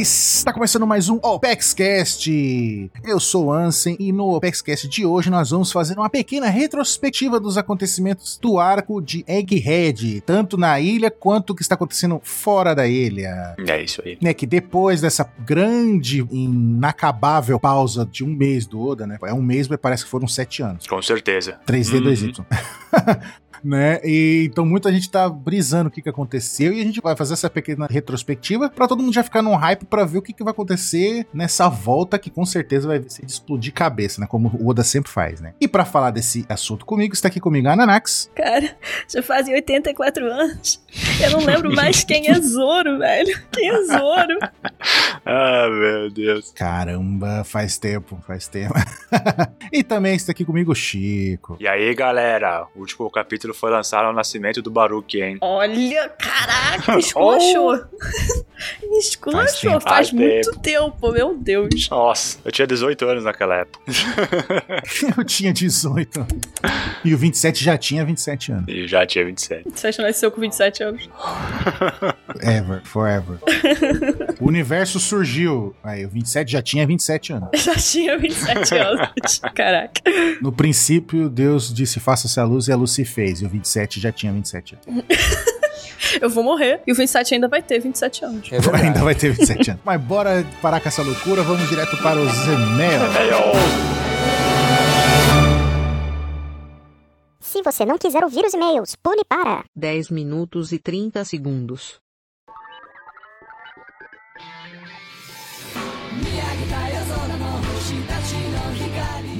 Está começando mais um OpexCast. Eu sou o Ansem e no OpexCast de hoje nós vamos fazer uma pequena retrospectiva dos acontecimentos do arco de Egghead, tanto na ilha quanto o que está acontecendo fora da ilha. É isso aí. Né, que depois dessa grande, inacabável pausa de um mês do Oda, né? É um mês, mas parece que foram sete anos. Com certeza. 3D, Uhum. 2Y. né? E então muita gente tá brisando o que, que aconteceu e a gente vai fazer essa pequena retrospectiva pra todo mundo já ficar num hype pra ver o que, que vai acontecer nessa volta que com certeza vai ser de explodir cabeça, né? Como o Oda sempre faz, né? E pra falar desse assunto comigo, está aqui comigo a Ananax. Cara, já fazem 84 anos. Eu não lembro mais quem é Zoro, velho. Quem é Zoro? Ah, meu Deus. Caramba, faz tempo, faz tempo. e também está aqui comigo o Chico. E aí, galera, o último capítulo foi lançado ao nascimento do Baruch, hein? Olha, caraca, esculachou. Esculachou, tempo. faz, Faz muito tempo, meu Deus. Nossa, eu tinha 18 anos naquela época. Eu tinha 18. E o 27 já tinha 27 anos. E já tinha 27. Você nasceu com 27 anos. Ever, forever. o universo surgiu. Aí, o 27 já tinha 27 anos. Já tinha 27 anos. Caraca. No princípio, Deus disse: faça-se a luz e a luz se fez. E o 27 já tinha 27 anos. Eu vou morrer e o 27 ainda vai ter 27 anos. É. Ainda vai ter 27 anos. Mas bora parar com essa loucura, vamos direto para os e-mails. Se você não quiser ouvir os e-mails, pule para 10 minutos e 30 segundos.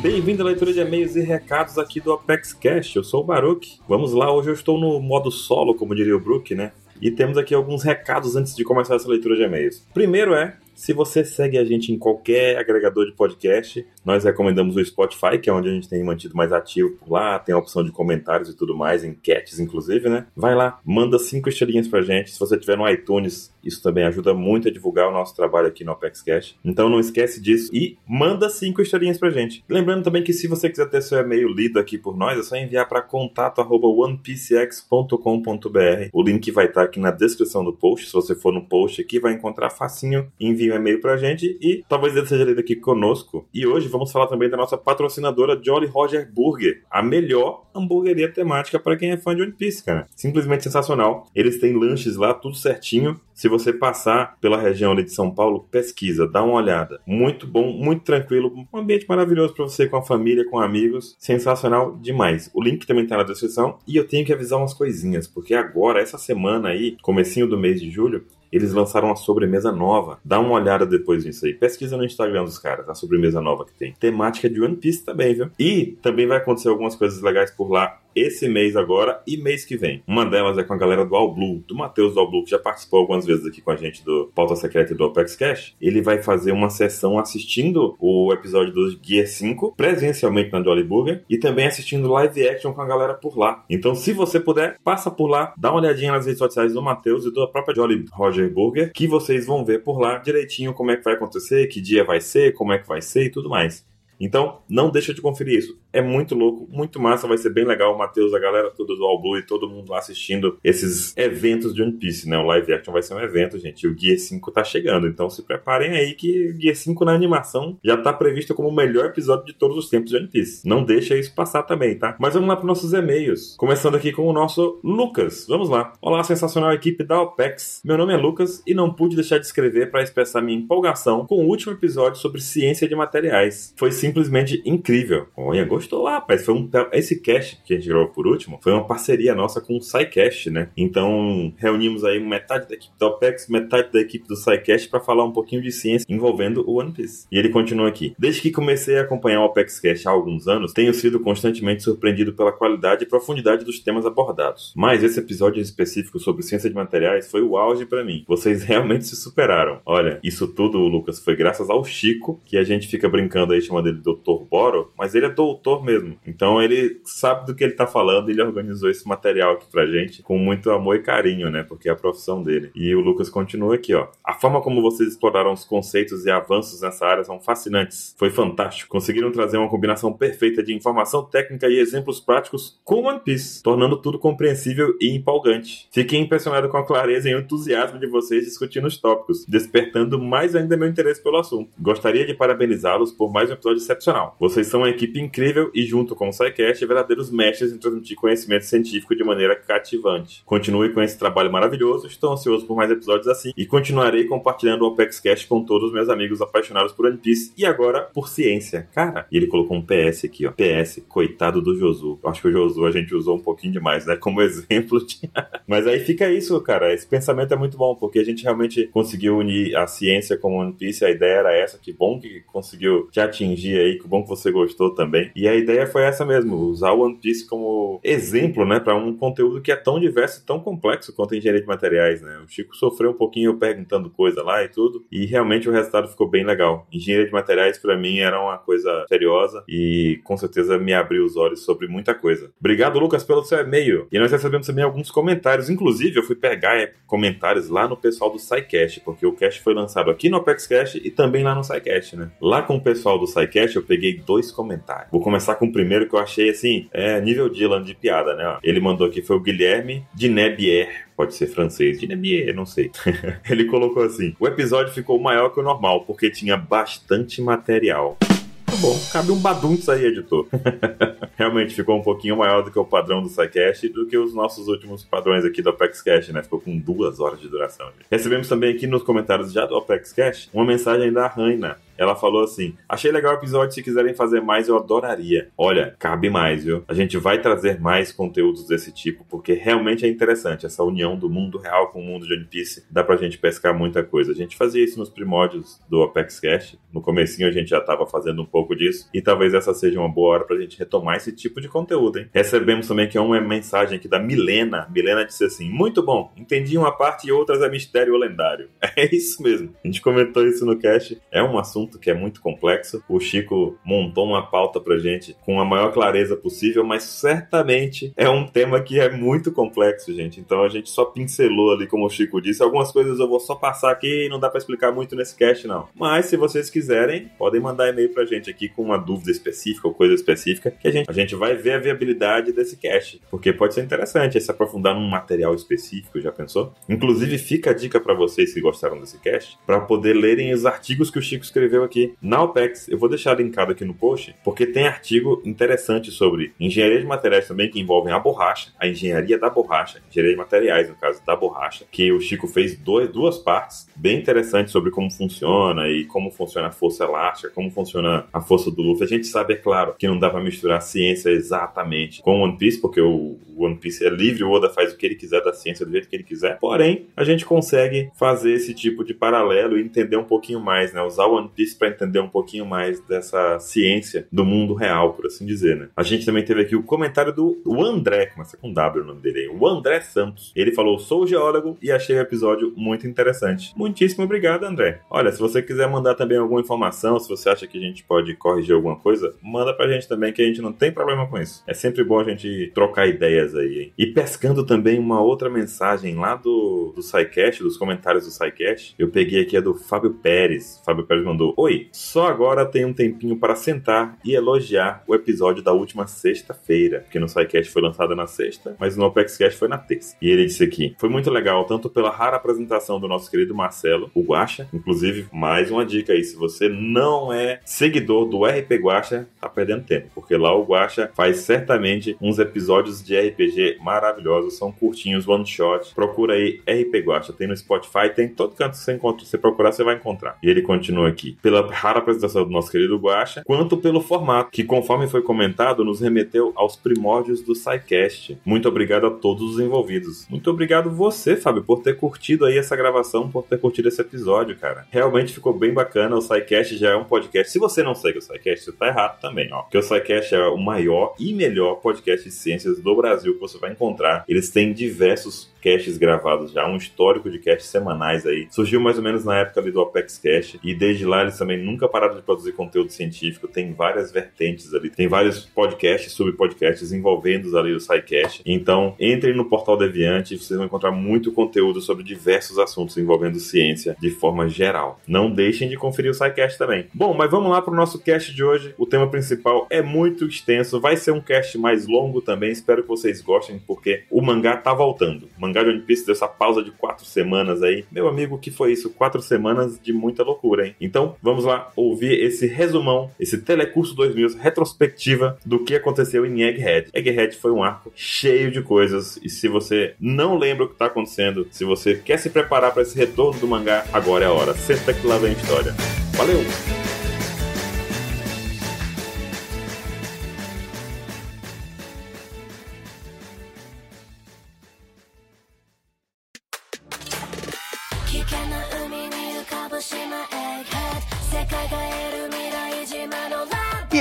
Bem-vindo à leitura de e-mails e recados aqui do Apex Cash. Eu sou o Baruch. Vamos lá, hoje eu estou no modo solo, como diria o Brook, né? E temos aqui alguns recados antes de começar essa leitura de e-mails. Primeiro é, se você segue a gente em qualquer agregador de podcast, nós recomendamos o Spotify, que é onde a gente tem mantido mais ativo por lá, tem a opção de comentários e tudo mais, enquetes inclusive, né? Vai lá, manda cinco estrelinhas pra gente. Se você tiver no iTunes, isso também ajuda muito a divulgar o nosso trabalho aqui no Apex Cash. Então não esquece disso e manda cinco estrelinhas pra gente. Lembrando também que se você quiser ter seu e-mail lido aqui por nós, é só enviar para contato@onepcx.com.br. O link vai estar aqui na descrição do post. Se você for no post aqui, vai encontrar facinho, envia um e-mail pra gente e talvez ele seja lido aqui conosco. E hoje vamos falar também da nossa patrocinadora Jolly Roger Burger, a melhor hamburgueria temática para quem é fã de One Piece, cara. Simplesmente sensacional. Eles têm lanches lá, tudo certinho. Se você passar pela região ali de São Paulo, pesquisa, dá uma olhada. Muito bom, muito tranquilo, um ambiente maravilhoso para você com a família, com amigos. Sensacional demais. O link também tá na descrição. E eu tenho que avisar umas coisinhas, porque agora, essa semana aí, comecinho do mês de julho, eles lançaram uma sobremesa nova. Dá uma olhada depois nisso aí. Pesquisa no Instagram dos caras, a sobremesa nova que tem. Temática de One Piece também, viu? E também vai acontecer algumas coisas legais por lá esse mês agora e mês que vem. Uma delas é com a galera do All Blue, do Matheus do All Blue, que já participou algumas vezes aqui com a gente do Pauta Secreta e do Apex Cash. Ele vai fazer uma sessão assistindo o episódio do Gear 5 presencialmente na Jolly Burger e também assistindo live action com a galera por lá. Então, se você puder, passa por lá, dá uma olhadinha nas redes sociais do Matheus e da própria Jolly Roger Burger, que vocês vão ver por lá direitinho como é que vai acontecer, que dia vai ser, como é que vai ser e tudo mais. Então, não deixa de conferir isso. É muito louco, muito massa, vai ser bem legal. O Matheus, a galera toda do All Blue e todo mundo lá assistindo esses eventos de One Piece, né? O live action vai ser um evento, gente. E o Guia 5 tá chegando, então se preparem aí que o Guia 5 na animação já tá previsto como o melhor episódio de todos os tempos de One Piece. Não deixa isso passar também, tá? Mas vamos lá para nossos e-mails. Começando aqui com o nosso Lucas. Vamos lá. Olá, sensacional equipe da OPEX. Meu nome é Lucas e não pude deixar de escrever para expressar minha empolgação com o último episódio sobre ciência de materiais. Foi simplesmente incrível. Olha, gostou, rapaz. Foi um, esse cast que a gente gravou por último foi uma parceria nossa com o SciCast, né? Então reunimos aí metade da equipe da OPEX, metade da equipe do SciCast para falar um pouquinho de ciência envolvendo o One Piece. E ele continua aqui. Desde que comecei a acompanhar o OPEX Cast há alguns anos, tenho sido constantemente surpreendido pela qualidade e profundidade dos temas abordados. Mas esse episódio específico sobre ciência de materiais foi o auge para mim. Vocês realmente se superaram. Olha, isso tudo, Lucas, foi graças ao Chico, que a gente fica brincando aí, chamando ele Dr. Boro, mas ele é doutor mesmo. Então ele sabe do que ele tá falando ele organizou esse material aqui pra gente com muito amor e carinho, né? Porque é a profissão dele. E o Lucas continua aqui, ó. A forma como vocês exploraram os conceitos e avanços nessa área são fascinantes. Foi fantástico. Conseguiram trazer uma combinação perfeita de informação técnica e exemplos práticos com One Piece, tornando tudo compreensível e empolgante. Fiquei impressionado com a clareza e o entusiasmo de vocês discutindo os tópicos, despertando mais ainda meu interesse pelo assunto. Gostaria de parabenizá-los por mais um episódio excepcional. Vocês são uma equipe incrível e, junto com o SciCast, verdadeiros mestres em transmitir conhecimento científico de maneira cativante. Continue com esse trabalho maravilhoso, estou ansioso por mais episódios assim e continuarei compartilhando o OpexCast com todos os meus amigos apaixonados por One Piece e agora por ciência. Cara, e ele colocou um PS aqui, ó. PS, coitado do Josu. Acho que o Josu a gente usou um pouquinho demais, né? Como exemplo. De... Mas aí fica isso, cara. Esse pensamento é muito bom, porque a gente realmente conseguiu unir a ciência com One Piece. A ideia era essa. Que bom que conseguiu te atingir aí. Que bom que você gostou também. E a ideia foi essa mesmo: usar o One Piece como exemplo, né? Para um conteúdo que é tão diverso tão complexo quanto engenharia de materiais, né? O Chico sofreu um pouquinho perguntando coisa lá e tudo. E realmente o resultado ficou bem legal. Engenharia de materiais, para mim, era uma coisa seriosa e com certeza me abriu os olhos sobre muita coisa. Obrigado, Lucas, pelo seu e-mail. E nós recebemos também alguns comentários. Inclusive, eu fui pegar é, comentários lá no pessoal do SciCast, porque o cast foi lançado aqui no ApexCast e também lá no SciCast, né? Lá com o pessoal do SciCast, eu peguei dois comentários. Vou começar com o primeiro que eu achei, assim, é nível Dylan de piada, né? Ele mandou aqui, foi o Guilherme de Nebier pode ser francês, de Nebier, não sei. Ele colocou assim: o episódio ficou maior que o normal, porque tinha bastante material. Tá bom, cabe um baduntos aí, editor. Realmente ficou um pouquinho maior do que o padrão do SciCast do que os nossos últimos padrões aqui do ApexCast, né? Ficou com duas horas de duração. Gente. Recebemos também aqui nos comentários já do ApexCast uma mensagem da Raina. Ela falou assim: Achei legal o episódio, se quiserem fazer mais, eu adoraria. Olha, cabe mais, viu? A gente vai trazer mais conteúdos desse tipo, porque realmente é interessante essa união do mundo real com o mundo de One Piece. Dá pra gente pescar muita coisa. A gente fazia isso nos primórdios do Apex Cash. No comecinho a gente já tava fazendo um pouco disso. E talvez essa seja uma boa hora pra gente retomar esse tipo de conteúdo, hein? Recebemos também aqui uma mensagem aqui da Milena. Milena disse assim: Muito bom, entendi uma parte e outras é mistério lendário. É isso mesmo. A gente comentou isso no cast. É um assunto assunto que é muito complexo. O Chico montou uma pauta pra gente com a maior clareza possível, mas certamente é um tema que é muito complexo, gente. Então a gente só pincelou ali, como o Chico disse. Algumas coisas eu vou só passar aqui e não dá para explicar muito nesse cast, não. Mas se vocês quiserem, podem mandar e-mail pra gente aqui com uma dúvida específica ou coisa específica que a gente, a gente vai ver a viabilidade desse cast. Porque pode ser interessante se aprofundar num material específico, já pensou? Inclusive, fica a dica para vocês que gostaram desse cast, para poder lerem os artigos que o Chico escreveu aqui na OPEX. Eu vou deixar linkado aqui no post, porque tem artigo interessante sobre engenharia de materiais também que envolvem a borracha, a engenharia da borracha, engenharia de materiais, no caso da borracha, que o Chico fez dois, duas partes bem interessantes sobre como funciona e como funciona a força elástica, como funciona a força do Luffy. A gente sabe, é claro, que não dá para misturar ciência exatamente com One Piece, porque o One Piece é livre, o Oda faz o que ele quiser da ciência do jeito que ele quiser. Porém, a gente consegue fazer esse tipo de paralelo e entender um pouquinho mais, né? Usar o One Piece para entender um pouquinho mais dessa ciência do mundo real, por assim dizer, né? A gente também teve aqui o comentário do o André, começa com W o nome dele aí, o André Santos. Ele falou: sou geólogo e achei o episódio muito interessante. Muitíssimo obrigado, André. Olha, se você quiser mandar também alguma informação, se você acha que a gente pode corrigir alguma coisa, manda pra gente também, que a gente não tem problema com isso. É sempre bom a gente trocar ideias aí, hein? E pescando também uma outra mensagem lá do, do SciCast, dos comentários do SciCast, eu peguei aqui a do Fábio Pérez. Fábio Pérez mandou: Oi, só agora tem um tempinho para sentar e elogiar o episódio da última sexta-feira, porque no SciCast foi lançado na sexta, mas no ApexCast foi na terça. E ele disse aqui: Foi muito legal, tanto pela rara apresentação do nosso querido Marcelo, o Guacha, inclusive, mais uma dica aí, se você não é seguidor do RP Guacha, tá perdendo tempo, porque lá o Guacha faz certamente uns episódios de RPG maravilhosos, são curtinhos, one shot. Procura aí RP Guacha, tem no Spotify, tem todo canto que você encontra, você procurar, você vai encontrar. E ele continua aqui. Pela rara apresentação do nosso querido Guacha, quanto pelo formato, que conforme foi comentado, nos remeteu aos primórdios do SciCast. Muito obrigado a todos os envolvidos. Muito obrigado você, Fábio, por ter curtido aí essa gravação, por ter curtido esse episódio, cara. Realmente ficou bem bacana. O SciCast já é um podcast. Se você não segue o SciCast, você tá errado também, ó. Porque o SciCast é o maior e melhor podcast de ciências do Brasil que você vai encontrar. Eles têm diversos casts gravados já, um histórico de casts semanais aí. Surgiu mais ou menos na época ali do Apex Cash e desde lá também nunca pararam de produzir conteúdo científico. Tem várias vertentes ali, tem vários podcasts, subpodcasts envolvendo ali o SciCast. Então, entrem no Portal Deviante vocês vão encontrar muito conteúdo sobre diversos assuntos envolvendo ciência de forma geral. Não deixem de conferir o SciCast também. Bom, mas vamos lá para o nosso cast de hoje. O tema principal é muito extenso, vai ser um cast mais longo também. Espero que vocês gostem, porque o mangá tá voltando. O mangá de One Piece deu essa pausa de quatro semanas aí. Meu amigo, que foi isso? Quatro semanas de muita loucura, hein? Então, vamos lá ouvir esse resumão, esse Telecurso 2000, retrospectiva do que aconteceu em Egghead. Egghead foi um arco cheio de coisas, e se você não lembra o que tá acontecendo, se você quer se preparar para esse retorno do mangá, agora é a hora. Senta que lá vem a história. Valeu!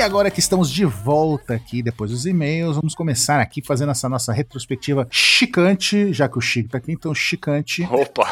Agora que estamos de volta aqui depois dos e-mails, vamos começar aqui fazendo essa nossa retrospectiva chicante, já que o Chico tá aqui, então chicante. Opa!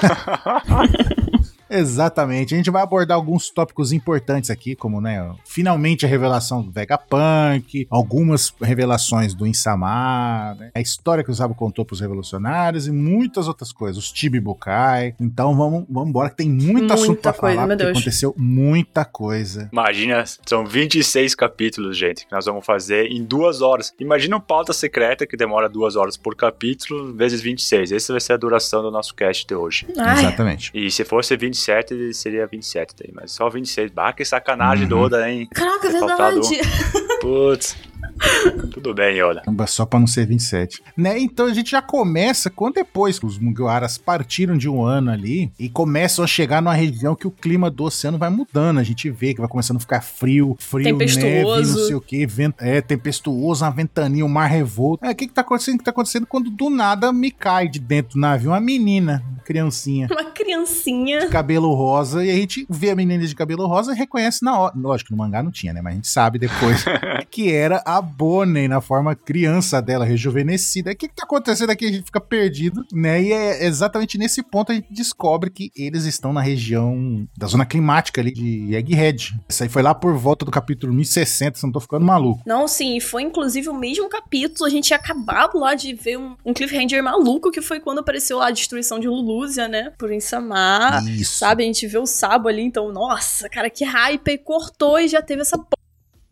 Exatamente. A gente vai abordar alguns tópicos importantes aqui, como, né, finalmente a revelação do Vegapunk, algumas revelações do Insama, né, a história que o Zabo contou pros revolucionários e muitas outras coisas, os Chibibukai. Então vamos, vamos embora que tem muito Muita assunto pra coisa, falar, porque Deus. aconteceu muita coisa. Imagina, são 26 capítulos, gente, que nós vamos fazer em duas horas. Imagina um pauta secreta que demora duas horas por capítulo, vezes 26. Essa vai ser a duração do nosso cast de hoje. Ai, Exatamente. E se fosse 27, seria 27 daí, mas só 26. Bah, que sacanagem do Uhum. Oda, hein? caraca, é verdade. Putz. Tudo bem. Caramba, Só pra não ser 27. Né? Então a gente já começa quando depois os Mugiwaras partiram de um ano ali e começam a chegar numa região que o clima do oceano vai mudando. A gente vê que vai começando a ficar frio, frio, Tempestuoso. neve, não sei o que, vento, é tempestuoso, uma ventania, um mar revolto. É, o que que tá acontecendo? O que tá acontecendo quando do nada me cai de dentro do navio uma menina, uma criancinha. Uma criancinha. de Cabelo rosa, e a gente vê a menina de cabelo rosa e reconhece na hora. Lógico, no mangá não tinha, né? Mas a gente sabe depois que era a Bonnie na forma criança dela, rejuvenescida. O que, que tá acontecendo aqui? A gente fica perdido, né? E é exatamente nesse ponto a gente descobre que eles estão na região da zona climática ali de Egghead. Isso aí foi lá por volta do capítulo 1060, se não tô ficando maluco. Não, sim, foi inclusive o mesmo capítulo. A gente tinha acabado lá de ver um, um cliffhanger maluco, que foi quando apareceu lá a destruição de Lulúzia, né? Por Insama. Isso. Sabe, a gente vê o Sabo ali, então, nossa, cara, que hype. E cortou e já teve essa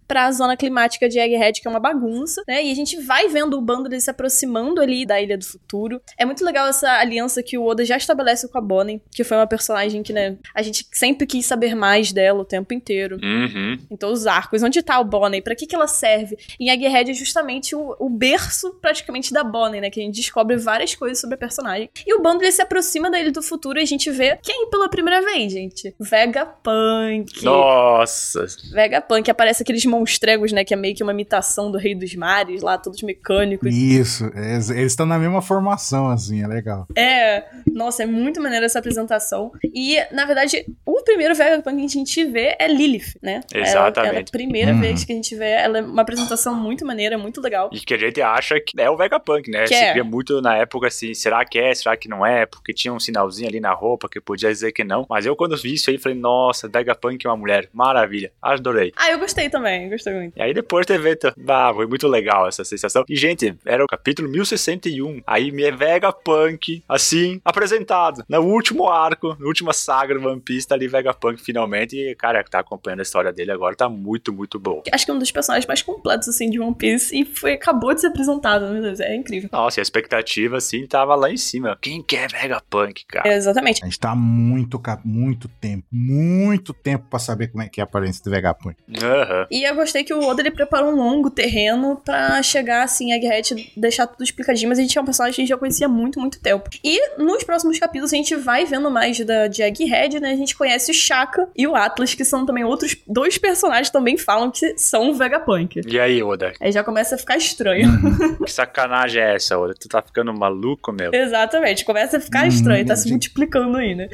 p... pra zona climática de Egghead, que é uma bagunça, né? E a gente vai vendo o bando dele se aproximando ali da Ilha do Futuro. É muito legal essa aliança que o Oda já estabelece com a Bonnie, que foi uma personagem que, né, a gente sempre quis saber mais dela o tempo inteiro. Uhum. Todos os arcos. Onde tá o Bonnie? Pra que que ela serve? Em Egghead é justamente o, o berço, praticamente, da Bonnie, né? Que a gente descobre várias coisas sobre a personagem. E o bando, ele se aproxima da Ilha do Futuro e a gente vê quem pela primeira vez, gente? Vegapunk. Nossa. Vegapunk. Aparece aqueles monstregos, né? Que é meio que uma imitação do Rei dos Mares, lá, todos mecânicos. Isso, é, eles estão na mesma formação, assim, é legal. É, nossa, é muito maneira essa apresentação. E, na verdade, o primeiro Vegapunk que a gente vê é Lilith, né? Ela- Exatamente. Ela, é a primeira Uhum. vez que a gente vê, ela é uma apresentação muito maneira, muito legal. E que a gente acha que é o Vegapunk, né? Que Se é. muito na época assim, será que é, será que não é? Porque tinha um sinalzinho ali na roupa que podia dizer que não. Mas eu quando vi isso aí, falei, nossa, Vegapunk é uma mulher, maravilha, adorei. Ah, eu gostei também, gostei muito. E aí depois teve, bah, foi muito legal essa sensação. E gente, era o capítulo 1061, aí me é Vegapunk, assim, apresentado. No último arco, na última saga do One Piece, tá ali Vegapunk finalmente. E, cara, tá acompanhando a história dele agora, tá muito, muito bom. Acho que é um dos personagens mais completos, assim, de One Piece. E foi, acabou de ser apresentado, meu Deus, é incrível. Nossa, e a expectativa, assim, tava lá em cima. Quem quer Vegapunk, cara? É, exatamente. A gente tá muito, muito tempo, muito tempo pra saber como é que é a aparência do Vegapunk. Aham. E eu gostei que o Oda ele preparou um longo terreno pra chegar assim, Egghead, deixar tudo explicadinho, mas a gente é um personagem que a gente já conhecia há muito, muito tempo. E nos próximos capítulos a gente vai vendo mais da, de Egghead, né? A gente conhece o Shaka e o Atlas, que são também outros dois personagens que também falam que são o Vegapunk. E aí, Oda? Aí já começa a ficar estranho. Que sacanagem é essa, Oda? Tu tá ficando maluco, meu? Exatamente, começa a ficar Hum, estranho, tá se gente. multiplicando aí, né?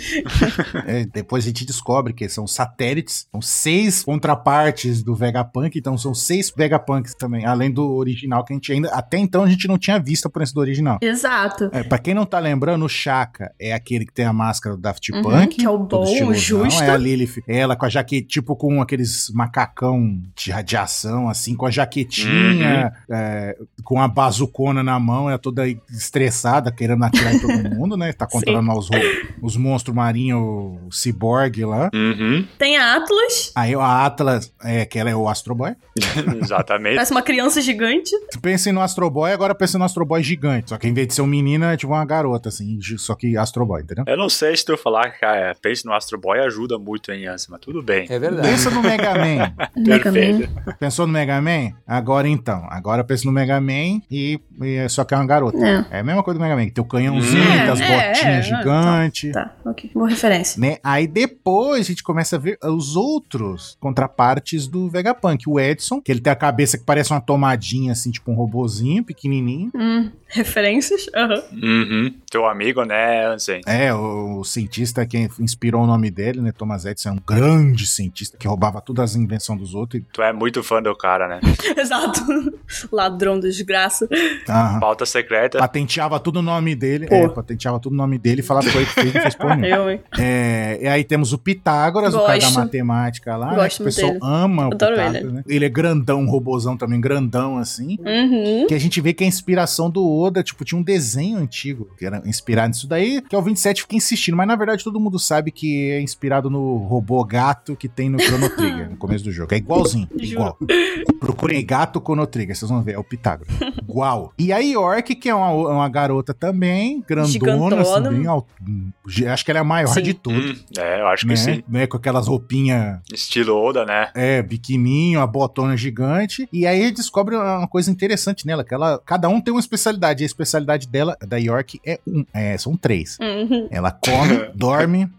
É, depois a gente descobre que são satélites, são seis contrapartes do Vegapunk, então são seis Vegapunks também, além do original que a gente ainda. Até então a gente não tinha visto a aparência do original. Exato. É, pra quem não tá lembrando, o Shaka é aquele que tem a máscara do Daft Uhum, Punk. que é o bom, o justo. É a Lilith, ela com a jaqueta, tipo com aqueles macacão de radiação, assim, com a jaquetinha, é, com a bazucona na mão, é toda estressada, querendo atirar em todo mundo, né? Tá controlando lá os, os monstros marinhos, o ciborgue lá. Uhum, Tem a Atlas, Aí a Atlas, é, que ela é o Astro Boy. exatamente. parece uma criança gigante. Pensa no Astro Boy, agora pensa no Astro Boy gigante. Só que em vez de ser um menino, é tipo uma garota, assim, só que Astro Boy, entendeu? Eu não sei se tu falar que ah, pense no Astro Boy ajuda muito em Yancy, mas tudo bem. É verdade. Pensa no Mega Man. Mega Man. Perfeito. Pensou no Mega Man? Agora então. Agora pensa no Mega Man e, e só que é uma garota. É. É a mesma coisa do Mega Man, que tem o canhãozinho, É, tem as é, botinhas é, gigantes. Tá, ok. Boa referência. Né? Aí depois a gente começa a ver os outros contrapartes do Vegapunk. O Edson, que ele tem a cabeça que parece uma tomadinha, assim, tipo um robozinho pequenininho. Hum, referências? Aham. Uhum. Teu amigo, né, Ansem? É, o, o cientista que inspirou o nome dele, né? Thomas Edison é um grande cientista que roubava todas as invenções dos outros. E, Tu é muito fã do cara, né? Exato. Ladrão desgraça. aham. Pauta secreta. Patenteava tudo o nome dele. Pô. É, patenteava tudo o nome dele e falava que foi que fez, não fez por mim. Eu, hein? É, e aí temos o Pitágoras, o cara da Gosto. matemática lá, né, Gosto que o pessoal dele. ama o Adoro Pitágoras, ele. né? Ele é grandão, um robozão também, grandão assim. Uhum. Que a gente vê que a inspiração do Oda, tipo, tinha um desenho antigo que era inspirado nisso daí, que é o 27 fica insistindo, mas na verdade todo mundo sabe que é inspirado no robô gato que tem no Chrono Trigger, no começo do jogo. É igualzinho, igual. Procurem gato Chrono Trigger, vocês vão ver, é o Pitágoras. Igual. E a York, que é uma, uma garota também, grandona, assim, bem alto, acho que ela é a maior Sim. de todas. Hum, é, eu acho que Né? sim. né? Com aquelas roupinhas Estilo Oda, né? é, biquininho, a botona gigante. E aí ele descobre uma coisa interessante nela, que ela, cada um tem uma especialidade. E a especialidade dela, da York, é um, é, são três. Uhum. Ela come, dorme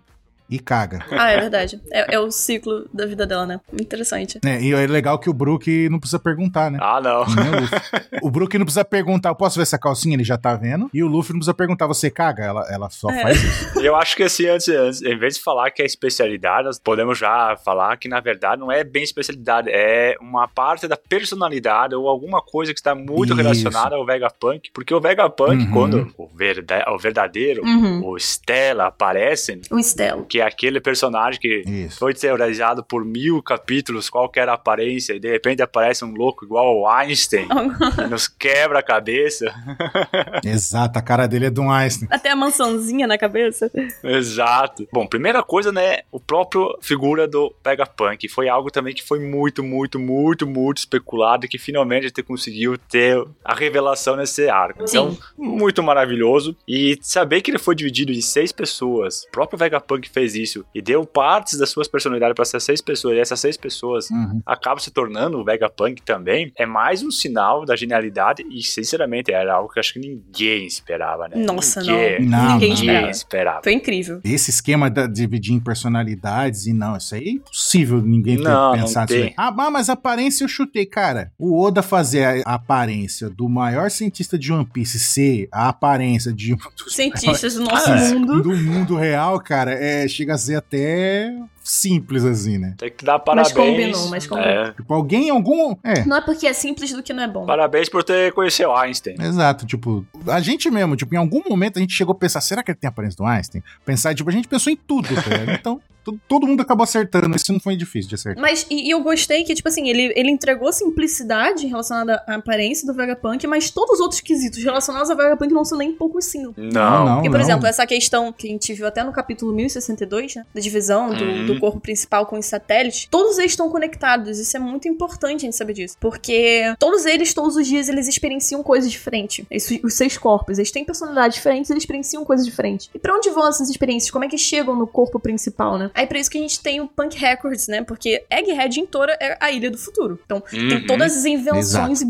e caga. Ah, é verdade. É, é o ciclo da vida dela, né? Interessante. É, e é legal que o Brook não precisa perguntar, né? Ah, não. Nem o, o Brook não precisa perguntar, eu posso ver essa calcinha? Ele já tá vendo. E o Luffy não precisa perguntar, você caga? Ela, ela só É. faz isso. E eu acho que assim, antes, antes, em vez de falar que é especialidade, nós podemos já falar que na verdade não é bem especialidade, é uma parte da personalidade ou alguma coisa que está muito Isso. relacionada ao Vegapunk, porque o Vegapunk, Uhum. quando o, verda- o verdadeiro, Uhum. o Stella aparecem, O Stelo. que é aquele personagem que Isso. foi teorizado por mil capítulos, qual que era a aparência, e de repente aparece um louco igual ao Einstein, que nos quebra a cabeça. Exato, a cara dele é de um Einstein. Até a mansãozinha na cabeça. Exato. Bom, primeira coisa, né? O próprio figura do Vegapunk foi algo também que foi muito, muito, muito, muito especulado e que finalmente a gente conseguiu ter a revelação nesse arco. Então, Sim. muito maravilhoso. E saber que ele foi dividido em seis pessoas, o próprio Vegapunk fez isso e deu partes das suas personalidades para essas seis pessoas, e essas seis pessoas Uhum. acabam se tornando o Vegapunk também, é mais um sinal da genialidade e, sinceramente, era algo que eu acho que ninguém esperava, né? Nossa, ninguém, não. Não, Ninguém não. esperava. Ninguém esperava. Foi incrível. Esse esquema de dividir em personalidades e não, isso aí é impossível ninguém ter Não, não pensado tem. nisso. aí. Ah, mas- aparência eu chutei, cara. O Oda fazer a, aparência do maior cientista de One Piece ser a aparência de um dos Cientistas do nosso mundo. do mundo real, cara, é, chega a ser até simples assim, né? Tem que dar Mas parabéns. combinou, mas combinou. É, Tipo, alguém em algum. É. Não é porque é simples do que não é bom. parabéns por ter conhecido Einstein. Exato, tipo, a gente mesmo, tipo, em algum momento a gente chegou a pensar, será que ele tem a aparência do Einstein? Pensar, tipo, a gente pensou em tudo, tá? Então, to- todo mundo acabou acertando, isso não foi difícil de acertar. Mas, e, e eu gostei que, tipo assim, ele, ele entregou simplicidade relacionada à aparência do Vegapunk, mas todos os outros quesitos relacionados ao Vegapunk não são nem um pouco simples. Não. não. Porque, por exemplo, essa questão que a gente viu até no capítulo 1062, né, da divisão do, Uhum. Do corpo principal com os satélites, todos eles estão conectados. Isso é muito importante a gente saber disso. Porque todos eles, todos os dias, eles experienciam coisas diferentes. Esses- os seis corpos, eles têm personalidades diferentes, eles experienciam coisas diferentes. E pra onde vão essas experiências? Como é que chegam no corpo principal, né? Aí pra isso que a gente tem o Punk Records, né? Porque Egghead em Tora é a ilha do futuro. Então, tem Uhum. todas as invenções e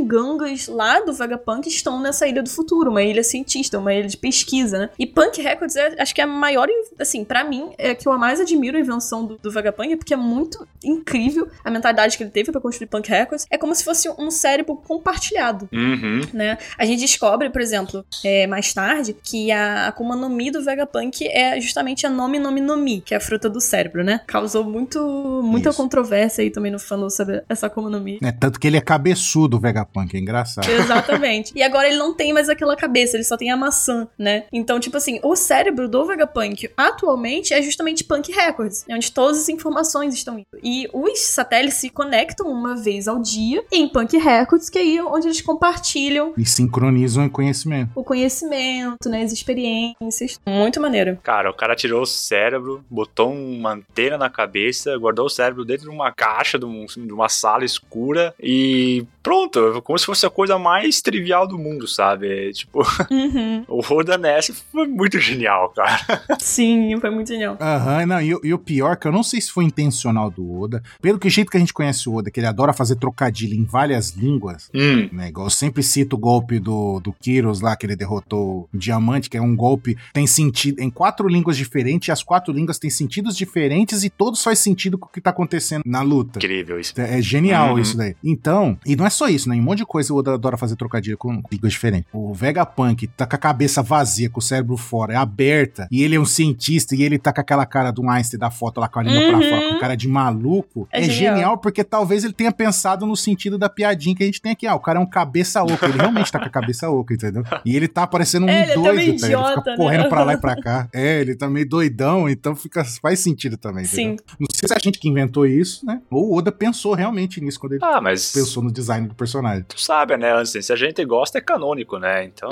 bugigangas lá do Vegapunk estão nessa ilha do futuro, uma ilha cientista, uma ilha de pesquisa, né? E Punk Records é, acho que é a maior, assim, pra mim, é a que eu mais admiro invenção do, do Vegapunk, porque é muito incrível a mentalidade que ele teve pra construir Punk Records. É como se fosse um cérebro compartilhado Uhum. né? A gente descobre, por exemplo, é, mais tarde, que a Akuma no Mi do Vegapunk é justamente a Nomi Nomi no Mi, que é a fruta do cérebro, né? Causou muito, muita Isso. controvérsia aí também no fandom sobre essa Akuma no Mi. É, tanto que ele é cabeçudo, o Vegapunk, é engraçado. Exatamente. E agora ele não tem mais aquela cabeça, ele só tem a maçã, né? Então, tipo assim, o cérebro do Vegapunk atualmente é justamente Punk Records, é onde todas as informações estão indo. E os satélites se conectam uma vez ao dia em Punk Records, que é aí onde eles compartilham E sincronizam em conhecimento. o conhecimento, né, as experiências. Muito maneiro. Cara, o cara tirou o cérebro, botou uma antena na cabeça, guardou o cérebro dentro de uma caixa, de, um- de uma sala escura e pronto, como se fosse a coisa mais trivial do mundo, sabe? Tipo, Uhum. o Roda Ness foi muito genial, cara. Sim, foi muito genial. Aham, não, e, o- e o pior, que eu não sei se foi intencional do Oda, pelo que jeito que a gente conhece o Oda, que ele adora fazer trocadilho em várias línguas, Hum, né? Igual eu sempre cito o golpe do, do Kyros lá, que ele derrotou o Diamante, que é um golpe, tem sentido em quatro línguas diferentes, e as quatro línguas têm sentidos diferentes e todos faz sentido com o que tá acontecendo na luta. incrível isso. É genial Uhum. isso daí. Então, e não é só isso, né? Em um monte de coisa o Oda adora fazer trocadilho com línguas diferentes. O Vegapunk tá com a cabeça vazia, com o cérebro fora, é aberta, e ele é um cientista, e ele tá com aquela cara do Einstein da foto lá com a língua pra Uhum. fora, com cara de maluco. É É, genial. genial. porque talvez ele tenha pensado no sentido da piadinha que a gente tem aqui. Ah, o cara é um cabeça oca, ele realmente tá com a cabeça oca, entendeu? E ele tá parecendo um É, ele tá doido, tá? Ele idiota, fica né? correndo pra lá e pra cá. É, ele tá meio doidão, então fica, faz sentido também, entendeu? Sim. Não sei se é a gente que inventou isso, né? Ou o Oda pensou realmente nisso quando ele Ah, mas pensou no design do personagem. tu sabe, né, Ansem? Se a gente gosta, é canônico, né? Então.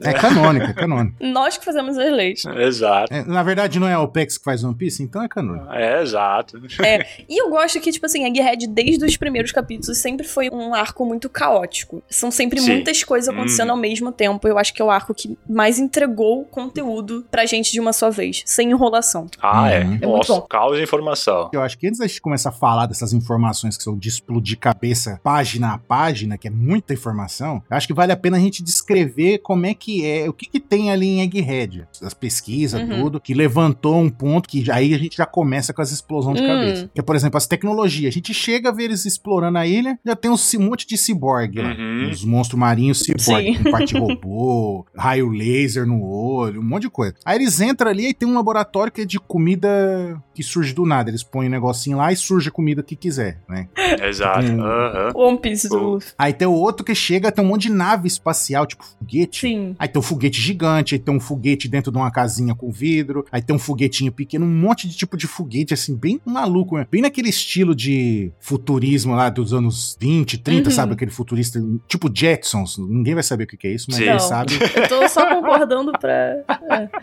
É canônico, é canônico. Nós que fazemos as leis. exato. É, na verdade, não é a OPEX que faz One Piece, então é É, exato. E eu gosto que, tipo assim, Egghead, desde os primeiros capítulos, sempre foi um arco muito caótico. São sempre Sim. muitas coisas acontecendo Uhum. ao mesmo tempo. Eu acho que é o arco que mais entregou conteúdo pra gente de uma só vez, sem enrolação. Ah, é. Uhum. É muito Nossa, bom. caos de informação. Eu acho que antes da gente começar a falar dessas informações que são de explodir cabeça página a página, que é muita informação, eu acho que vale a pena a gente descrever como é que é, o que, que tem ali em Egghead. As pesquisas, Uhum. tudo, que levantou um ponto que aí a gente já começa com as explosões de Hum. cabeça. Que é, por exemplo, as tecnologias. A gente chega a ver eles explorando a ilha, já tem um monte de ciborgue lá. Uhum. Uns monstros marinhos ciborgue, Sim. com parte robô, raio laser no olho, um monte de coisa. Aí eles entram ali e tem um laboratório que é de comida que surge do nada. Eles põem um negocinho lá e surge a comida que quiser, né? Exato. Hum. Aham. One Piece do. Luffy. Aí tem o outro que chega, tem um monte de nave espacial, tipo foguete. Sim. Aí tem um foguete gigante, aí tem um foguete dentro de uma casinha com vidro, aí tem um foguetinho pequeno, um monte de tipo de foguete, assim, bem maluco, né? Bem naquele estilo de futurismo lá dos anos 20, 30, Uhum. sabe? Aquele futurista, tipo Jetsons. Ninguém vai saber o que é isso, mas Sim. quem sabe. Eu tô só concordando pra.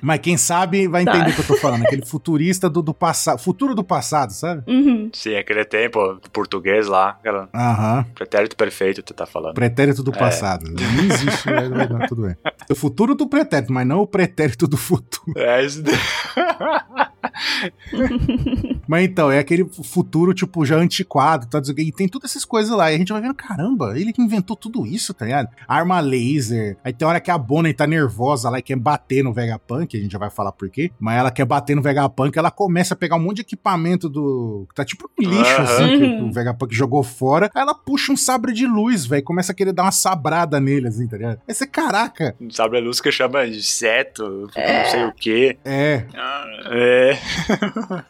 Mas quem sabe vai Tá. entender o que eu tô falando. Aquele futurista do, do passado, futuro do passado, sabe? Uhum. Sim, aquele tempo, português lá, aquela Aham. pretérito perfeito, tu tá falando. Pretérito do É. passado. Não existe, mas mas não, tudo bem. O futuro do pretérito, mas não o pretérito do futuro. É isso. Mas então, é aquele futuro, tipo, já antiquado, tá? E tem todas essas coisas lá. E a gente vai vendo, caramba, ele que inventou tudo isso, tá ligado? Arma laser. Aí tem hora que a Bonnie tá nervosa lá e quer bater no Vegapunk, a gente já vai falar por quê. Mas ela quer bater no Vegapunk, ela começa a pegar um monte de equipamento do. que tá tipo um lixo, Aham. assim, que Uhum. o Vegapunk jogou fora. Aí ela puxa um sabre de luz, velho. Começa a querer dar uma sabrada nele, assim, tá ligado? Aí você, caraca, Sabe a luz que chama inseto, não sei o quê. é. Ah, É.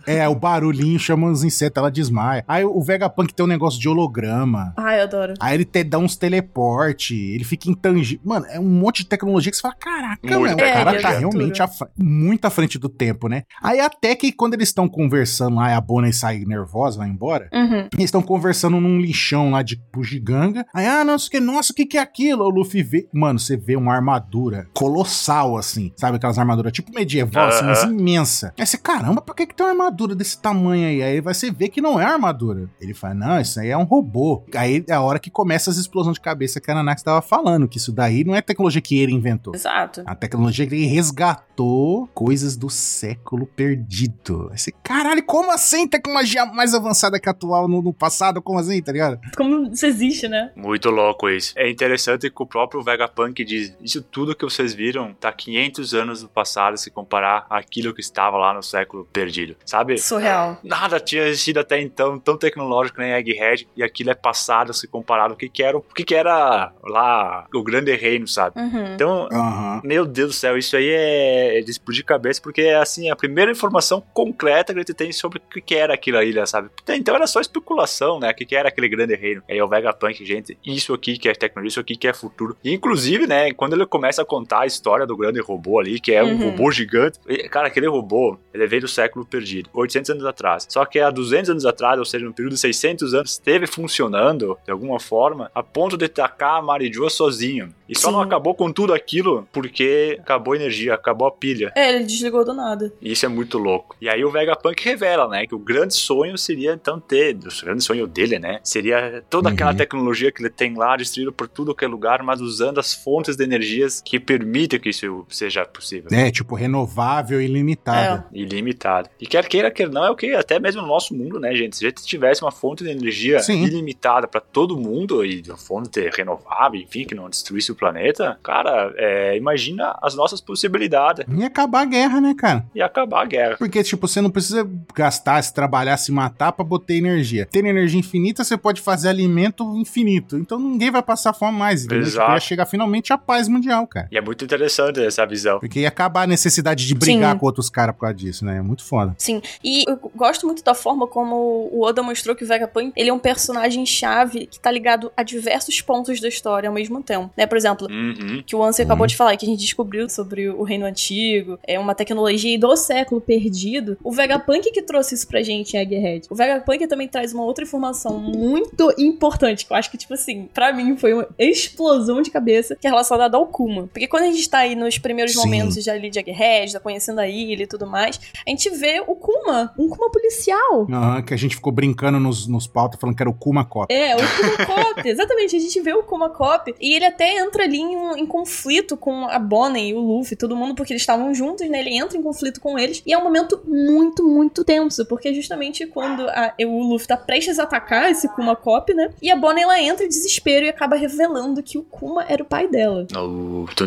É, o barulhinho chama os insetos, ela desmaia. Aí o Vegapunk tem um negócio de holograma. Ai, eu adoro. Aí ele te dá uns teleporte, ele fica intangível. Mano, é um monte de tecnologia que você fala, caraca, meu, o cara tá É, realmente muito à frente do tempo, né? Aí até que quando eles estão conversando lá, e a Bonnie sai nervosa, vai embora, Uhum. eles estão conversando num lixão lá de bugiganga. Aí, ah, nossa, que, nossa, o que que é aquilo? O Luffy vê. Mano, você vê uma armadura colossal, assim. Sabe aquelas armaduras tipo medieval, assim, mas imensa. Aí você, caramba, por que que tem uma armadura desse tamanho aí? Aí você vê que não é armadura. Ele fala, não, isso aí é um robô. Aí é a hora que começa as explosões de cabeça que a Nanax tava falando, que isso daí não é tecnologia que ele inventou. Exato. A tecnologia que ele resgatou coisas do século perdido. Esse caralho, como assim tecnologia mais avançada que a atual no, no passado? Como assim, tá ligado? Como isso existe, né? Muito louco isso. É interessante que o próprio Vegapunk diz: Isso tudo que vocês viram tá 500 anos no passado se comparar àquilo que estava lá no século perdido. Sabe? Surreal. Nada tinha sido até então tão tecnológico nem Egghead e aquilo é passado se comparado ao que, que era o que, que era lá o grande reino, sabe? Uhum. Então, Aham. meu Deus do céu, isso aí é de explodir cabeça, porque é assim, a primeira informação concreta que a gente tem sobre o que que era aquela ilha, sabe? Então era só especulação, né? O que que era aquele grande reino. Aí é o Vegapunk, gente, isso aqui que é tecnologia, isso aqui que é futuro. E, inclusive, né, quando ele começa a contar a história do grande robô ali, que é um Uhum. robô gigante, cara, aquele robô, ele veio do século perdido, 800 anos atrás. Só que há 200 anos atrás, ou seja, no período de 600 anos, esteve funcionando de alguma forma, a ponto de tacar a Marijua sozinho. E só Sim. não acabou com tudo aquilo porque acabou a energia, acabou a pilha. É, ele desligou do nada. E isso é muito louco. E aí o Vegapunk revela, né, que o grande sonho seria então ter, o grande sonho dele, né, seria toda aquela Uhum. tecnologia que ele tem lá distribuída por tudo que é lugar, mas usando as fontes de energias que permitem que isso seja possível. É, tipo, renovável e ilimitada. Ilimitado. E quer queira, quer não, é o que até mesmo no nosso mundo, né, gente? Se a gente tivesse uma fonte de energia Sim. ilimitada para todo mundo e uma fonte renovável, enfim, que não destruísse o planeta, cara, é, imagina as nossas possibilidades E acabar a guerra, né, cara? e acabar a guerra. Porque, tipo, você não precisa gastar, se trabalhar, se matar pra botar energia. Tendo energia infinita, você pode fazer alimento infinito. Então ninguém vai passar fome mais. Entendeu? Tipo, Exato. ia chegar finalmente a paz mundial, cara. E é muito interessante essa visão. Porque ia acabar a necessidade de brigar Sim. com outros caras por causa disso, né? É muito foda. Sim, e eu gosto muito da forma como o Oda mostrou que o Vegapunk, ele é um personagem-chave que tá ligado a diversos pontos da história ao mesmo tempo, né? Por exemplo, Uhum. que o Ansem acabou Uhum. de falar, que a gente descobriu sobre o Reino Antigo, é uma tecnologia do século perdido. O Vegapunk que trouxe isso pra gente em Egghead. O Vegapunk também traz uma outra informação muito importante, que eu acho que, tipo assim, pra mim foi uma explosão de cabeça, que é relacionada ao Kuma. Porque quando a gente tá aí nos primeiros Sim. momentos de ali de Egghead, tá conhecendo a ilha e tudo mais, a gente vê o Kuma, um Kuma policial. Aham, que a gente ficou brincando nos, nos pautas falando que era o Kuma Cop. É, o Kuma Cop, exatamente. A gente vê o Kuma Cop e ele até entra ali em, em conflito com a Bonnie e o Luffy, todo mundo, porque eles estavam juntos, né? Ele entra em conflito com eles e é um momento muito, muito tenso, porque justamente quando a- o Luffy tá prestes a atacar esse Kuma Cop, né? E a Bonnie ela entra em desespero e acaba revelando que o Kuma era o pai dela.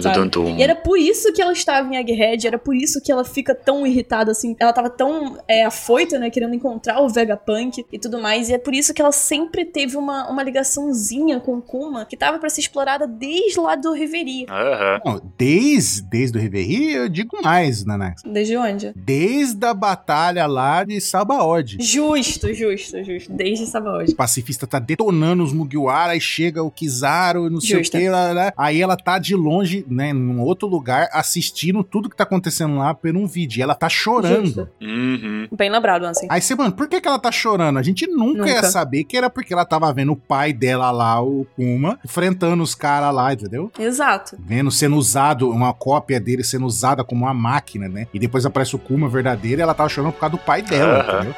Sabe? tum, tum, tum. E era por isso que ela estava em Egghead, era por isso que ela fica tão irritada, assim. Ela tava tão é, afoita, né, querendo encontrar o Vegapunk e tudo mais. E é por isso que ela sempre teve uma, uma ligaçãozinha com o Kuma, que tava pra ser explorada desde lá do Reverie. Aham. Não, desde, desde o Reverie, eu digo mais, Nanax. Desde onde? Desde a batalha lá de Sabaody. Justo, justo, justo. Desde Sabaody. O pacifista tá detonando os Mugiwara, aí chega o Kizaru, não sei Justo. o que, lá, lá, lá. aí ela tá de longe, né, num outro lugar, assistindo tudo que tá acontecendo lá por um vídeo. E ela tá chorando. Justo. Uhum. Bem lembrado, assim. Aí você, mano, por que, que ela tá chorando? A gente nunca, Nunca. ia saber que era porque ela tava vendo o pai dela lá, o Kuma, enfrentando os caras lá, entendeu? Exato. Vendo sendo usado, uma cópia dele sendo usada como uma máquina, né? E depois aparece o Kuma verdadeiro e ela tava chorando por causa do pai dela, Aham. entendeu?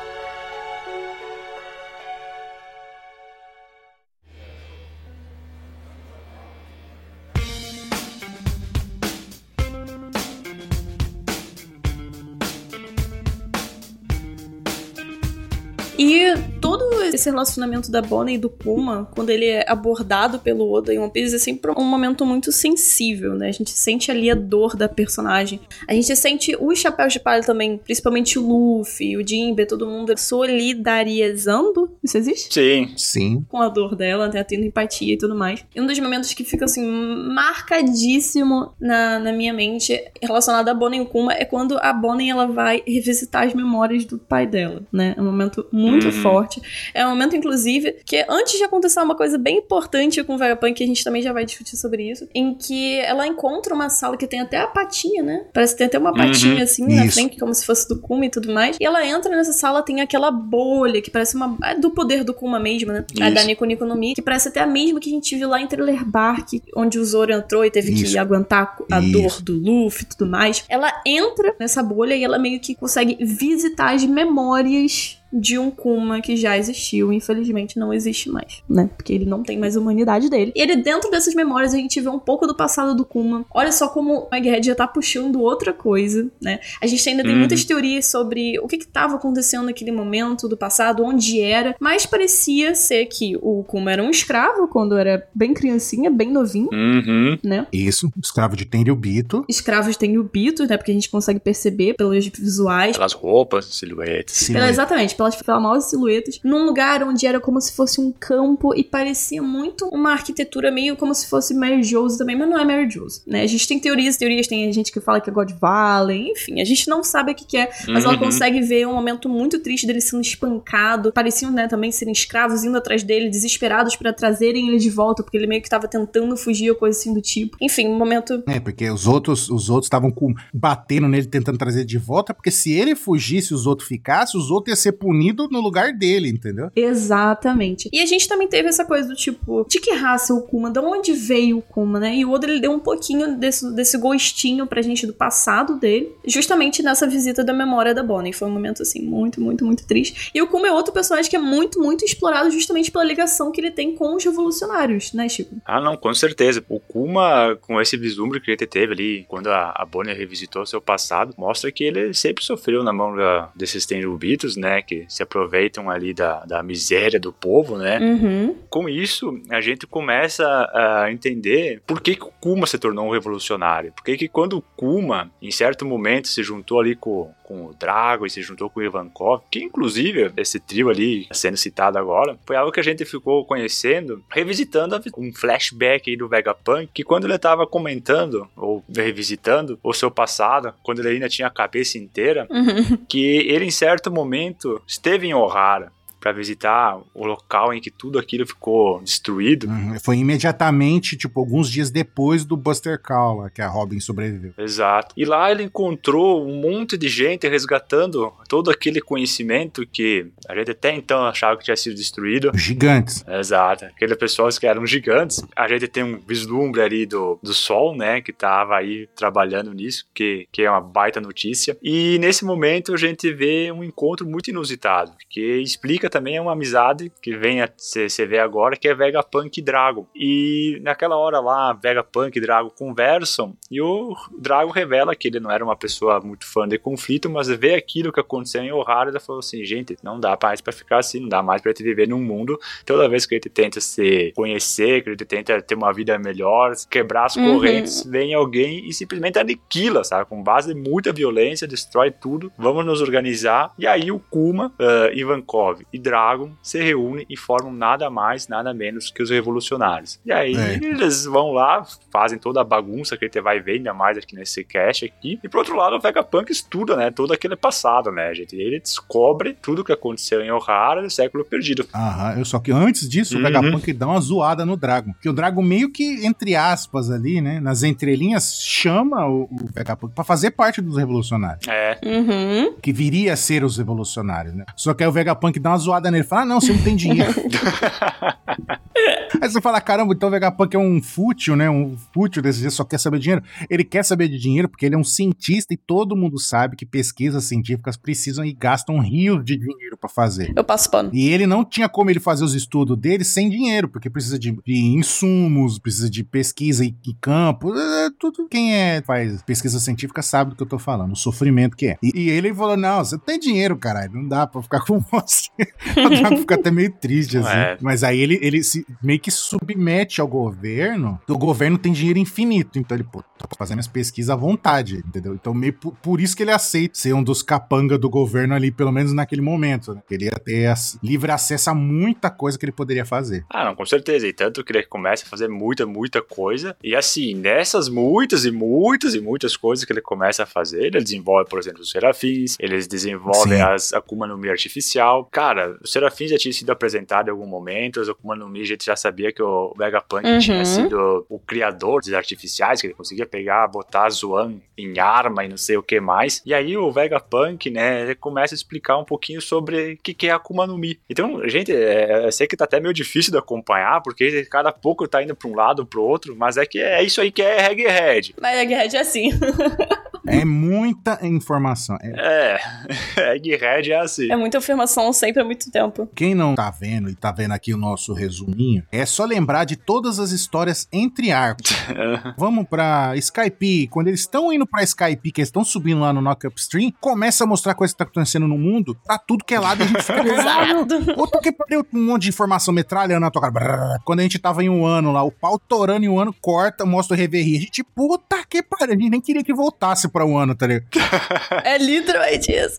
Esse relacionamento da Bonnie e do Kuma, quando ele é abordado pelo Oda em One Piece, é sempre um momento muito sensível, né? A gente sente ali a dor da personagem. A gente sente os chapéus de palha também, principalmente o Luffy, o Jinbe, todo mundo solidarizando. Isso existe? Sim. Sim. com a dor dela, né, tendo empatia e tudo mais. E um dos momentos que fica, assim, marcadíssimo na, na minha mente relacionado a Bonnie e o Kuma é quando a Bonnie, ela vai revisitar as memórias do pai dela, né? É um momento muito Uhum. forte. É um momento, inclusive, que antes de acontecer uma coisa bem importante com o Vegapunk, que a gente também já vai discutir sobre isso, em que ela encontra uma sala que tem até a patinha, né? Parece que tem até uma Uhum. patinha, assim, na Isso. frente, como se fosse do Kuma e tudo mais. E ela entra nessa sala, tem aquela bolha que parece uma... É do poder do Kuma mesmo, né? A Isso. da Nico Nico no Mi, que parece até a mesma que a gente viu lá em Thriller Bark, onde o Zoro entrou e teve que Isso. aguentar a Isso. dor do Luffy e tudo mais. Ela entra nessa bolha e ela meio que consegue visitar as memórias de um Kuma que já existiu, infelizmente não existe mais, né? Porque ele não tem mais a humanidade dele. E ele, dentro dessas memórias, a gente vê um pouco do passado do Kuma. Olha só como o Egghead já tá puxando outra coisa, né? A gente ainda tem Uhum. muitas teorias sobre o que que tava acontecendo naquele momento do passado, onde era, mas parecia ser que o Kuma era um escravo quando era bem criancinha, bem novinho, Uhum. né? Isso, escravo de Tenryubito. Escravos têm o bito, né? Porque a gente consegue perceber pelos visuais. Pelas roupas, silhuetas. Sim, Pela, exatamente, pelas famosas silhuetas, num lugar onde era como se fosse um campo e parecia muito uma arquitetura meio como se fosse Mary Jose também, mas não é Mary Jose, né? A gente tem teorias, teorias, tem gente que fala que é God Valley, enfim, a gente não sabe o que, que é, mas ela Uhum. consegue ver um momento muito triste dele sendo espancado, pareciam, né, também serem escravos indo atrás dele, desesperados pra trazerem ele de volta, porque ele meio que tava tentando fugir ou coisa assim do tipo. Enfim, um momento É, porque os outros os outros estavam com- batendo nele, tentando trazer ele de volta, porque se ele fugisse e os outros ficassem, os outros iam ser punidos no lugar dele, entendeu? Exatamente. E a gente também teve essa coisa do tipo, de que raça é o Kuma? De onde veio o Kuma, né? E o Oda ele deu um pouquinho desse, desse gostinho pra gente do passado dele, justamente nessa visita da memória da Bonnie. Foi um momento, assim, muito, muito, muito triste. E o Kuma é outro personagem que é muito, muito explorado justamente pela ligação que ele tem com os revolucionários, né, Chico? Ah, não, com certeza. O Kuma, com esse vislumbre que ele teve ali, quando a, a Bonnie revisitou seu passado, mostra que ele sempre sofreu na mão da- desses Tenryubitos, né, que se aproveitam ali da, da miséria do povo, né. Uhum. Com isso, a gente começa a entender por que, que o Kuma se tornou um revolucionário. Por que, que quando o Kuma, em certo momento, se juntou ali com, com o Drago e se juntou com o Ivankov, que inclusive esse trio ali sendo citado agora, foi algo que a gente ficou conhecendo, revisitando um flashback aí do Vegapunk, que quando ele estava comentando, ou revisitando o seu passado, quando ele ainda tinha a cabeça inteira, Uhum. que ele em certo momento esteve em Ohara para visitar o local em que tudo aquilo ficou destruído. Uhum. Foi imediatamente, tipo, alguns dias depois do Buster Call, lá, que a Robin sobreviveu. Exato. E lá ele encontrou um monte de gente resgatando todo aquele conhecimento que a gente até então achava que tinha sido destruído. Gigantes. Exato. Aquelas pessoas que eram gigantes. A gente tem um vislumbre ali do, do Sol, né? Que tava aí trabalhando nisso, que, que é uma baita notícia. E nesse momento a gente vê um encontro muito inusitado, que explica também uma amizade que vem a você vê agora, que é Vegapunk e Drago. E naquela hora lá, Vegapunk e Drago conversam e o Drago revela que ele não era uma pessoa muito fã de conflito, mas vê aquilo que aconteceu em Ohara e falou assim: gente, não dá mais pra ficar assim, não dá mais pra te viver num mundo toda vez que a gente tenta se conhecer, que a gente tenta ter uma vida melhor, quebrar as Uhum. correntes, vem alguém e simplesmente aniquila, sabe? Com base em muita violência, destrói tudo. Vamos nos organizar. E aí o Kuma, ah, Ivankov e Dragon se reúnem e formam nada mais, nada menos que os revolucionários. E aí É. eles vão lá, fazem toda a bagunça que a gente vai ver ainda mais aqui nesse cast aqui. E por outro lado, o Vegapunk estuda, né? Todo aquele passado, né, gente? Ele descobre tudo que aconteceu em Ohara no século perdido. Aham, eu só que antes disso, Uhum. o Vegapunk dá uma zoada no Dragon. Que o Dragon meio que, entre aspas, ali, né? Nas entrelinhas, chama o, o Vegapunk pra fazer parte dos revolucionários. É, Uhum. Que viria a ser os revolucionários, né? Só que aí o Vegapunk dá uma zoada nele. Fala, ah, não, você não tem dinheiro. aí você fala, caramba, então o Vegapunk é um fútil, né? Um fútil desse jeito, só quer saber de dinheiro. Ele quer saber de dinheiro porque ele é um cientista e todo mundo sabe que pesquisas científicas precisam e gastam rios de dinheiro pra fazer. Eu passo pano. E ele não tinha como ele fazer os estudos dele sem dinheiro, porque precisa de, de insumos, precisa de pesquisa e, e campo, é, tudo. Quem é faz pesquisa científica sabe do que eu tô falando, o sofrimento que é. E, e ele falou: não, você tem dinheiro, caralho, não dá pra ficar com você. o Drago fica até meio triste, assim. É. Mas aí ele, ele se meio que submete ao governo, o governo tem dinheiro infinito. Então ele, pô, tô fazendo as pesquisas à vontade, entendeu? Então meio por, por isso que ele aceita ser um dos capanga do governo ali, pelo menos naquele momento, né? Ele ia ter as- livre acesso a muita coisa que ele poderia fazer. Ah, não, com certeza. E tanto que ele começa a fazer muita, muita coisa. E assim, nessas muitas e muitas e muitas coisas que ele começa a fazer, ele desenvolve, por exemplo, os serafins, eles desenvolvem Sim. as Akuma no Mi artificial. Cara, os serafins já tinham sido apresentados em algum momento, os Akuma no Mi a gente já sabia que o Vegapunk Uhum. tinha sido o criador dos artificiais, que ele conseguia pegar, botar Zoan em arma e não sei o que mais. E aí o Vegapunk, né, ele começa a explicar um pouquinho sobre o que, que é Akuma no Mi. Então, gente, é, eu sei que tá até meio difícil de acompanhar, porque cada pouco tá indo pra um lado ou pro outro, mas é que é isso aí que é Egghead. Mas a Egghead é assim. É muita informação. É- É, Egghead é assim. É muita afirmação sempre há muito tempo. Quem não tá vendo e tá vendo aqui o nosso resuminho, é só lembrar de todas as histórias entre arcos. Vamos pra Skype. Quando eles estão indo pra Skype, que eles estão subindo lá no Knock Upstream, começa a mostrar coisa que tá acontecendo no mundo, pra tudo que é lado, a gente fica. "Caralho, Exato. Puta que pariu, um monte de informação metralhando na tua cara. Brrr. Quando a gente tava em um ano lá, o pau torando em um ano, corta, mostra o reverie. A gente, puta que pariu, a gente nem queria que voltasse pra um ano, tá ligado? É literalmente isso.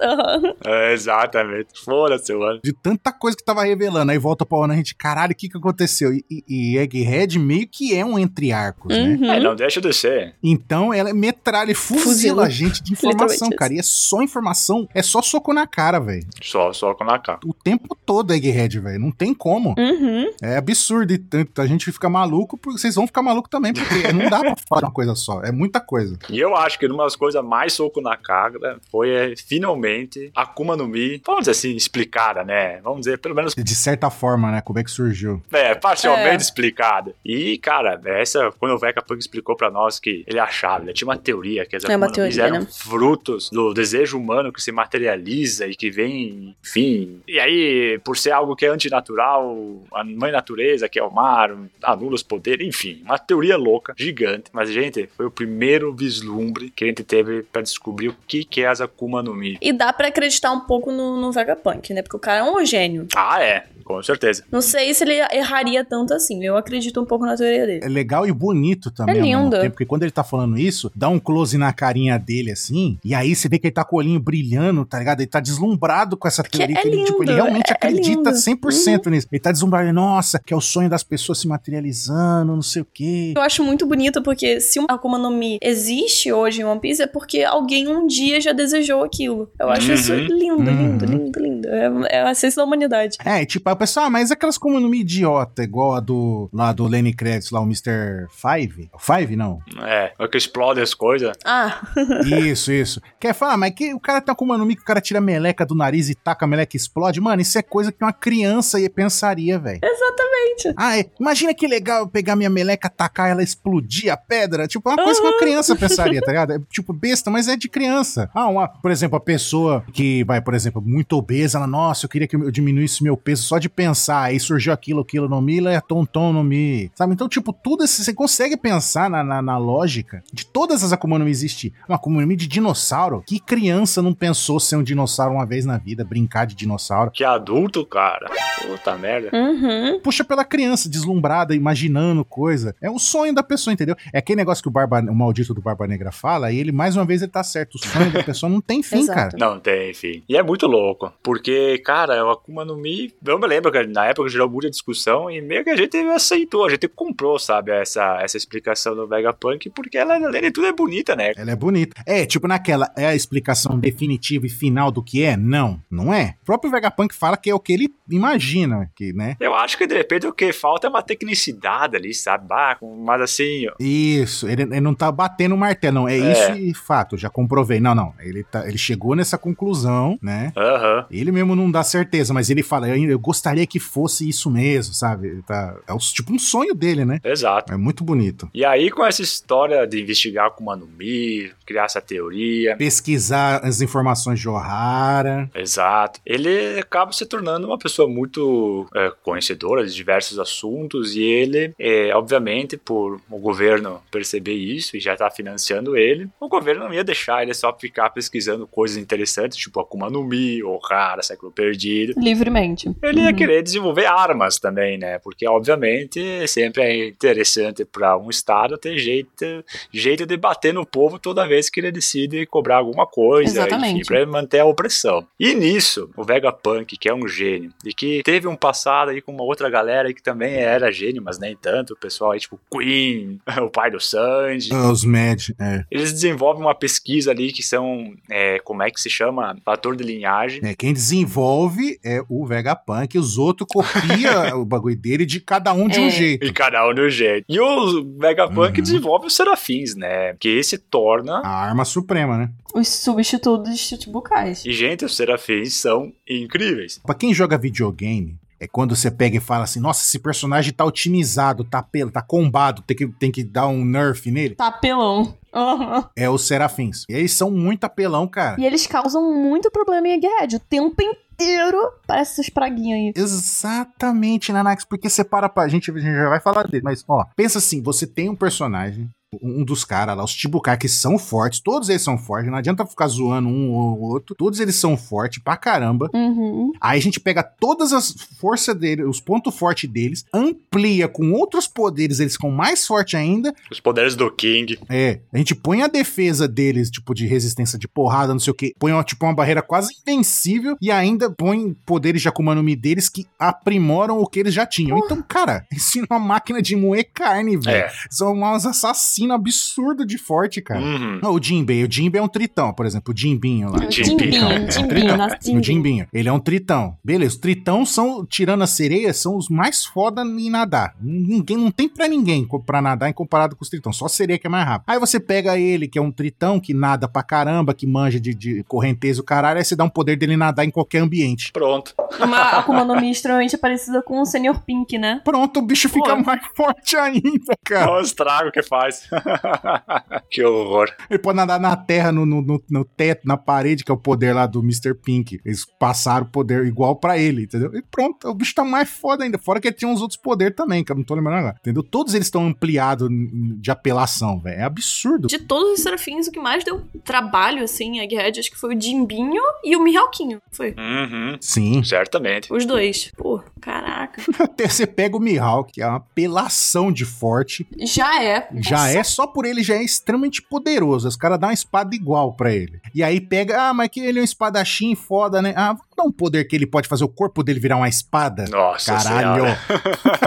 É, exatamente. Foda-se, mano. De tanta coisa que tava revelando. Aí volta pra um ano, a gente, caralho, o que que aconteceu? E, e, e Egghead meio que é um entre arcos, né? Uhum. É, não deixa de ser. Então ela é metralha e fuzila Fuzila. a gente de informação, cara. E é só informação, é só soco na cara, velho. Só, só com a cara. O tempo todo Egghead, velho. Não tem como. Uhum. É absurdo e tanto. A gente fica maluco, porque vocês vão ficar maluco também, porque não dá pra falar uma coisa só. É muita coisa. E eu acho que uma das coisas mais soco na cara foi é, finalmente a Akuma no Mi, vamos dizer assim, explicada, né? Vamos dizer, pelo menos De certa forma, né? Como é que surgiu? É, parcialmente É. explicada. E, cara, essa, quando o Vegapunk explicou pra nós que ele achava, ele tinha uma teoria que as É uma Akuma no Mis teoria, eram né? frutos do desejo humano que se materializa e que vem, enfim. E aí, por ser algo que é antinatural, a mãe natureza, que é o mar, anula os poderes, enfim, uma teoria louca, gigante. Mas, gente, foi o primeiro vislumbre que a gente teve pra descobrir o que, que é as Akuma no Mi. E dá pra acreditar um pouco no, no Vegapunk, né? Porque o cara é um gênio. Ah, é, com certeza. Não sei se ele erraria tanto assim. Eu acredito um pouco na teoria dele. É legal e bonito também É ao mesmo lindo. tempo, porque quando ele tá falando isso, dá um close na carinha dele, assim, e aí você vê que ele tá com o olhinho brilhando, tá ligado? Ele tá deslumbrado com essa teoria, é que ele, tipo, ele lindo, realmente é- é acredita lindo. 100% nisso. Ele tá deslumbrado, nossa, que é o sonho das pessoas se materializando, não sei o quê. Eu acho muito bonito porque se uma Akuma no Mi existe hoje em One Piece é porque alguém um dia já desejou aquilo. Eu acho isso Uhum. lindo, lindo, Uhum. lindo, lindo. É, é a essência da humanidade. É, e tipo, o pessoal, ah, mas aquelas comunas idiota, igual a do, lá do Lenny Kravitz, lá o Mr. Five? Five, não. É, é que explode as coisas. Ah, Isso, isso. Quer falar, mas que o cara tá com uma no que o cara tira a meleca do nariz e taca a meleca e explode? Mano, isso é coisa que uma criança ia pensaria, velho. exatamente. Ah, é. imagina que legal eu pegar minha meleca, tacar ela, explodir a pedra. Tipo, uma coisa que uma criança pensaria, tá ligado? É tipo besta, mas é de criança. Ah, uma, por exemplo, a pessoa que vai, por exemplo, muito obesa, ela, nossa, eu queria que eu diminuísse meu peso só de pensar. Aí surgiu aquilo, aquilo no mi, é tonton no mi. Sabe? Então, tipo, tudo isso, você consegue pensar na, na, na lógica de todas as Akuma no Mi existir. Uma Akuma no Mi de dinossauro. Que criança não pensou ser um dinossauro uma vez na vida, brincar de dinossauro? Que adulto, cara. Puta merda. Uhum. puxa pela criança, deslumbrada, imaginando coisa. É o sonho da pessoa, entendeu? É aquele negócio que o, Barba, o maldito do Barba Negra fala, e ele, mais uma vez, ele tá certo. O sonho da pessoa não tem fim, cara. Não tem, enfim. E é muito louco. Porque, cara, o Akuma no Mi. Eu me lembro que na época gerou muita discussão e meio que a gente aceitou, a gente comprou, sabe, essa, essa explicação do Vegapunk, porque ela, além de tudo, é bonita, né? Ela é bonita. É, tipo naquela, é a explicação definitiva e final do que é? Não, não é. O próprio Vegapunk fala que é o que ele imagina, que, né? Eu acho que de repente o que falta é uma tecnicidade ali, sabe? Ah, com- mas assim, ó, Isso, ele, ele não tá batendo o martelo, não. É, É. isso e fato, já comprovei. Não, não. Ele, tá, ele chegou nessa conclusão, né? aham. Ele mesmo não dá certeza, mas ele fala, eu, eu gostaria que fosse isso mesmo, sabe? Ele tá, é o- tipo um sonho dele, né? Exato. É muito bonito. E aí, com essa história de investigar Akuma no Mi, criar essa teoria, Pesquisar as informações de Ohara. Exato. Ele acaba se tornando uma pessoa muito é, conhecedora de diversos assuntos e ele, é, obviamente, por o governo perceber isso e já estar financiando ele, o governo não ia deixar ele só ficar pesquisando coisas interessantes, tipo Akuma no Mi, Ohara, Século Perdido. Livremente. Ele ia Uhum. querer desenvolver armas também, né? Porque, obviamente, sempre é interessante para um Estado ter jeito, jeito de bater no povo toda vez que ele decide cobrar alguma coisa, Exatamente. enfim, para manter a opressão. E nisso, o Vegapunk, que é um gênio, e que teve um passado aí com uma outra galera que também era gênio, mas nem tanto, o pessoal aí, tipo Queen, o pai do Sanji. Os Mad, é. Eles desenvolvem uma pesquisa ali que são, é, como é que se chama? Fator de linhagem. É, Quem desenvolve é o Vegapunk, os outros copiam o bagulho dele de cada um de um É. jeito. E cada um do jeito. E o Vegapunk Uhum. desenvolve os serafins, né? Que se torna. A arma suprema, né? Os substitutos chichibukais. E, gente, os serafins são incríveis. Pra quem joga videogame, É quando você pega e fala assim, nossa, esse personagem tá otimizado, tá pelo, tá combado, tem que, tem que dar um nerf nele. Tá apelão. Aham. É os serafins. E eles são muito apelão, cara. E eles causam muito problema em Egghead. O tempo inteiro parece essas praguinhas aí. Exatamente, Nanax, porque você para pra gente, a gente já vai falar dele, mas ó, pensa assim, você tem um personagem, um dos caras lá, os Chibukai, que são fortes, todos eles são fortes, não adianta ficar zoando um ou outro, todos eles são fortes pra caramba. Uhum. Aí a gente pega todas as forças deles, os pontos fortes deles, amplia com outros poderes, eles ficam mais fortes ainda. Os poderes do King. É, a gente põe a defesa deles, tipo, de resistência de porrada, não sei o que, põe uma, tipo, uma barreira quase invencível e ainda põe poderes de Akuma no Mi deles que aprimoram o que eles já tinham. Então, cara, ensina uma máquina de moer carne, velho. É. São uns assassinos absurdo de forte, cara. Uhum. Não, o Jinbei, o Jinbei é um tritão, por exemplo, o Jimbinho lá. O Jimbinho. É um Jimbinho, nossa, O Jimbinho. Ele é um tritão. Beleza, os tritão são, tirando as sereias, são os mais foda em nadar. Ninguém, não tem pra ninguém pra nadar em comparado com os tritão. Só a sereia que é mais rápido. Aí você pega ele, que é um tritão, que nada pra caramba, que manja de, de correnteza o caralho, aí você dá um poder dele nadar em qualquer ambiente. Pronto. Uma Akuma no Mi extremamente parecida com o Senior Pink, né? Pronto, o bicho fica Pô. mais forte ainda, cara. Olha o estrago que faz. que horror. Ele pode nadar na terra, no, no, no- no teto, na parede, que é o poder lá do Mr. Pink. Eles passaram o poder igual pra ele, entendeu? E pronto, o bicho tá mais foda ainda. Fora que ele tinha uns outros poderes também, que eu não tô lembrando agora. Entendeu? Todos eles estão ampliados de apelação, velho. É absurdo. De todos os serafins, o que mais deu trabalho, assim, em Egghead, acho que foi o Jimbinho e o Mihawkinho. Foi. Uhum. Sim. Certamente. Os dois. Pô, caraca. Até você pega o Mihawk, que é uma apelação de forte. Já é. Já é, só por ele já é extremamente poderoso. Os caras dão uma espada igual pra ele. E aí pega, ah, mas que ele é um espadachim foda, né? Ah, um poder que ele pode fazer o corpo dele virar uma espada. Nossa Caralho.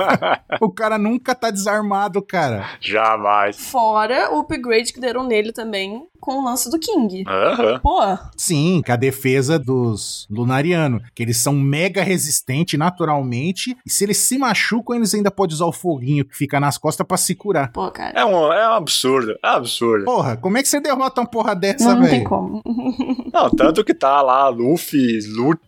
o cara nunca tá desarmado, cara. Jamais. Fora o upgrade que deram nele também com o lance do King. Aham. Pô, Sim, que a defesa dos Lunarianos, que eles são mega resistentes naturalmente, e se eles se machucam, eles ainda podem usar o foguinho que fica nas costas pra se curar. pô, cara. É um, é um absurdo. É um absurdo. Porra, como é que você derrota uma porra dessa, Não, não tem velho? como. Não, tanto que tá lá Luffy, Lute,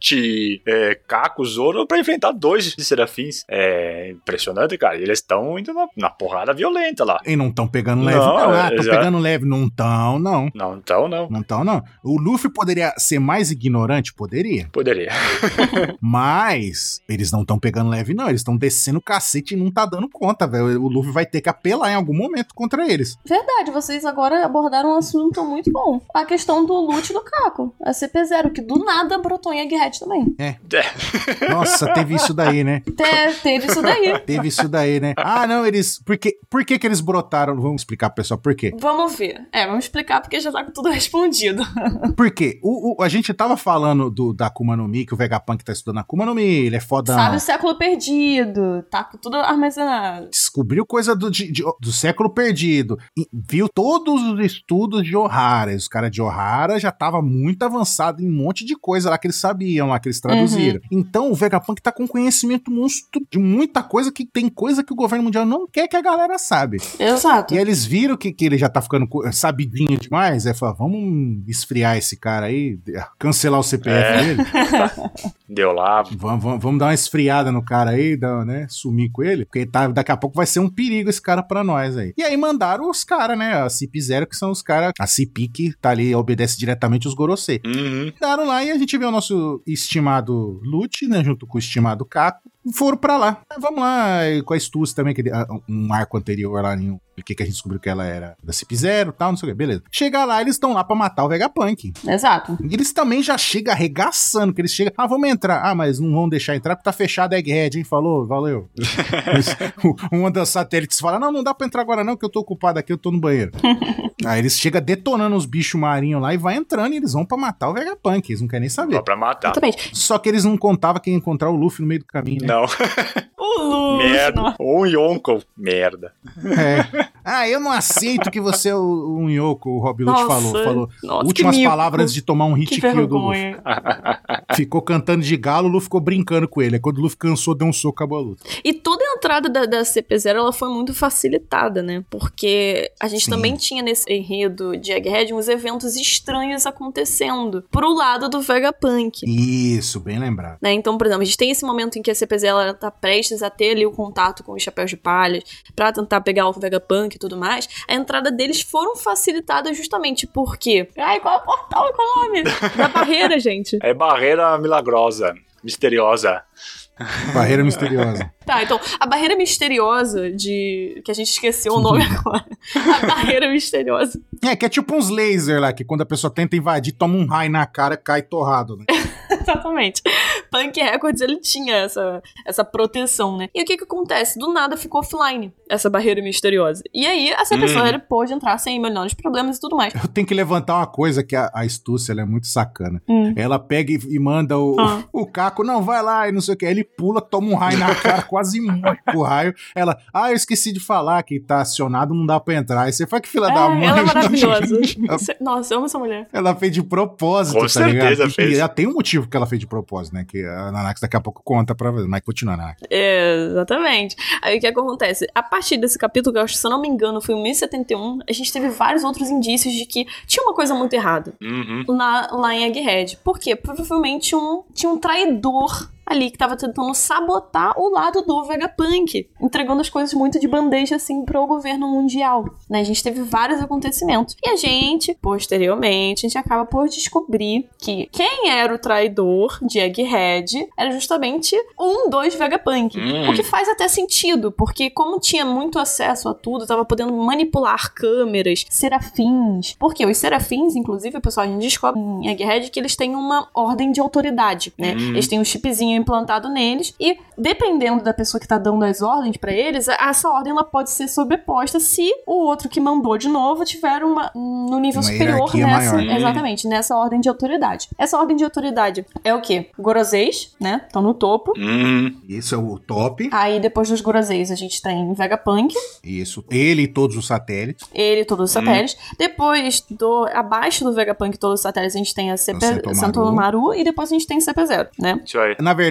é, Kako, Zoro pra enfrentar dois de serafins. É impressionante, cara. E eles estão indo na, na porrada violenta lá. E não tão pegando leve. Não, Não, ah, tô exato. pegando leve. Não tão, não. Não, então não. Não tão, não. O Luffy poderia ser mais ignorante? Poderia. Poderia. Mas eles não estão pegando leve, não. Eles estão descendo o cacete e não tá dando conta, velho. O Luffy vai ter que apelar em algum momento contra eles. Verdade, vocês agora abordaram um assunto muito bom. A questão do loot do Caco. A CP0, que do nada brotou em Egghead também. Nossa, teve isso daí, né? Te- teve isso daí. Teve isso daí, né? Ah, não, eles. Por que, por que, que eles brotaram? Vamos explicar pro pessoal por quê. Vamos ver. É, vamos explicar porque já tá com tudo respondido. Por quê? O, o- a gente tava falando do, da Akuma no Mi, que o Vegapunk tá estudando Akuma no Mi, ele é fodão. Sabe o século perdido. Tá com tudo armazenado. Descobriu coisa do, de- de- do século perdido. E viu todos os estudos de Ohara. Os caras de Ohara já tava muito avançado em um monte de coisa lá que eles sabiam, lá que eles traduziram. Então o Vegapunk tá com conhecimento monstro de muita coisa que tem coisa que o governo mundial não quer que a galera sabe. Exato. E eles viram que, que ele já tá ficando co- sabidinho demais. Aí falaram, vamos esfriar esse cara aí, cancelar o CPF É. dele. Deu lá. Vamos, vamos, vamos dar uma esfriada no cara aí, dar, né? Sumir com ele. Porque tá, daqui a pouco vai ser um perigo esse cara pra nós aí. E aí mandaram os caras, né? A CIP0, que são os caras. A CIP que tá ali, obedece diretamente os Gorosei. Uhum. Mandaram lá e a gente vê o nosso estimado Lute, né? Junto com o estimado Caco. Foram pra lá. Vamos lá, com a Stussy também, que ah, um arco anterior lá em O que, que a gente descobriu que ela era da CIP0 e tal, não sei o que. Beleza. Chegar lá, eles estão lá pra matar o Vegapunk. Exato. E Eles também já chegam arregaçando, que eles chegam, ah, vamos entrar. Ah, mas não vão deixar entrar porque tá fechado a Egghead, hein? Falou, valeu. Uma das satélites fala, não, não dá pra entrar agora não, que eu tô ocupado aqui, eu tô no banheiro. Aí eles chegam detonando os bichos marinhos lá e vai entrando e eles vão pra matar o Vegapunk, eles não querem nem saber. Só pra matar. Exatamente. Só que eles não contavam que ia encontrar o Luffy no meio do caminho, né? Não. O Luffy. Merda. nossa. Um Yonko. Merda. É. Ah, eu não aceito que você é o- um Yoko, o Rob Lute falou. Falou. nossa, Últimas palavras antes de tomar um hit kill do Luffy. Ficou cantando de galo, o Luffy ficou brincando com ele. Aí quando o Luffy cansou, deu um soco, acabou a luta. E toda a entrada da, da CP0 ela foi muito facilitada, né? Porque a gente Sim. também tinha nesse enredo de Egghead uns eventos estranhos acontecendo pro lado do Vegapunk. Isso, bem lembrado. Né? Então, por exemplo, a gente tem esse momento em que a CPZ ela tá prestes a ter ali o contato com os chapéus de palha pra tentar pegar o Vegapunk e tudo mais. A entrada deles foram facilitadas justamente porque. Ai, qual é o portal? Qual é o nome? Da barreira, gente. É barreira milagrosa, misteriosa. Barreira misteriosa. Tá, então, a barreira misteriosa de. que a gente esqueceu o nome agora. A barreira misteriosa. É, que é tipo uns laser lá, que quando a pessoa tenta invadir, toma um raio na cara, cai torrado, né? Exatamente. Punk Records, ele tinha essa, essa proteção, né? E o que que acontece? Do nada ficou offline essa barreira misteriosa. E aí, essa Hum. pessoa ele pôde entrar sem menores problemas e tudo mais. Eu tenho que levantar uma coisa que a, a astúcia, ela é muito sacana. Hum. Ela pega e, e manda o, Ah. o Caco, não, vai lá, e não sei o que. Aí ele pula, toma um raio na cara, quase morre com o raio. Ela, ah, eu esqueci de falar que tá acionado, não dá pra entrar. Aí você fala que filha da mãe. É, ela é maravilhosa. Nossa, eu amo essa mulher. Ela fez de propósito, Com tá certeza ligado? Fez. E ela tem um motivo que ela fez de propósito, né? Que a Nanax daqui a pouco conta pra você. Mas continua, Nanax. É, exatamente. Aí o que acontece? A partir desse capítulo, que eu acho, se eu não me engano, foi em 1071, a gente teve vários outros indícios de que tinha uma coisa muito errada. Uhum. lá, lá em Egghead. Por quê? Provavelmente um, tinha um traidor ali que tava tentando sabotar o lado do Vegapunk, entregando as coisas muito de bandeja assim para o governo mundial. Né? A gente teve vários acontecimentos. E a gente, posteriormente, a gente acaba por descobrir que quem era o traidor de Egghead era justamente um dos Vegapunk. Hum. O que faz até sentido, porque como tinha muito acesso a tudo, tava podendo manipular câmeras, serafins. Porque os serafins, inclusive, pessoal, a gente descobre em Egghead que eles têm uma ordem de autoridade, né? Hum. Eles têm um chipzinho implantado neles e, dependendo da pessoa que tá dando as ordens pra eles, essa ordem ela pode ser sobreposta se o outro que mandou de novo tiver uma no nível Uma superior nessa, maior. exatamente, nessa ordem de autoridade. Essa ordem de autoridade é o quê? Goroseis, né? Estão no topo. Uhum. Isso é o top. Aí depois dos Goroseis a gente tem Vegapunk, Isso. Ele e todos os satélites. ele e todos os satélites. Depois do abaixo do Vegapunk e todos os satélites a gente tem a CP, Sentomaru. Santomaru e depois a gente tem CP0, né? Isso aí. Na verdade,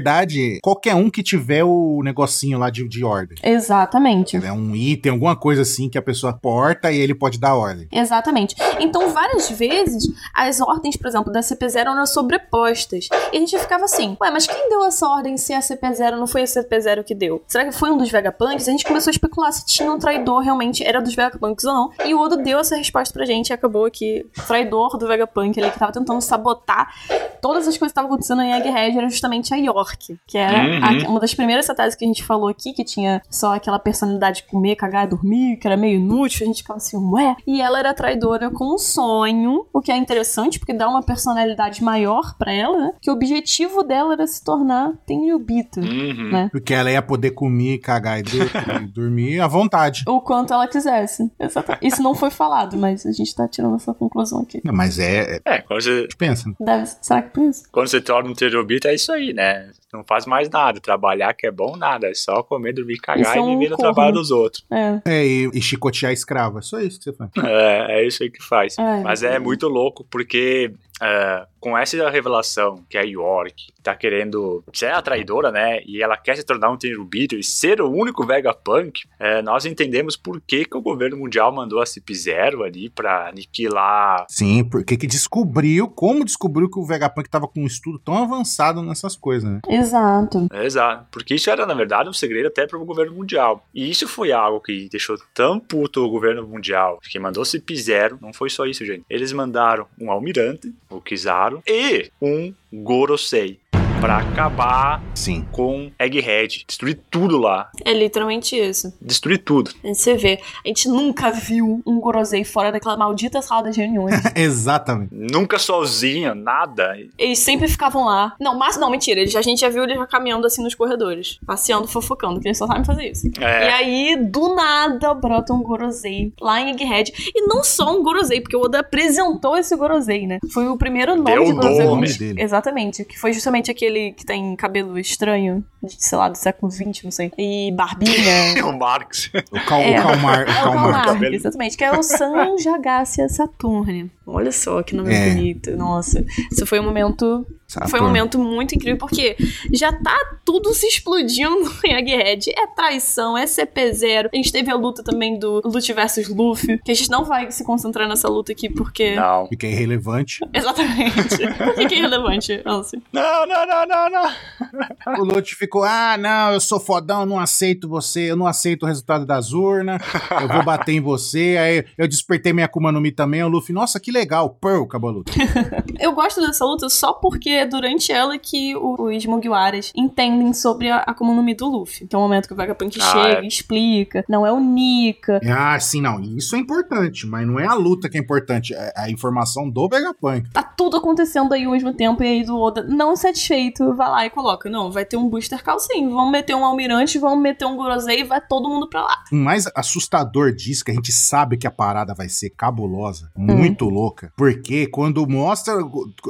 qualquer um que tiver o negocinho lá de, de ordem. Exatamente. É um item, alguma coisa assim que a pessoa porta e ele pode dar ordem. Exatamente. Então, várias vezes, as ordens, por exemplo, da CP0 eram sobrepostas. E a gente ficava assim, ué, mas quem deu essa ordem se a CP0 não foi a CP0 que deu? Será que foi um dos Vegapunks? A gente começou a especular se tinha um traidor realmente era dos Vegapunks ou não. E o Oda deu essa resposta pra gente e acabou que o traidor do Vegapunk ali que tava tentando sabotar todas as coisas que estavam acontecendo em Egghead era justamente a York, que era Uhum. a- uma das primeiras satélites que a gente falou aqui, que tinha só aquela personalidade de comer, cagar, dormir, que era meio inútil, a gente ficava assim, ué. E ela era traidora com um sonho, o que é interessante, porque dá uma personalidade maior pra ela, né? Que o objetivo dela era se tornar Tenryubito, Uhum. né? Porque ela ia poder comer, cagar e dormir à vontade. O quanto ela quisesse. Exatamente. Isso não foi falado, mas a gente tá tirando essa conclusão aqui. Não, Mas é, é. É, quando você, Pensa. né? Deve, será que por isso? quando você torna um terrobito, é isso aí, né? is Não faz mais nada. Trabalhar que é bom, nada. É só comer, dormir, cagar Isso é e viver no trabalho dos outros. É. É, e, e chicotear escrava. Só isso que você faz. É, é isso aí que faz. É. Mas é muito louco porque é, com essa revelação que a York tá querendo ser a traidora, né? E ela quer se tornar um Tenryubito e ser o único Vegapunk, é, nós entendemos por que, que o governo mundial mandou a CIP-0 ali pra aniquilar. Sim, porque que descobriu, como descobriu que o Vegapunk tava com um estudo tão avançado nessas coisas, né? Exato. Exato, porque isso era, na verdade, um segredo até para o governo mundial. E isso foi algo que deixou tão puto o governo mundial, que mandou CIP-0, não foi só isso, gente. Eles mandaram um almirante, o Kizaru, e um Gorosei, para acabar Sim. com Egghead, destruir tudo lá, É literalmente isso. destruir tudo. Você vê, a gente nunca viu um Gorosei fora daquela maldita sala das reuniões. Exatamente. Nunca sozinho, nada. Eles sempre ficavam lá. Não, mas não, mentira. Eles, a gente já viu eles já caminhando assim nos corredores. Passeando, fofocando, que eles só sabem fazer isso. É. E aí, do nada, brota um Gorosei lá em Egghead. E não só um Gorosei, porque o Oda apresentou esse Gorosei, né? Foi o primeiro nome Deu de o Gorosei. nome dele. Exatamente. Que foi justamente aquele aquele que tem cabelo estranho, de, sei lá, do século XX, não sei, e barbinha. o Marx. O Cal, É. o É exatamente, que é o San Jagácia Saturne. Olha só que nome É. bonito. Nossa, isso foi um momento Foi um momento muito incrível, porque já tá tudo se explodindo em Egghead. É traição, é CP0. A gente teve a luta também do Lute versus Luffy, que a gente não vai se concentrar nessa luta aqui, porque... Não. Fica irrelevante. Exatamente. É irrelevante, Elcio? Não, não, não, não, não. O Lute ficou, ah, não, eu sou fodão, não aceito você, eu não aceito o resultado das urnas, eu vou bater em você. Aí eu despertei minha Akuma no Mi também, o Luffy, nossa, que legal, Pearl, acabou a luta. Eu gosto dessa luta só porque é durante ela que o- os Mugiwaras entendem sobre a Akuma no Mi do Luffy. Que é o momento que o Vegapunk Ah, chega é. e explica. Não é o Nika. Ah, sim, não, isso é importante, mas não é a luta que é importante, é a informação do Vegapunk. Tá tudo acontecendo aí ao mesmo tempo. E aí do Oda, não satisfeito, vai lá e coloca. Não, vai ter um Booster Call sim. Vamos meter um Almirante, vamos meter um Gorosei e vai todo mundo pra lá. O mais assustador disso, que a gente sabe que a parada vai ser cabulosa, muito louca, porque quando mostra,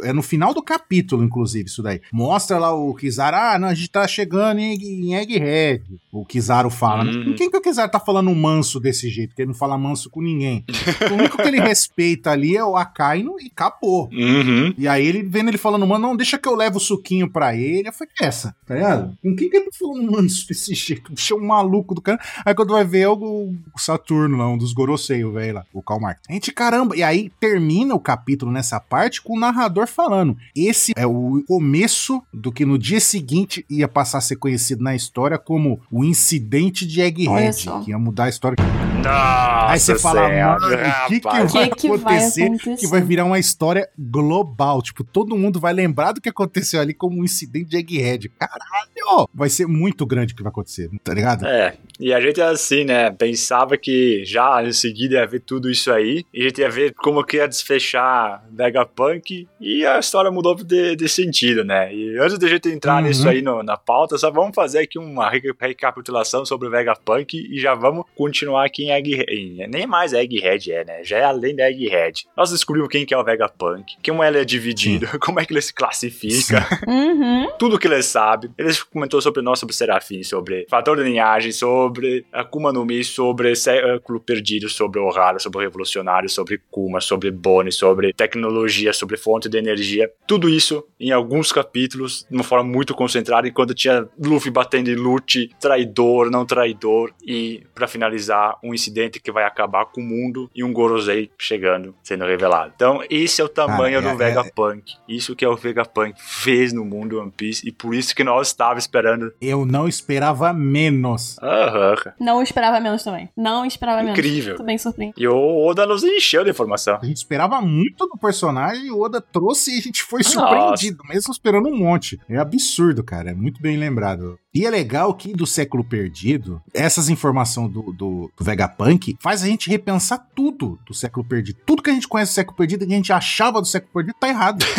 é no final do capítulo, inclusive, isso daí, mostra lá o Kizaru, ah, não, a gente tá chegando em, em Egghead, o Kizaru fala, né? Uhum. Quem que o Kizaru tá falando manso desse jeito, que ele não fala manso com ninguém? o único que ele respeita ali é o Akainu e acabou. Uhum. E aí ele vendo ele falando, mano, não, deixa que eu levo o suquinho pra ele. Eu falei, que é essa? Tá ligado? Com quem que ele tá falando, mano, desse jeito? Bicho é um maluco do cara. Aí quando vai ver é o, Saturno lá, um dos Gorosei, o velho lá, o Karl Marx. Gente, caramba. E aí termina o capítulo nessa parte com o narrador falando. Esse é o começo do que no dia seguinte ia passar a ser conhecido na história como o incidente de Egghead, que ia mudar a história. Nossa aí você fala, mano, o que, que vai Que que vai acontecer acontecer? que vai virar uma história global. Tipo, todo mundo vai lembrar do que aconteceu ali como um incidente de Egghead. Caralho! Vai ser muito grande o que vai acontecer, tá ligado? É, e a gente assim, né, pensava que já em seguida ia ver tudo isso aí, e a gente ia ver como que ia desfechar Vegapunk, e a história mudou de, de sentido, né, e antes de a gente entrar Uhum. nisso aí no- na pauta, só vamos fazer aqui uma reca- recapitulação sobre o Vegapunk, e já vamos continuar aqui em Egghead, nem mais Egghead é, né, já é além da Egghead. Nós descobrimos quem que é o Vegapunk, como ele é dividido, como é que ele se classifica, Uhum. tudo que ele sabe. Ele comentou sobre nós, sobre Serafim, sobre fator de linhagem, sobre Akuma no Mi, sobre século perdido, sobre Ohara, sobre o revolucionário, sobre Kuma, sobre Bonnie, sobre tecnologia, sobre fonte de energia. Tudo isso em alguns capítulos, de uma forma muito concentrada, enquanto tinha Luffy batendo em Lute, traidor, não traidor, e para finalizar, um incidente que vai acabar com o mundo e um Gorosei chegando, sendo revelado. Então, esse é o tamanho Cara, é- do Vegapunk. Isso que é o Vegapunk fez no mundo One Piece e por isso que nós estávamos esperando. Eu não esperava menos. Aham, cara. Não esperava menos também. Não esperava menos. Incrível. Tô bem surpreendido. E o Oda nos encheu de informação. A gente esperava muito do personagem e o Oda trouxe e a gente foi surpreendido, mesmo esperando um monte. É absurdo, cara. É muito bem lembrado. E é legal que do século perdido, essas informações do, do, do Vegapunk faz a gente repensar tudo do século perdido. Tudo que a gente conhece do século perdido, que a gente achava do século perdido, tá errado.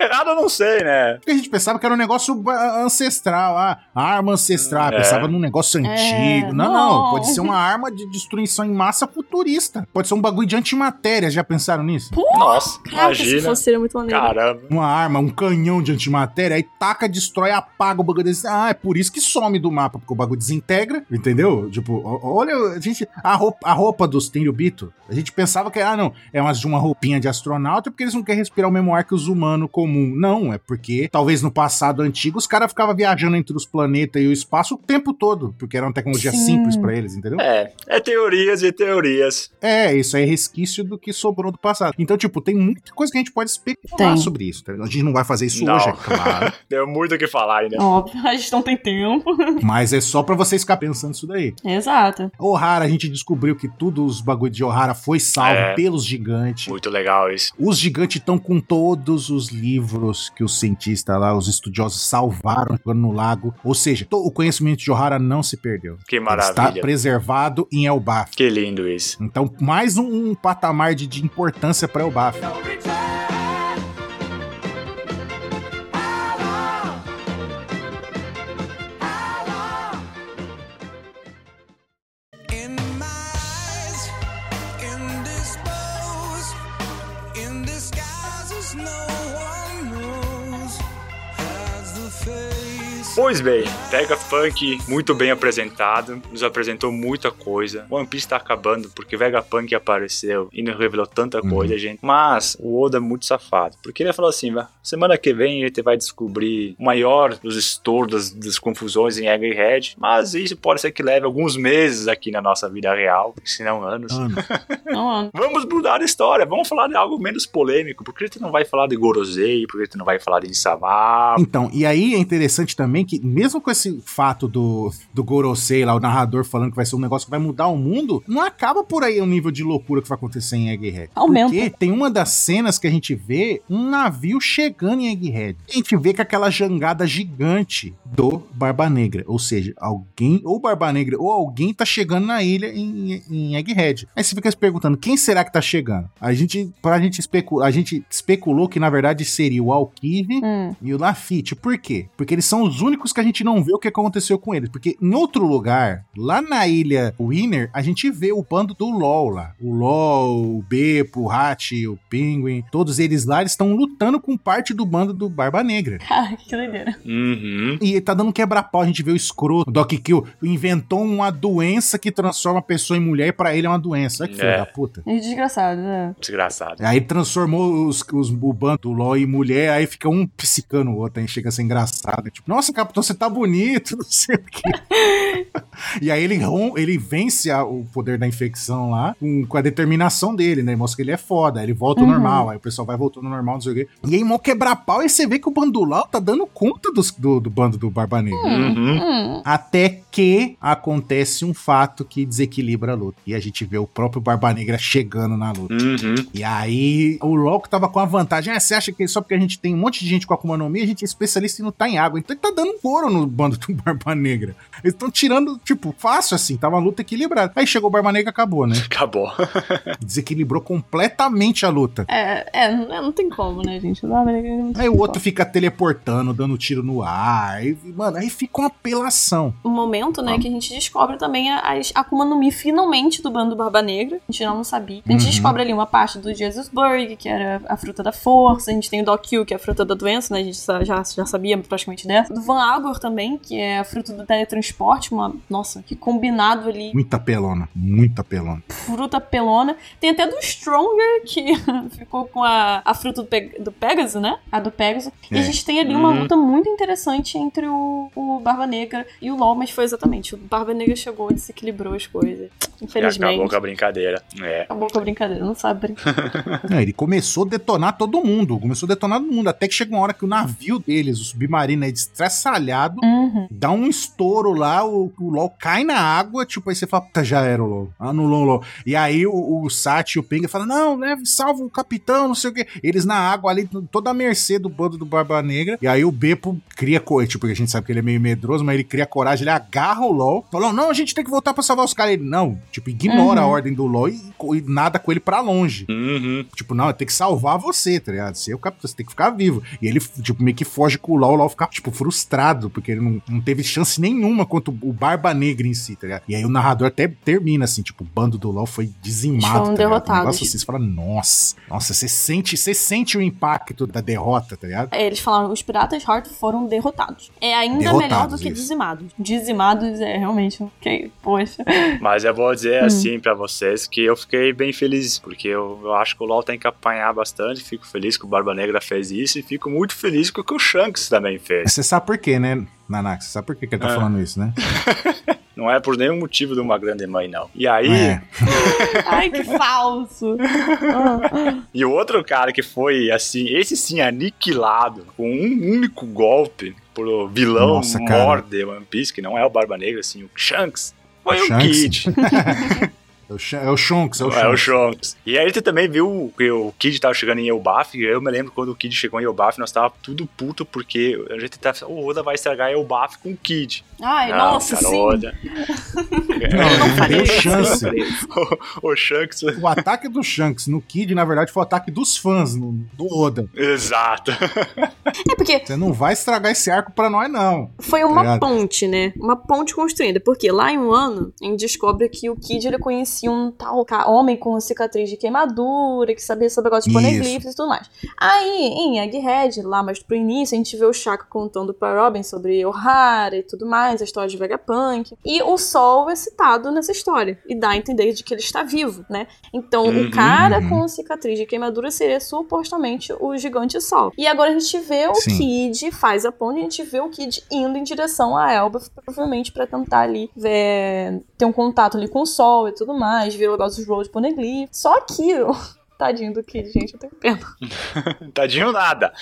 Errado eu não sei, né? Porque a gente pensava que era um negócio ah, ancestral, ah, arma ancestral, É. pensava num negócio antigo. não, não, não. pode ser uma arma de destruição em massa futurista. Pode ser um bagulho de antimatéria, já pensaram nisso? Nossa, Caraca, se imagina. fosse seria muito maneiro. Caramba. Uma arma, um canhão de antimatéria, aí taca, destrói, apaga o bagulho desse. Ah, é por isso que some do mapa, porque o bagulho desintegra, entendeu? Tipo, olha, a gente. A roupa, a roupa dos Tenryubito, a gente pensava que, ah, não, é umas de uma roupinha de astronauta porque eles não querem respirar o mesmo ar que os humanos comum. Não, é porque talvez no passado antigo os caras ficavam viajando entre os planetas e o espaço o tempo todo, porque era uma tecnologia Sim. simples pra eles, entendeu? É, é teorias e teorias. É, isso é resquício do que sobrou do passado. Então, tipo, tem muita coisa que a gente pode especular Tem. sobre isso. tá? A gente não vai fazer isso Não. hoje, é claro. Deu muito o que falar ainda. Óbvio, a gente não tem tempo. mas é só pra vocês ficar pensando isso daí. Exato. Ohara, a gente descobriu que tudo os bagulho de Ohara foi salvo É. pelos gigantes. Muito legal isso. Os gigantes estão com todos os livros que os cientistas lá, os estudiosos salvaram jogando no lago. Ou seja, to- o conhecimento de Ohara não se perdeu. Que Ele está maravilha. preservado em Elbaf. Que lindo isso. Então, mais um, um patamar de, de importância para Elbaf. In Pois bem, Vegapunk muito bem apresentado, nos apresentou muita coisa. One Piece tá acabando porque Vegapunk apareceu e nos revelou tanta coisa, gente. Mas o Oda é muito safado, porque ele falou assim: "Vá, semana que vem a gente vai descobrir o maior dos estouros das, confusões em Egghead, mas isso pode ser que leve alguns meses aqui na nossa vida real, se não anos. Ano. Não, Vamos mudar a história, vamos falar de algo menos polêmico. Por que a gente não vai falar de Gorosei? Por que a gente não vai falar de Insama? Então, e aí é interessante também que, mesmo com esse fato do, do Gorosei lá, o narrador falando que vai ser um negócio que vai mudar o mundo, não acaba por aí o nível de loucura que vai acontecer em Egghead. Aumenta. Porque tem uma das cenas que a gente vê um navio chegando em Egghead. A gente vê que aquela jangada gigante do Barba Negra. Ou seja, alguém, ou Barba Negra, ou alguém tá chegando na ilha em, em Egghead. Aí você fica se perguntando, quem será que tá chegando? A gente, pra gente especular, a gente especulou que na verdade seria o Alkive Hum. e o Lafitte. Por quê? Porque eles são os únicos que a gente não vê o que aconteceu com eles. Porque em outro lugar, lá na ilha Winner, a gente vê o bando do LOL lá. O LOL, o Beppo, o Hachi, o Penguin, todos eles lá, eles estão lutando com parte do bando do Barba Negra. Cara, que doideira. Uhum. E ele tá dando quebra-pau, a gente vê o escroto. O Doc Kill inventou uma doença que transforma a pessoa em mulher e pra ele é uma doença. Olha que filho É. da puta. E desgraçado, né? Desgraçado. Aí transformou os, os, o bando do LOL em mulher, aí fica um psicando o outro, aí chega a ser engraçado. Tipo, nossa, capitão, você tá bonito, não sei o quê. e aí ele, rom- ele vence a- o poder da infecção lá com, com a determinação dele, né? Mostra que ele é foda, aí ele volta ao Uhum. normal, aí o pessoal vai voltando ao normal, não sei o quê. E aí, mó quebrar pau, e você vê que o LOL tá dando conta dos- do, do bando do Barba Negra. Uhum. Hum. Até que acontece um fato que desequilibra a luta. E a gente vê o próprio Barba Negra chegando na luta. Uhum. E aí, o LOL tava com a vantagem. Ah, você acha que só porque a gente tem um monte de gente com Akuma no Mi, a gente é especialista em lutar em água. Então ele tá dando couro no bando do Barba Negra. Eles estão tirando, tipo, fácil assim. Tava uma luta equilibrada. Aí chegou o Barba Negra acabou, né? Acabou. Desequilibrou completamente a luta. É, é, não não tem como, né, gente? Não, não tem Aí o como. outro fica teleportando, dando tiro no ar. Aí, mano, aí fica uma apelação. o momento, né, Vamos. que a gente descobre também a- Akuma no Mi finalmente do bando Barba Negra. A gente não sabia. A gente Uhum. descobre ali uma parte do Jesusburg, que era a fruta da força. A gente tem o Doc Q, que é a fruta da doença, né? A gente já, já sabia praticamente dessa. Do Van Agor também, que é a fruta do teletransporte. Uma, nossa, que combinado ali. Muita pelona, muita pelona. Fruta pelona. Tem até do Stronger, que ficou com a, a fruta do, Peg do Pegasus, né? A do Pegasus. E a É. gente tem ali uma Uhum. luta muito interessante entre o, o Barba Negra e o LOL, mas foi exatamente. O Barba Negra chegou e desequilibrou as coisas. E Infelizmente. acabou com a brincadeira. É. Acabou com a brincadeira, não sabe brincar. É, ele começou a detonar todo mundo. Começou a detonar todo mundo. Até que chega uma hora que o navio deles, o submarino, é destrassalhado. Uhum. Dá um estouro lá, o, o LOL cai na água, tipo, aí você fala, puta, já era o LOL. Anulou o LOL. E aí o, o Sati e o Penga falam, não, leve, salva o capitão, não sei o quê. Eles na água ali, toda a mercê do bando do Barba Negra. E aí o Beppo cria coragem, tipo, porque a gente sabe que ele é meio medroso, mas ele cria coragem, ele agarra o LOL. Fala, não, a gente tem que voltar pra salvar os caras. Ele, não, tipo, ignora Uhum. a ordem do LOL e, e nada com ele pra longe. Uhum. Tipo, não, tem que salvar você, tá ligado? Você é o capitão, você tem que ficar vivo. E ele, tipo, meio que foge com o LOL, o LOL fica, tipo, frustrado, porque ele não, não teve chance nenhuma contra o Barba Negra em si, tá ligado? E aí o narrador até termina assim, tipo, o bando do LOL foi dizimado, Foram tá ligado? Derrotados. negócio assim, você fala, nossa, nossa, você sente, você sente o impacto da derrota, tá ligado? É, Eles falaram, os piratas Heart foram derrotados. É ainda Derrotados, melhor do que isso. dizimados. Dizimados é realmente. ok, poxa. Mas eu vou Hum. dizer assim pra vocês que eu fiquei bem feliz, porque eu, eu acho que o LoL tem que apanhar bastante. Fico feliz que o Barba Negra fez isso e fico muito feliz com o que o Shanks também fez. Você sabe por quê, né, Nanak? Você sabe por quê que ele tá Ah. falando isso, né? Não é por nenhum motivo de uma grande mãe, não. E aí, É. Ai, que falso. E o outro cara que foi assim, esse sim aniquilado com um único golpe pro vilão Nossa, cara. mor de One Piece, que não é o Barba Negra, assim, o Shanks. Foi O o, Shanks? Kid. É o, Shan- é o Shonks, é o É Shonks. E aí gente também viu que o Kid tava chegando em Elbaf. e Eu me lembro quando o Kid chegou em Elbaf, nós tava tudo puto porque a gente tava. O Oda vai estragar Elbaf com o Kid. Ai, Não, nossa, cara, sim. Oda. Não, não deu chance. o, o Shanks. O ataque do Shanks no Kid, na verdade, foi o ataque dos fãs, no- do Oda. Exato. É porque Você não vai estragar esse arco pra nós, não. foi uma Ligado? ponte, né? Uma ponte construída. Porque lá em um ano, a gente descobre que o Kid ele conhecia conhecia um tal homem com cicatriz de queimadura, que sabia sobre negócio de poneglyphs e tudo mais. Aí, em Egghead, lá mais pro início, a gente vê o Chaka contando pra Robin sobre O'Hara e tudo mais, a história de Vegapunk. E o Sol é citado nessa história. E dá a entender de que ele está vivo, né? Então, Uhum, o cara uhum. com cicatriz de queimadura seria supostamente o gigante Sol. E agora a gente vê o Sim. Kid, faz a ponte, a gente vê o Kid indo em direção a Elba, provavelmente pra tentar ali ver, ter um contato ali com o Sol e tudo mais, o negócio dos Road Poneglyph. Só que, tadinho do Kid, gente, eu tenho pena. Tadinho nada.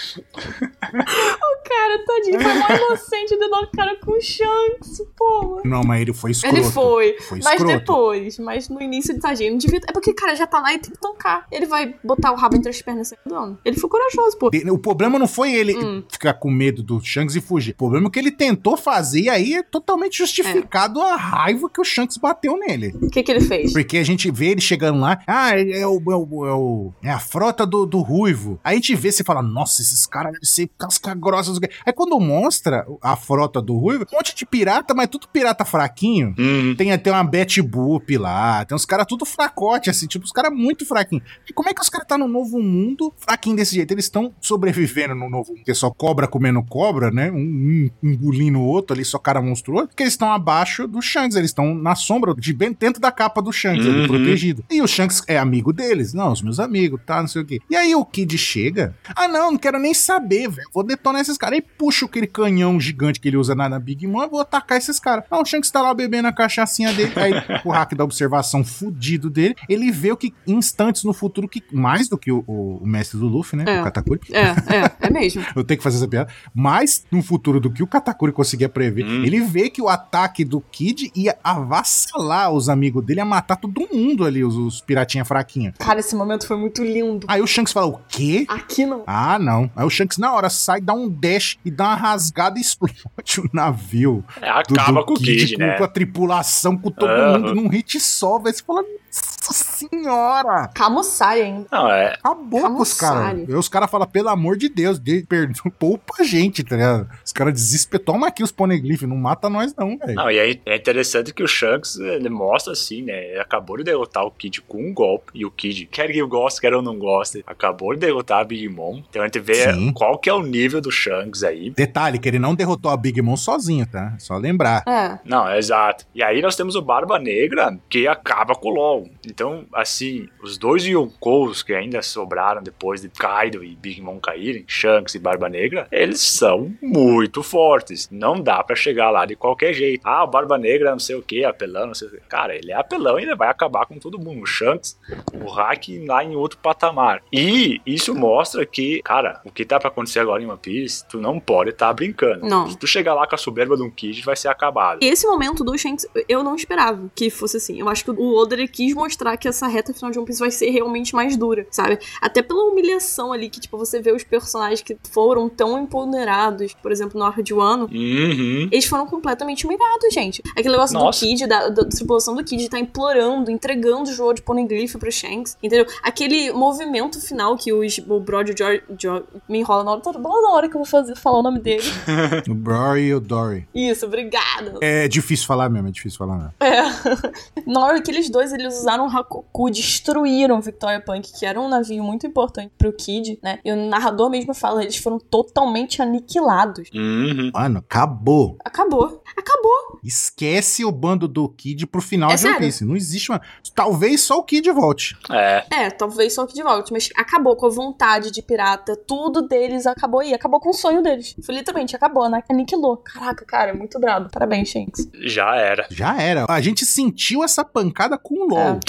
Cara, tadinho, foi mó inocente de dar o cara com o Shanks, pô. Não, mas ele foi escroto. Ele foi, Foi mas escroto. depois, mas no início, tadinho, não devia. É porque, cara, já tá lá e tem que tancar. Ele vai botar o rabo entre as pernas e sair andando. Ele foi corajoso, pô. O problema não foi ele Hum. ficar com medo do Shanks e fugir. O problema é que ele tentou fazer e aí é totalmente justificado a raiva que o Shanks bateu nele. O que que ele fez? Porque a gente vê ele chegando lá, ah, é, é o, é, o, é, o- é a frota do, do Ruivo. Aí a gente vê, você fala, nossa, esses caras devem ser casca grossa. Aí quando mostra a frota do Ruivo, um monte de pirata, mas tudo pirata fraquinho. Hum, Tem até uma Betty Boop lá, tem uns caras tudo fracote, assim, tipo, os caras muito fraquinhos. E como é que os caras tá no novo mundo fraquinho desse jeito? Eles estão sobrevivendo no novo mundo, que é só cobra comendo cobra, né? Um, um engolindo o outro ali, só cara monstruoso, porque eles estão abaixo do Shanks, eles estão na sombra, de bem dentro da capa do Shanks, ali, Uhum. protegido. E o Shanks é amigo deles, não, os meus amigos, tá, não sei o quê. E aí o Kid chega, ah não, não quero nem saber, velho, vou detonar esses caras. Aí puxa aquele canhão gigante que ele usa na, na Big Mom, eu vou atacar esses caras. Ah, o Shanks tá lá bebendo a cachaçinha dele, aí o hack da observação fudido dele, ele vê o que instantes no futuro, que mais do que o, o- o mestre do Luffy, né, É. o Katakuri, É, é, é mesmo. eu tenho que fazer essa piada. Mais no futuro do que o Katakuri conseguia prever. Hum. Ele vê que o ataque do Kid ia avassalar os amigos dele, ia matar todo mundo ali, os, os piratinha fraquinhos. Cara, esse momento foi muito lindo. Aí o Shanks fala: O quê? Aqui não. Ah, não. Aí o Shanks na hora sai, dá um dash e dá uma rasgada e explode o navio. é, acaba com o Kid, com, né? com a tripulação, com todo Aham. mundo num hit só, velho. Você fala, nossa senhora! Camussai ainda. Não, é. Acabou com os caras. Os caras falam, pelo amor de Deus, de, perdoa, poupa a gente, tá ligado? Os caras desesperam. Toma aqui os poneglyphs, não mata nós não, velho. Não, e aí é interessante que o Shanks, ele mostra assim, né? Ele acabou de derrotar o Kid com um golpe. E o Kid, quer que eu goste, quer eu não goste, acabou de derrotar a Big Mom. Então a gente vê Sim. qual que é o nível do Shanks aí. Detalhe, que ele não derrotou a Big Mom sozinho, tá? Só lembrar. É. Não, é exato. E aí nós temos o Barba Negra, que acaba com o LoL. Então, assim, os dois Yonkous que ainda sobraram depois de Kaido e Big Mom caírem, Shanks e Barba Negra, eles são muito fortes. Não dá pra chegar lá de qualquer jeito. Ah, o Barba Negra não sei o que, apelão, não sei o que. Cara, ele é apelão e ele vai acabar com todo mundo. O Shanks, o Hack lá em outro patamar. E isso mostra que, cara, o que tá pra acontecer agora em One Piece, tu não pode estar tá brincando. Não. Se tu chegar lá com a soberba de um Kid, vai ser acabado. E esse momento do Shanks, eu não esperava que fosse assim. Eu acho que o Oda quis mostrar que essa reta final de One Piece vai ser realmente mais dura, sabe? Até pela humilhação ali, que, tipo, você vê os personagens que foram tão empoderados, por exemplo, no arco de Wano, Uhum. eles foram completamente humilhados, gente. Aquele negócio Nossa. do Kid, da, da tripulação do Kid, tá implorando, entregando o jogo de Poneglyph pro Shanks, entendeu? Aquele movimento final que os, o Brody George, George me enrola na hora, toda toda hora que eu vou fazer, falar o nome dele. O Brory e o Dory. Isso, obrigada. É difícil falar mesmo, é difícil falar mesmo. Na hora que eles dois eles usaram o Hakoku, destruíram Victoria Punk, que era um navio muito importante pro Kid, né? E o narrador mesmo fala, eles foram totalmente aniquilados. Uhum. Mano, acabou. Acabou. Acabou. Esquece o bando do Kid pro final É de One? Piece. Não existe uma. Talvez só o Kid volte. É. É, talvez só o Kid volte, mas acabou com a vontade de pirata. Tudo deles acabou aí. Acabou com o sonho deles. Foi literalmente, acabou, né? Aniquilou. Caraca, cara, muito brabo. Parabéns, Shanks. Já era. Já era. A gente sentiu essa pancada com o LOL.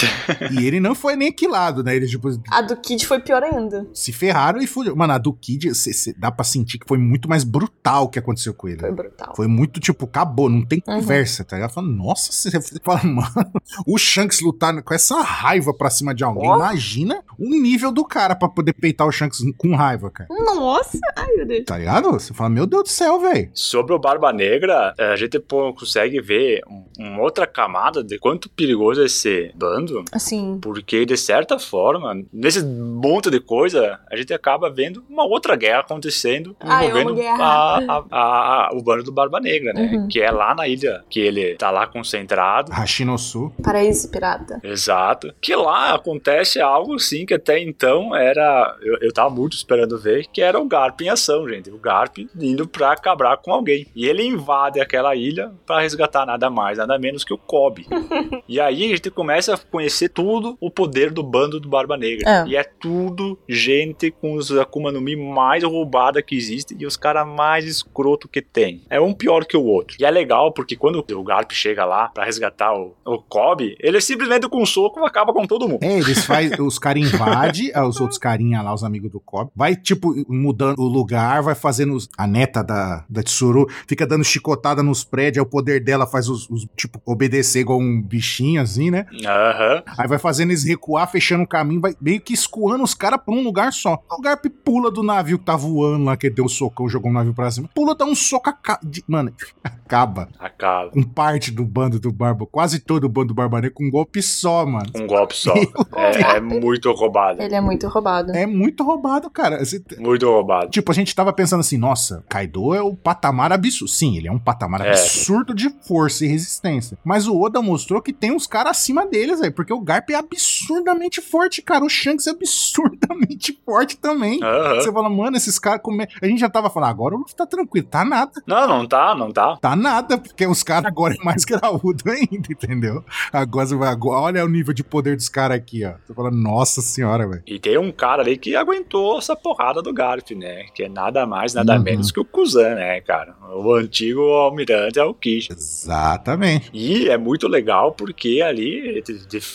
E ele não foi nem aquilado, né? Eles, tipo, A do Kid foi pior ainda. se ferraram e fugiram. Mano, a do Kid, cê- cê- dá pra sentir que foi muito mais brutal o que aconteceu com ele. Foi brutal. Foi muito, tipo, acabou, não tem Uhum. conversa, tá ligado? Falando, nossa, você fala, mano, o Shanks lutar com essa raiva pra cima de alguém, Ó. imagina o nível do cara pra poder peitar o Shanks com raiva, cara. Nossa! Ai, meu Deus. Tá ligado? Você fala, meu Deus do céu, velho. Sobre o Barba Negra, a gente pô, consegue ver um- uma outra camada de quanto perigoso é esse bando. Assim, Sim. Porque, de certa forma, nesse monte de coisa, a gente acaba vendo uma outra guerra acontecendo Ah, amo envolvendo guerra. a, a- a- a- o bando do Barba Negra, né? Uhum. Que é lá na ilha que ele tá lá concentrado. Hashinosu. Paraíso pirata. Exato. Que lá acontece algo assim que até então era. Eu, eu tava muito esperando ver, que era o Garp em ação, gente. O Garp indo pra acabar com alguém. E ele invade aquela ilha pra resgatar nada mais, nada menos que o Kobe. e aí a gente começa a conhecer tudo o poder do bando do Barba Negra. É. E é tudo gente com os Akuma no Mi mais roubada que existe e os caras mais escroto que tem. É um pior que o outro. E é legal porque quando o Garp chega lá pra resgatar o, o Kobe, ele simplesmente com um soco acaba com todo mundo. É, eles faz, os caras invadem, os outros carinha lá, os amigos do Kobe, vai, tipo, mudando o lugar, vai fazendo os- a neta da, da Tsuru, fica dando chicotada nos prédios, aí o poder dela faz os, os, tipo, obedecer igual um bichinho, assim, né? Aham. Aí vai fazendo eles recuar, fechando o caminho, vai meio que escoando os caras pra um lugar só. O Garp pula do navio que tá voando lá, que deu o socão, jogou o navio pra cima. Pula, dá um soco, aca- de- mano, acaba Acaba. com parte do bando do Barba, quase todo o bando do Barba Negra com um golpe só, mano. Um golpe só. É, é muito roubado. Ele é muito roubado. É muito roubado, cara. Você- Muito roubado. Tipo, a gente tava pensando assim, nossa, Kaido é o patamar absurdo. Sim, ele é um patamar É. absurdo de força e resistência. Mas o Oda mostrou que tem uns caras acima deles, aí, porque o Garp é absurdamente forte, cara. O Shanks é absurdamente forte também. Aham. Você fala, mano, esses caras. Come... A gente já tava falando, agora o Luffy tá tranquilo. Tá nada. Não, não tá, não tá. Tá nada, porque os caras agora é mais graúdo ainda, entendeu? Agora você vai. agora- Olha o nível de poder dos caras aqui, ó. Você fala, nossa senhora, velho. E tem um cara ali que aguentou essa porrada do Garp, né? Que é nada mais, nada Uhum. menos que o Kuzan, né, cara? O antigo almirante Aokiji. Exatamente. E é muito legal porque ali,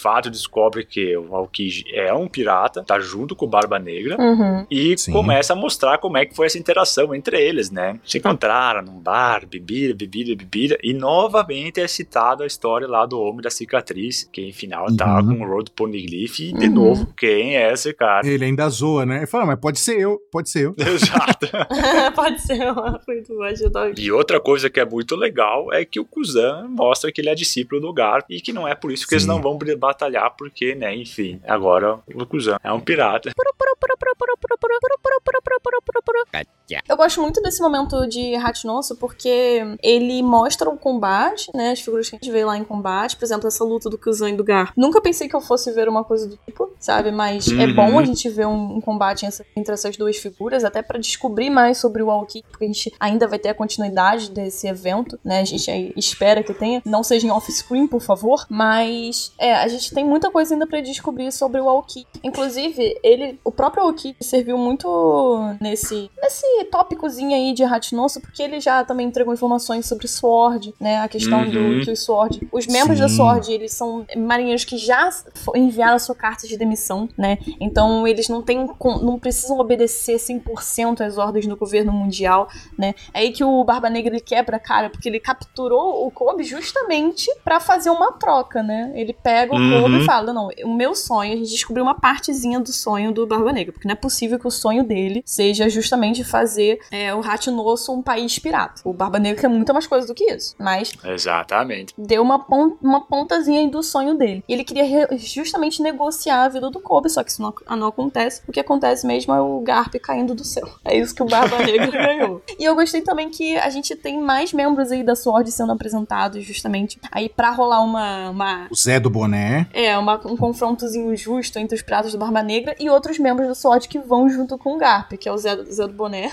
fato, descobre que o Aokiji é um pirata, tá junto com o Barba Negra. Uhum. E Sim. começa a mostrar como é que foi essa interação entre eles, né? Se encontraram num bar, bebida, bebida, bebida. E novamente é citado a história lá do Homem da Cicatriz, que em final tá Uhum. com o Road Poneglyph. E de Uhum. novo, quem é esse cara? Ele ainda zoa, né? Ele fala, mas pode ser eu, pode ser eu. Exato. Pode ser uma muito ajudar. E outra coisa que é muito legal é que o Kuzan mostra que ele é discípulo do Garp e que não é por isso que eles Sim. não vão batalhar, porque, né, enfim, agora o Kuzan é um pirata. Eu gosto muito desse momento de Hachinoso porque ele mostra o combate, né? As figuras que a gente vê lá em combate, por exemplo, essa luta do Kuzan e do Gar. Nunca pensei que eu fosse ver uma coisa do tipo, sabe? Mas é Uhum. bom a gente ver um, um combate entre essas duas figuras, até pra descobrir mais sobre o Aoki, porque a gente ainda vai ter a continuidade desse evento, né? A gente espera que tenha. Não seja em off-screen, por favor. Mas, é, a gente tem muita coisa ainda pra descobrir sobre o Aoki. Inclusive, ele, o próprio Aoki serviu muito nesse, nesse tópicozinho aí de Hachinoso, porque ele já também entregou informações sobre Sword, né? A questão Uhum. do que o Sword. Os membros da Sim. Sword, eles são marinheiros que já enviaram a sua carta de demissão, né? Então eles não têm. não precisam obedecer 100% às ordens do governo mundial, né? É aí que o Barba Negra ele quebra a cara, porque ele capturou o Kobe justamente pra fazer uma troca, né? Ele pega o Uhum. Kobe e fala: Não, o meu sonho, a gente descobriu uma partezinha do sonho do Barba Negra, porque não é possível que o sonho dele seja justamente fazer é, o Ratinosso um país pirata. O Barba Negra quer muito mais coisa do que isso, mas Exatamente. deu uma, pon- uma pontazinha aí do sonho dele. E ele queria justamente negociar a vida do Kobe, só que isso não, não acontece. O que acontece mesmo é o Garp caindo do céu. É isso que o Barba Negra ganhou. E eu gostei também que a gente tem mais membros aí da Sword sendo apresentados, justamente, aí pra rolar uma. uma O Zé do Boné. é, uma- um confrontozinho justo entre os piratas do Barba Negra e outros membros da SWAT que vão junto com o Garp, que é o Zé, do- Zé do Boné,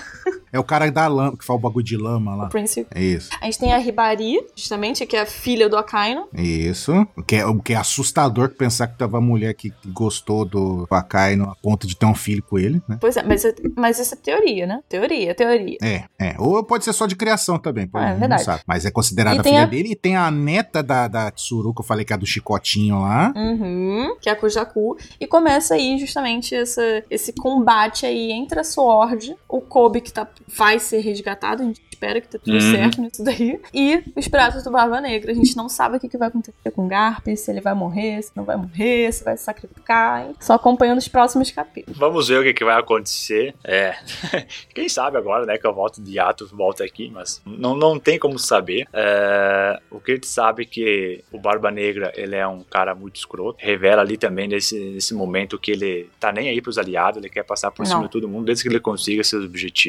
É o cara da lama, que faz o bagulho de lama o lá. Prince. É isso. A gente tem a Ribari, justamente, que é a filha do Akaino. Isso. O que é, o que é assustador pensar que tava uma mulher que gostou do Akai no- a ponto de ter um filho com ele, né? Pois é, mas, é- mas isso é teoria, né? Teoria, teoria. É, é. Ou pode ser só de criação também, pode, Ah, é gente verdade. sabe. Mas é considerada filha a- dele. E tem a neta da, da Tsuru, que eu falei que é a do Chicotinho lá. Uhum, que é a Kujaku. E começa aí justamente essa, esse combate aí entre a Sword, o Kobe que tá vai ser resgatado, a gente espera que dê tudo Uhum. certo nisso daí. E os Piratas do Barba Negra, a gente não sabe o que, que vai acontecer com o Garp, se ele vai morrer, se não vai morrer, se vai se sacrificar. hein? Só acompanhando os próximos capítulos. Vamos ver o que, que vai acontecer. É. Quem sabe agora, né? Que eu volto de ato, volto aqui, mas não, não tem como saber. É, o que a gente sabe é que o Barba Negra, ele é um cara muito escroto. Revela ali também nesse, nesse momento que ele tá nem aí pros aliados, ele quer passar por Não. cima de todo mundo, desde que ele consiga seus objetivos.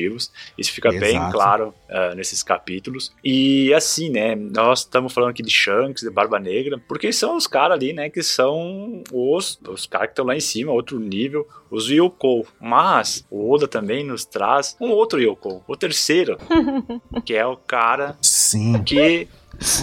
Isso fica bem Exato. claro ah, nesses capítulos. E assim, né? Nós estamos falando aqui de Shanks, de Barba Negra, porque são os caras ali, né? Que são os, os caras que estão lá em cima, outro nível, os Yoko. Mas o Oda também nos traz um outro Yoko, o terceiro, que é o cara Sim. que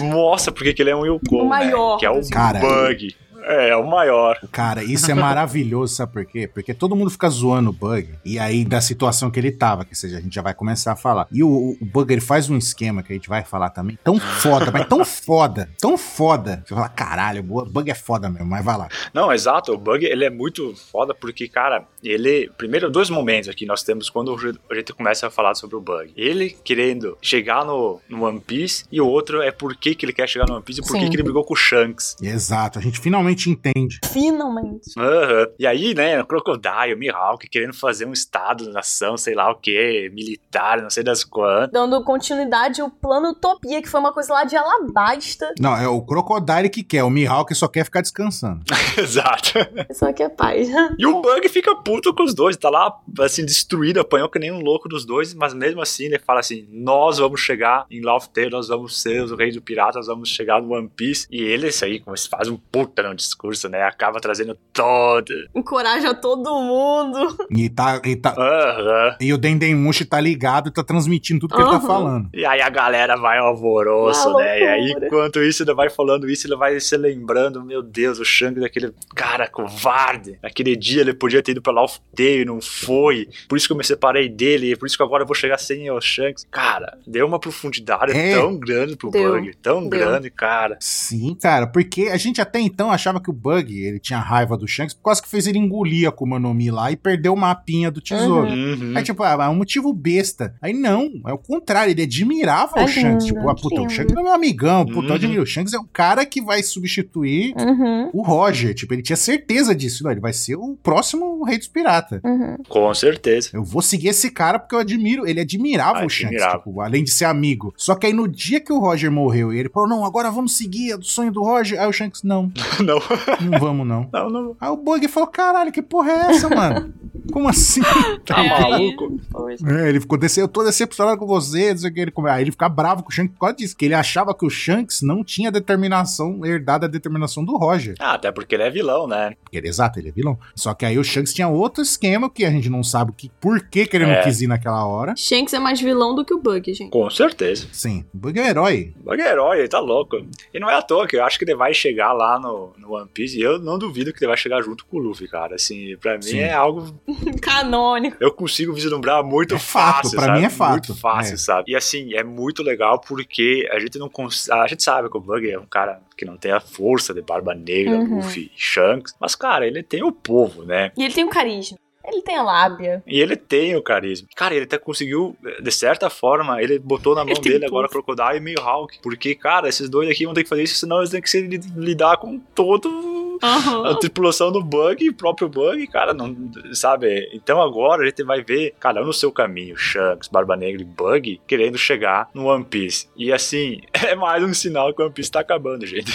mostra porque que ele é um Yoko, O maior né? Que é o Cara, Bug. É, o maior. Cara, isso é maravilhoso, sabe por quê? Porque todo mundo fica zoando o Bug, e aí da situação que ele tava, que seja, a gente já vai começar a falar. E o, o Bug, ele faz um esquema que a gente vai falar também, tão foda, mas tão foda, tão foda. Você fala, caralho, o Bug é foda mesmo, mas vai lá. Não, exato. O Bug, ele é muito foda porque, cara, ele... Primeiro, dois momentos aqui nós temos quando a gente começa a falar sobre o Bug. Ele querendo chegar no, no One Piece e o outro é por que, que ele quer chegar no One Piece e por que, que ele brigou com o Shanks. Exato, a gente finalmente entende. Finalmente. Aham. E aí, né, o Crocodile, o Mihawk querendo fazer um estado, nação, sei lá o que, militar, não sei das quantas. Dando continuidade ao plano Utopia, que foi uma coisa lá de Alabasta. Não, é o Crocodile que quer, o Mihawk só quer ficar descansando. Exato. Só que é paz. E o Bug fica puto com os dois, tá lá, assim, destruído, apanhou que nem um louco dos dois, mas mesmo assim ele fala assim: nós vamos chegar em Tale, nós vamos ser os reis do pirata, nós vamos chegar no One Piece. E ele, isso aí, como se faz um puta no discurso, né? Acaba trazendo todo. Encoraja todo mundo. E tá. E, tá, Aham. e o Dendemushi tá ligado e tá transmitindo tudo que ele tá falando. E aí a galera vai ao alvoroço, Uma né? E aí, enquanto isso, ele vai falando isso, ele vai se lembrando, meu Deus, o Shanks daquele cara covarde. Naquele dia ele podia ter ido pra Laugh Tale, não foi. Por isso que eu me separei dele, por isso que agora eu vou chegar sem o Shanks. Cara, deu uma profundidade É. tão grande pro Deu. Bug, tão Deu. grande, cara. Sim, cara, porque a gente até então achava que o Bug, ele tinha raiva do Shanks por causa que fez ele engolir a Akuma no Mi lá e perdeu o mapinha do tesouro. Uhum. Aí, tipo, ah, é um motivo besta. Aí não, é o contrário, ele admirava É o Shanks. Tipo, ah, puta, o. Shanks é meu amigão, puta, Uhum. eu admiro. O Shanks é o cara que vai substituir Uhum. o Roger. Tipo, ele tinha certeza disso. Não, ele vai ser o próximo rei dos piratas. Uhum. Com certeza. Eu vou seguir esse cara porque eu admiro. Ele admirava Ah, o Shanks, admirava. tipo, além de ser amigo. Só que aí no dia que o Roger morreu e ele falou: Não, agora vamos seguir o sonho do Roger. Aí o Shanks, não, não, não vamos não. não, não. Aí o Bug falou: Caralho, que porra é essa, mano? Como assim? Tá É, maluco? É, ele ficou dece... eu tô decepcionado com você, não sei o que. Ele... Aí ele fica bravo com o Shanks por causa disso, que ele achava que o Shanks não tinha determinação, herdada a determinação do Roger. Ah, até porque ele é vilão, né? Porque ele, exato, ele é vilão. Só que aí o Shanks tinha outro esquema que a gente não sabe o que, por que, que ele não É. quis ir naquela hora. Shanks é mais vilão do que o Bug, gente. Com certeza. Sim, o Bug é um herói. O Bug é herói, ele tá louco. E não é à toa que eu acho que ele vai chegar lá no, no One Piece e eu não duvido que ele vai chegar junto com o Luffy, cara. Assim, pra mim Sim. é algo. Canônico. Eu consigo vislumbrar muito É fato, fácil. pra sabe? mim é fato. Muito fácil, É. sabe? E assim, é muito legal porque a gente não cons... A gente sabe que o Bug é um cara que não tem a força de Barba Negra, Uhum. Luffy e Shanks. Mas, cara, ele tem o povo, né? E ele tem o carisma. Ele tem a lábia. E ele tem o carisma. Cara, ele até conseguiu, de certa forma, ele botou na mão dele tudo. agora Crocodile e Mihawk. Porque, cara, esses dois aqui vão ter que fazer isso, senão eles têm que se li- lidar com todo a tripulação do Bug e o próprio Bug, cara, não sabe? Então agora a gente vai ver cada um no seu caminho, Shanks, Barba Negra e Bug querendo chegar no One Piece. E assim, é mais um sinal que o One Piece tá acabando, gente.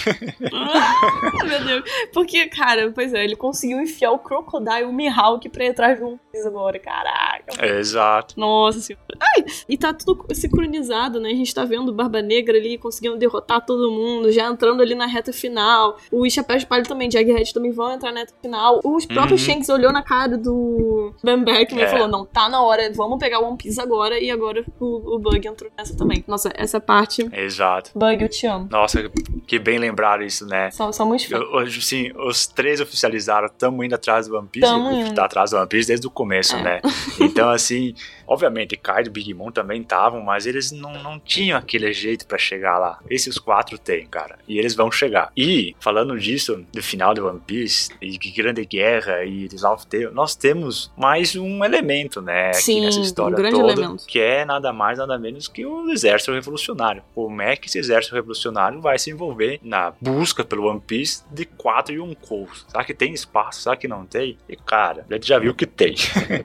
Ah, Meu Deus. Porque, cara, pois é, ele conseguiu enfiar o Crocodile e o Mihawk pra entrar juntos agora. Caraca. Exato. Nossa senhora. Ai, e tá tudo sincronizado, né? A gente tá vendo Barba Negra ali conseguindo derrotar todo mundo, já entrando ali na reta final. O Chapéu de Palha também, Jaghead também vão entrar na reta final. Os próprios Uhum. Shanks olhou na cara do Ben Beckman É. e falou: não, tá na hora, vamos pegar o One Piece agora. E agora o, o Bug entrou nessa também. Nossa, essa parte. Exato. Bug, eu te amo. Nossa, que bem lembrar isso, né? Só, somos fãs. Eu- Hoje, sim, os três oficializaram, estamos indo atrás do One Piece. Tamo indo. tá atrás do One Piece desde o começo, É. né? Então, assim, obviamente, cai do Big Digimon também estavam, mas eles não, não tinham aquele jeito pra chegar lá. Esses quatro têm, cara. E eles vão chegar. E, falando disso, do final de One Piece, e de Grande Guerra e de Laugh Tale, nós temos mais um elemento, né, aqui Sim, nessa um história grande toda, elemento. que é nada mais, nada menos que o Exército Revolucionário. Como é que esse Exército Revolucionário vai se envolver na busca pelo One Piece de quatro Yonkous? Será que tem espaço? Será que não tem? E, cara, a gente já viu que tem.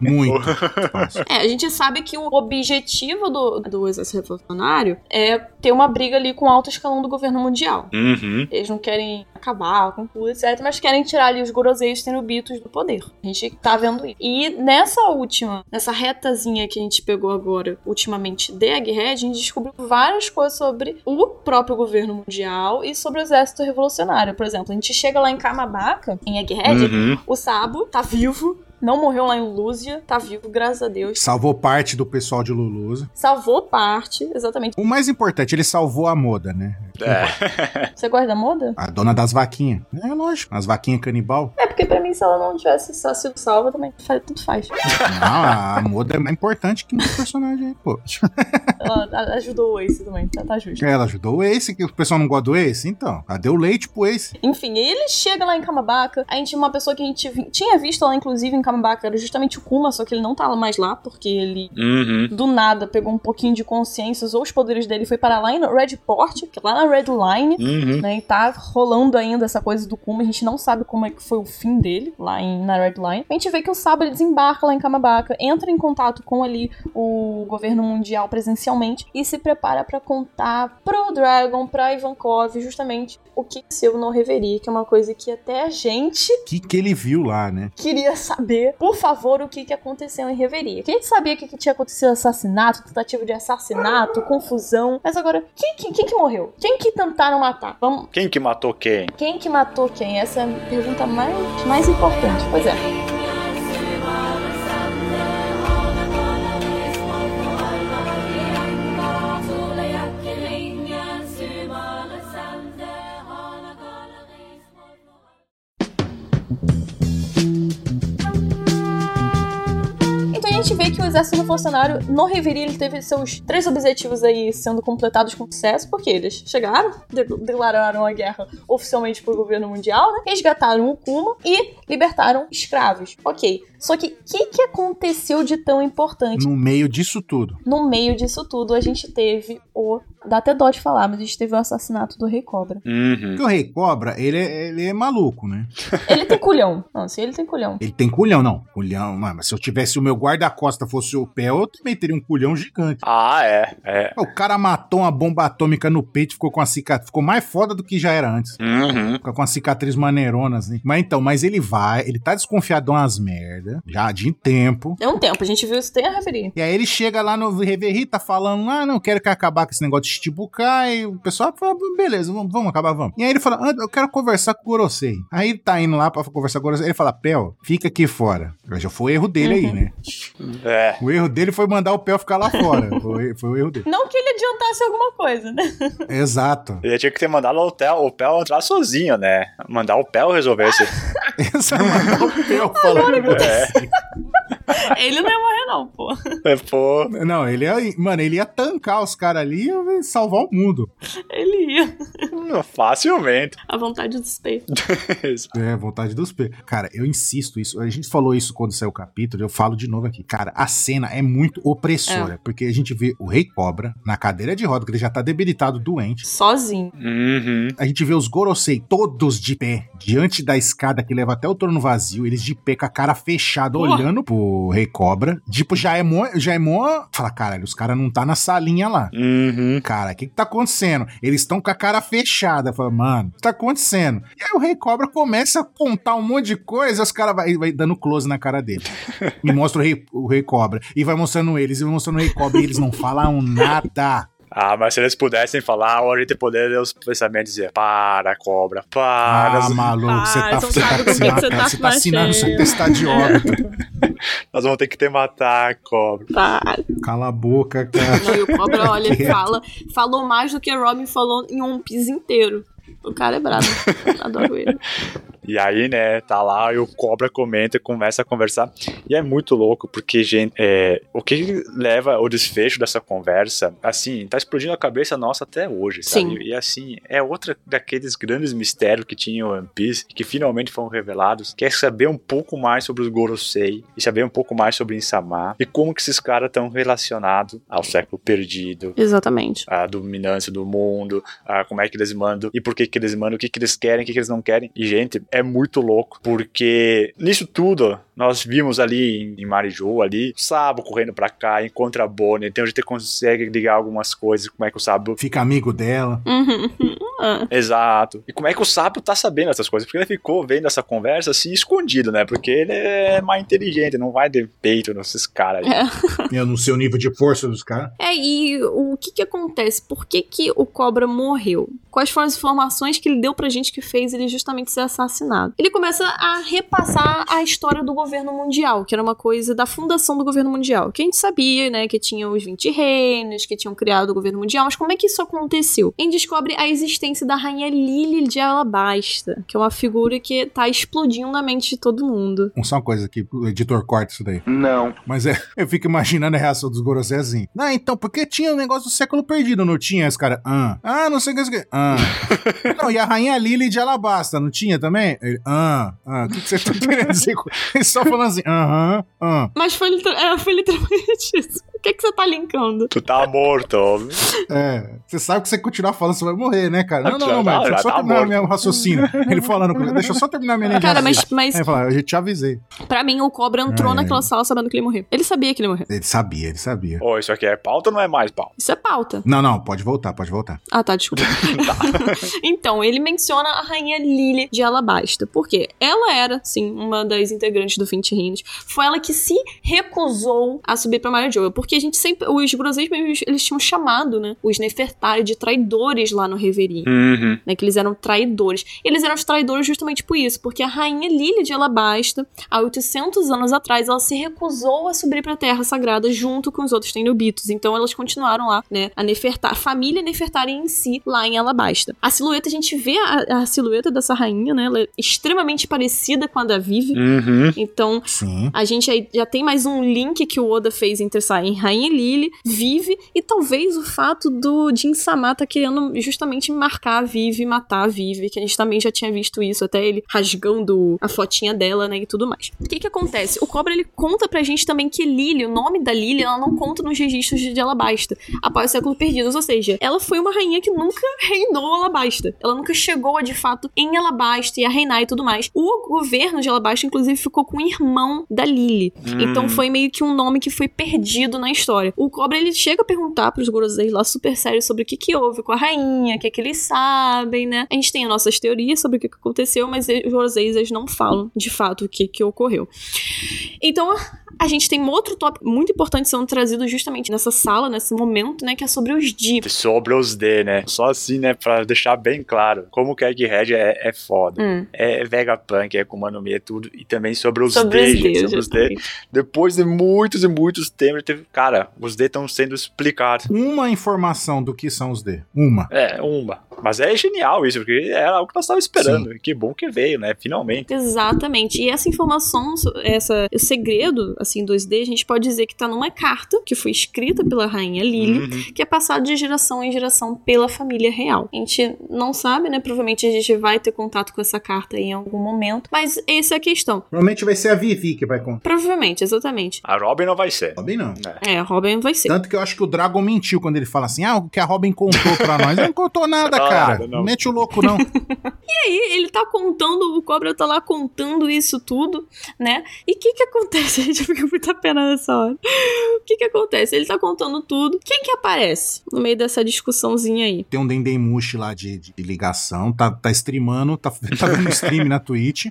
Muito. fácil. É, a gente sabe que o objetivo do, do exército revolucionário é ter uma briga ali com o alto escalão do governo mundial. Uhum. Eles não querem acabar com tudo, etc. Mas querem tirar ali os Goroseios Tenubitos do poder. A gente tá vendo isso. E nessa última, nessa retazinha que a gente pegou agora, ultimamente, de Egghead, a gente descobriu várias coisas sobre o próprio governo mundial e sobre o exército revolucionário. Por exemplo, a gente chega lá em Kamabaka, em Egghead, Uhum. o Sabo tá vivo. Não morreu lá em Lúzia, tá vivo, graças a Deus. Salvou parte do pessoal de Lulusa. Salvou parte, exatamente. O mais importante, ele salvou a Moda, né? É. Você gosta da moda? A dona das vaquinhas. É lógico. As vaquinhas canibal. É, porque pra mim, se ela não tivesse só sido salva, também faz- tudo faz. Não, a, Moda é mais importante que muito personagem aí, pô. Ela ajudou o Ace também, tá, tá justo. Ela ajudou o Ace, que o pessoal não gosta do Ace? Então, ela deu leite pro Ace. Enfim, ele chega lá em Kamabaka. A gente, uma pessoa que a gente vi- tinha visto lá, inclusive, em Kamabaka, era justamente o Kuma, só que ele não tá mais lá, porque ele. Uhum. Do nada pegou um pouquinho de consciência, usou os poderes dele e foi parar lá em Redport, que é lá na Red Line, Uhum. né? E tá rolando ainda essa coisa do Kuma. A gente não sabe como é que foi o fim dele lá em, na Red Line. A gente vê que o Sabo ele desembarca lá em Kamabaka, entra em contato com ali o governo mundial presencialmente e se prepara pra contar pro Dragon, pra Ivankov, justamente o que aconteceu no Reverie, que é uma coisa que até a gente O que, que ele viu lá, né? queria saber, por favor, o que, que aconteceu em Reverie. Que a gente sabia que, que tinha acontecido assassinato, tentativa de assassinato, confusão. Mas agora, quem, que- quem que morreu? Quem que tentaram matar? Vamos, Quem que matou quem? quem que matou quem? Essa é a pergunta mais, mais importante. Pois é. Exército revolucionário no Reverie ele teve seus três objetivos aí sendo completados com sucesso, porque eles chegaram, de- declararam a guerra oficialmente pro governo mundial, né? Resgataram o Kuma e libertaram escravos. Ok. Só que o que, que aconteceu de tão importante? No meio disso tudo. No meio disso tudo, a gente teve o. Dá até dó de falar, mas a gente teve o assassinato do Rei Cobra. Uhum. Porque o Rei Cobra, ele é, ele é maluco, né? Ele tem culhão. Não, se ele tem culhão. Ele tem culhão, não. Culhão, mas se eu tivesse o meu guarda-costa fosse o pé, eu também teria um culhão gigante. Ah, é. É. O cara matou uma bomba atômica no peito e ficou com a cicatriz. Ficou mais foda do que já era antes. Uhum. Fica com a cicatriz maneirona, assim. Mas então, mas ele vai, ele tá desconfiado umas merda, já de tempo. É um tempo, a gente viu isso tem a referir. E aí ele chega lá no Reverie, tá falando, ah, não, quero que acabar com esse negócio de Shichibukai. E o pessoal fala, beleza, vamos, vamos acabar, vamos. E aí ele fala, ah, eu quero conversar com o Gorosei. Aí ele tá indo lá pra conversar com o Gorosei. Ele fala, Pel, fica aqui fora. Já foi o erro dele aí, né? É. O erro dele foi mandar o Pel ficar lá fora. Foi, foi o erro dele. Não que ele adiantasse alguma coisa, né? Exato. Ele tinha que ter mandado o Pel, o Pel entrar sozinho, né? Mandar o Pel resolver esse. Exato. Mandar o Pel falando. Ele não ia morrer, não, pô. É, Pô. Não, ele ia, mano, ele ia tancar os caras ali e salvar o mundo. Ele ia. Facilmente. A vontade do peito. É, vontade dos P. Cara, eu insisto isso. A gente falou isso quando saiu o capítulo, eu falo de novo aqui. Cara, a cena é muito opressora, porque a gente vê o Rei Cobra na cadeira de roda, que ele já tá debilitado, doente. Sozinho. Uhum. A gente vê os Gorosei todos de pé, diante da escada que leva até o trono vazio, eles de pé com a cara fechada, Porra. olhando pro Rei Cobra. Tipo, já é mó. Já é mó. Fala, caralho, os caras não tá na salinha lá. Uhum. Cara, o que que tá acontecendo? Eles estão com a cara fechada. Fala, mano, o que tá acontecendo? E aí o Rei Cobra começa a contar um monte de coisa, os caras vai, vai dando close na cara dele. e mostra o Rei, o Rei Cobra. E vai mostrando eles, e vai mostrando o Rei Cobra, e eles não falam nada. Ah, mas se eles pudessem falar, a gente poderia os pensamentos dizer: para, cobra, para. Ah, maluco, você Ah, tá, então você tá, você tá você tá assinando seu de óbito. Nós vamos ter que te matar, cobra. Para. Cala a boca, cara. Não, e o Cobra, olha, fala. Falou mais do que a Robin falou em One Piece inteiro. O cara é brabo. Adoro ele. E aí, né, tá lá e o Cobra comenta e começa a conversar. E é muito louco, porque, gente, é, o que leva o desfecho dessa conversa, assim, tá explodindo a cabeça nossa até hoje, sabe? Sim. E assim, é outra daqueles grandes mistérios que tinha o One Piece, que finalmente foram revelados, que é saber um pouco mais sobre os Gorosei, e saber um pouco mais sobre Insama, e como que esses caras estão relacionados ao século perdido, Exatamente. a dominância do mundo, a como é que eles mandam e por que que eles mandam, o que que eles querem, o que que eles não querem. E, gente, é muito louco, porque nisso tudo, nós vimos ali em, em Marijô, ali, o Sabo correndo pra cá, encontra a Bonnie, então a gente consegue ligar algumas coisas, como é que o Sabo... Fica amigo dela. Uhum. Exato. E como é que o Sabo tá sabendo essas coisas? Porque ele ficou vendo essa conversa assim, escondido, né? Porque ele é mais inteligente, não vai de peito nesses caras aí. É. Eu não sei o nível de força dos caras. É, e o que que acontece? Por que que o Cobra morreu? Quais foram as informações que ele deu pra gente que fez ele justamente ser assassinado? Ele começa a repassar a história do governo mundial, que era uma coisa da fundação do governo mundial. Que a gente sabia, né, que tinha os 20 reinos, que tinham criado o governo mundial, mas como é que isso aconteceu? A gente descobre a existência da rainha Lily de Alabasta, que é uma figura que tá explodindo na mente de todo mundo. Só uma coisa aqui, o editor corta isso daí. Não. Mas é, eu fico imaginando a reação dos Gorosei assim. Não, então, porque tinha o negócio do século perdido, não tinha? Esse cara, ah, ah, não sei o que, não sei o que. Ah. não, e a rainha Lily de Alabasta, não tinha também? Ele, ah, ah, o que, você tá querendo dizer? Ele só falando assim, aham, ah. Mas foi, é, foi literalmente isso. O que, que você tá linkando? Tu tá morto, homem. É, você sabe que se você continuar falando, você vai morrer, né, cara? Não, não, não, tá- deixa eu só tá terminar morto. meu raciocínio. Ele falando comigo, deixa eu só terminar minha linha Cara, mas, mas Aí fala, eu já te avisei. pra mim o Cobra entrou É. naquela sala sabendo que ele ia morrer. Ele sabia que ele ia morrer. Ele sabia, ele sabia. Ô, isso aqui é pauta ou não é mais pauta? Isso é pauta. Não, não, pode voltar, pode voltar. Ah, tá, desculpa. então, ele menciona a rainha Lily de Alabasta. Por quê? Ela era, sim, uma das integrantes do 20 Reinos. Foi ela que se recusou a subir pra Marajoa. Porque a gente sempre. Os Groseis mesmo, eles tinham chamado, né? Os Nefertari de traidores lá no Reverie. Uhum. Né, que eles eram traidores. Eles eram os traidores justamente por isso, porque a rainha Lília de Alabasta, há 800 anos atrás, ela se recusou a subir para a Terra Sagrada junto com os outros Tenobitos. Então elas continuaram lá, né, a Nefertari, a família Nefertari em si, lá em Alabasta. A silhueta, a gente vê a, a silhueta dessa rainha, né, ela é extremamente parecida com a da Vivi. Uhum. Então, Sim. a gente aí já tem mais um link que o Oda fez entre essa em Rainha Lily, Vive, e talvez o fato do Jin Sama tá querendo justamente marcar a Vive, matar a Vive, que a gente também já tinha visto isso, até ele rasgando a fotinha dela, né, e tudo mais. O que que acontece? O Cobra, ele conta pra gente também que Lily, o nome da Lily, ela não conta nos registros de Alabasta, após o século perdido, ou seja, ela foi uma rainha que nunca reinou Alabasta. Ela nunca chegou, de fato, em Alabasta e a reinar e tudo mais. O governo de Alabasta, inclusive, ficou com o irmão da Lily. Então foi meio que um nome que foi perdido na história. O Cobra ele chega a perguntar pros Goroseis lá super sérios sobre o que que houve com a rainha, o que é que eles sabem, né? A gente tem as nossas teorias sobre o que que aconteceu, mas os Goroseis eles não falam de fato o que que ocorreu. Então a gente tem um outro tópico muito importante sendo trazido justamente nessa sala, nesse momento, né, que é sobre os Di. Sobre os D, né? Só assim, né? Pra deixar bem claro como que Egghead é, é foda. Hum. É Vegapunk, é Kumano Mi, é tudo. E também sobre os Sobre D, os gente. D, Sobre os D. Depois de muitos e muitos temas, teve... cara, os D estão sendo explicados. Uma informação do que são os D. Uma. É, uma. Mas é genial isso, porque era algo que nós estávamos esperando. Que bom que veio, né? Finalmente. Exatamente. E essa informação, essa, o segredo, assim, 2D, a gente pode dizer que tá numa carta que foi escrita pela rainha Lily, Uhum. que é passada de geração em geração pela família real. A gente não sabe, né? Provavelmente a gente vai ter contato com essa carta aí em algum momento, mas essa é a questão. Provavelmente vai ser a Vivi que vai contar. Provavelmente, exatamente. A Robin não vai ser. Robin não. É, Robin vai ser. Tanto que eu acho que o Dragon mentiu quando ele fala assim: ah, o que a Robin contou pra nós. Ele não contou nada, cara. nada, não. Mete o louco, não. E aí, ele tá contando, o Cobra tá lá contando isso tudo, né? E o que que acontece? A gente fica com muita pena nessa hora. O que que acontece? Ele tá contando tudo. Quem que aparece no meio dessa discussãozinha aí? Tem um Dendemushi lá de, de ligação, tá, tá streamando, tá, tá vendo stream na Twitch.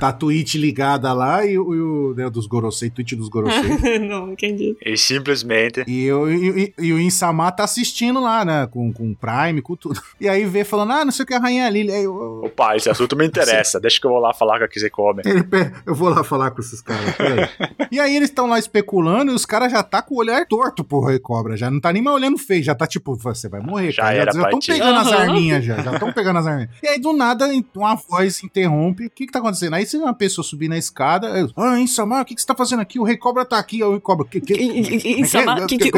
Tá a Twitch ligada lá e, o- e o né, dos Gorosei, Twitch dos Gorosei. não, quem diz? E simplesmente. e, o- e, e- e o Insama tá assistindo lá, né? Com, com Prime, com tudo. Tudo. E aí vê falando, ah, não sei o que, a rainha Lily. Aí eu, Opa, esse assunto me interessa. Deixa que eu vou lá falar com a pe- eu vou lá falar com esses caras. e aí eles estão lá especulando e os caras já tá com o olhar torto pro Rei Cobra. Já não tá nem mais olhando feio, já tá tipo, você vai morrer. Já cara. era já estão pegando as Aham. arminhas já. Já estão pegando as arminhas. E aí do nada uma voz interrompe. O que que tá acontecendo? Aí se uma pessoa subir na escada, eu, ah, hein, Samar, o que que você tá fazendo aqui? O Rei Cobra tá aqui. O Rei Cobra, que, que, Insama, que- que-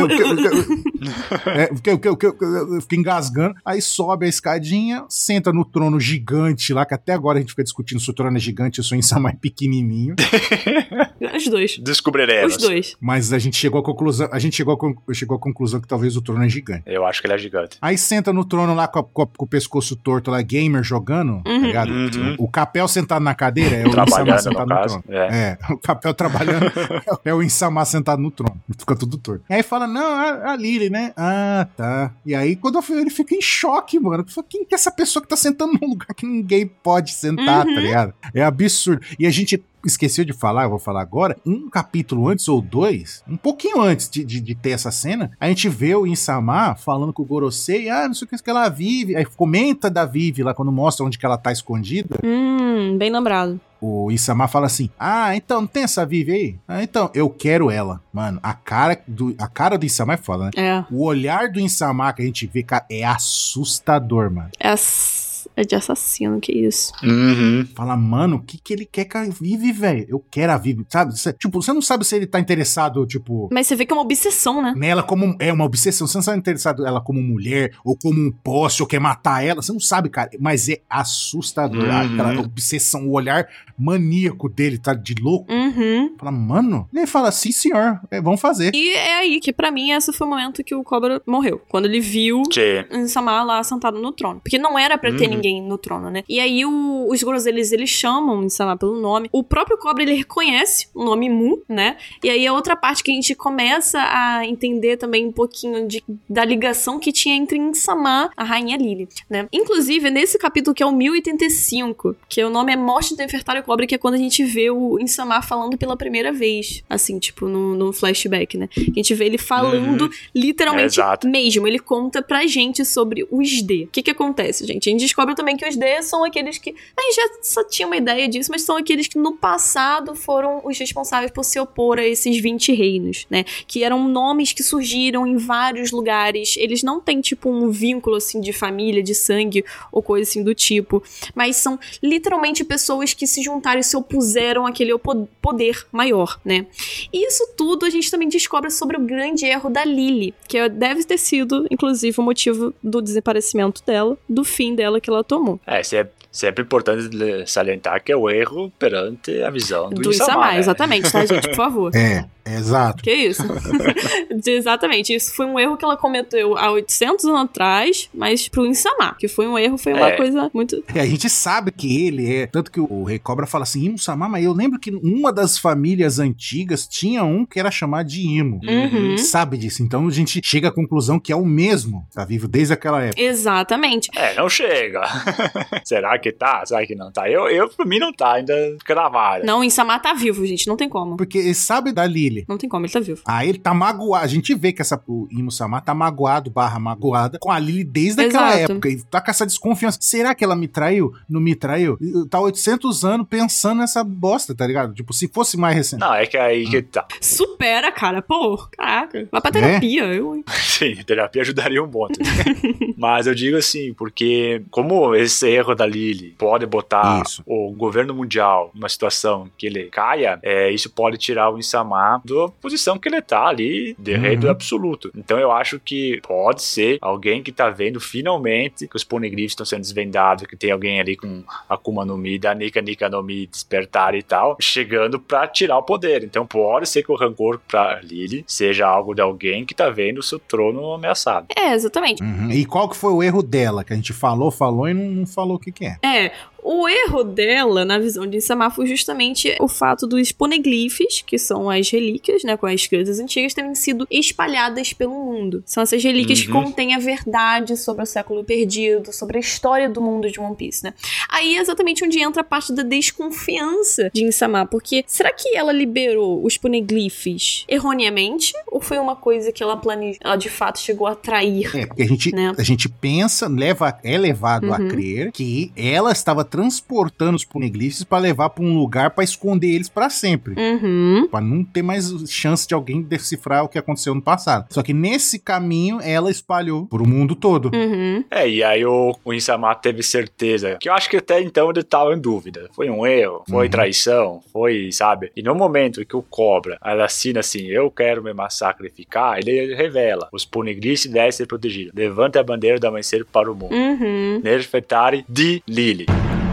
é, que, que, que, que, eu fico engasgando. Aí sobe a escadinha, senta no trono gigante lá, que até agora a gente fica discutindo se o trono é gigante ou se o Insama é pequenininho. Os dois. Descobriremos. Os dois. Mas a gente chegou à conclusão, a gente chegou chegou à conclusão que talvez o trono é gigante. Eu acho que ele é gigante. Aí senta no trono lá com, a- com a- com o pescoço torto lá, gamer jogando, tá Uhum. ligado? Uhum. O capel sentado na cadeira é o Insama Trabalhando, sentado no no trono. É. É, o papel trabalhando é o Insama sentado no trono. Fica tudo torto. E aí fala, não, a, a Lily, né? Ah, tá. E aí, quando eu fui, ele fica em choque, mano. Ele fala, Quem que é essa pessoa que tá sentando num lugar que ninguém pode sentar, Uhum. tá ligado? É absurdo. E a gente esqueceu de falar, eu vou falar agora, um capítulo antes ou dois, um pouquinho antes de, de, de ter essa cena, a gente vê o Insama falando com o Gorosei, ah, não sei o que que ela vive, aí comenta da Vivi lá, quando mostra onde que ela tá escondida, Hum, bem lembrado. O Insama fala assim: Ah, então não tem essa Vivi aí? Ah, então, eu quero ela. Mano, a cara do, a cara do Insama é foda, né? É. O olhar do Insama que a gente vê, cara, é assustador, mano. É, ass- é de assassino, que isso. Uhum. Fala, mano, o que que ele quer com a Vivi, velho? Eu quero a Vivi, sabe? Cê- tipo, você não sabe se ele tá interessado, tipo, Mas você vê que é uma obsessão, né? nela como. É uma obsessão. Você não sabe interessado ela como mulher, ou como um poste, ou quer matar ela. Você não sabe, cara. Mas é assustador. Uhum. Aquela obsessão, o olhar maníaco dele, tá? De louco. Uhum. Fala, mano. E ele fala, sim, senhor, é, vamos fazer. E é aí que, pra mim, esse foi o momento que o Cobra morreu. Quando ele viu Tchê. Insama lá sentado no trono. Porque não era pra ter Uhum. Ninguém no trono, né? E aí o- os Goros, eles, chamam Insama pelo nome. O próprio Cobra, ele reconhece o nome Mu, né? E aí é outra parte que a gente começa a entender também um pouquinho de, da ligação que tinha entre Insama a Rainha Lily, né? Inclusive, nesse capítulo que é o 1085, que o nome é Morte de Nefertari Cobra, que é quando a gente vê o Insama falando pela primeira vez, assim, tipo, no, no flashback, né? A gente vê ele falando Uhum. literalmente É, mesmo. Ele conta pra gente sobre os D. O que que acontece, gente? A gente descobre também que os D são aqueles que. A gente já só tinha uma ideia disso, mas são aqueles que no passado foram os responsáveis por se opor a esses 20 reinos, né? Que eram nomes que surgiram em vários lugares. Eles não têm, tipo, um vínculo, assim, de família, de sangue ou coisa assim do tipo. Mas são literalmente pessoas que se juntaram e se opuseram àquele poder maior, né? E isso tudo a gente também descobre sobre o grande erro da Lily, que deve ter sido, inclusive, o motivo do desaparecimento dela, do fim dela que ela tomou. É, se- sempre importante salientar que é o erro perante a visão do, Do Insama, Isamar, né? exatamente, tá, gente? Por favor. É, exato. Que isso? Exatamente. Isso foi um erro que ela cometeu há 800 anos atrás, mas pro Insamar, que foi um erro, foi uma É. coisa muito. E a gente sabe que ele é. Tanto que o Rei Cobra fala assim, Imo Samar, mas eu lembro que uma das famílias antigas tinha um que era chamado de Imo. Uhum. Sabe disso. Então a gente chega à conclusão que é o mesmo. Tá vivo desde aquela época. Exatamente. É, não chega. Será que tá? Será que não tá? Eu, eu pra mim, não tá ainda cravada. Não, o Insamar tá vivo, gente. Não tem como. Porque ele sabe da Lily. Não tem como, ele tá vivo. Aí ele tá magoado. A gente vê que essa, o Imo Samar tá magoado, barra magoada, com a Lily desde aquela época. E tá com essa desconfiança. Será que ela me traiu? Não me traiu? Tá 800 anos pensando nessa bosta, tá ligado? Tipo, se fosse mais recente. Não, é que aí que tá. Supera, cara. Pô, caraca. Vai pra É? terapia. Eu, hein? Sim, terapia ajudaria um monte. Mas eu digo assim, porque como esse erro da Lily pode botar Isso. o governo mundial numa situação que ele caia, é, isso pode tirar o Insama da posição que ele tá ali, de rei do Uhum. absoluto. Então eu acho que pode ser alguém que tá vendo finalmente que os poneglyphs estão sendo desvendados, que tem alguém ali com Akuma no Mi, da Nika Nika no Mi despertar e tal, chegando pra tirar o poder. Então pode ser que o rancor pra Lily seja algo de alguém que tá vendo o seu trono ameaçado. É, exatamente. Uhum. E qual que foi o erro dela? Que a gente falou, falou e não, não falou o que que é. É, o, erro dela, na visão de Insama, foi justamente o fato dos poneglyphs, que são as relíquias, né, com as escritas antigas, terem sido espalhadas pelo mundo. São essas relíquias que Uhum. contêm a verdade sobre o século perdido, sobre a história do mundo de One Piece, né? Aí é exatamente onde entra a parte da desconfiança de Insama, porque será que ela liberou os poneglyphs erroneamente? Ou foi uma coisa que ela planejou, ela de fato chegou a trair? É, porque a gente, Né? a gente pensa, leva, é levado a Uhum. crer que ela estava transportando os poneglyphs para levar para um lugar para esconder eles para sempre. Uhum. Pra não ter mais chance de alguém decifrar o que aconteceu no passado. Só que nesse caminho ela espalhou pro mundo todo. Uhum. É, e aí o, o Insama teve certeza. Que eu acho que até então ele tava em dúvida. Foi um erro, foi Uhum. traição, foi, sabe? E no momento que o Cobra, ela assina assim, eu quero me sacrificar, ele revela. Os Poneglyphs devem ser protegidos. Levante a bandeira do amanhecer para o mundo. Uhum. Nerfetari de Lily.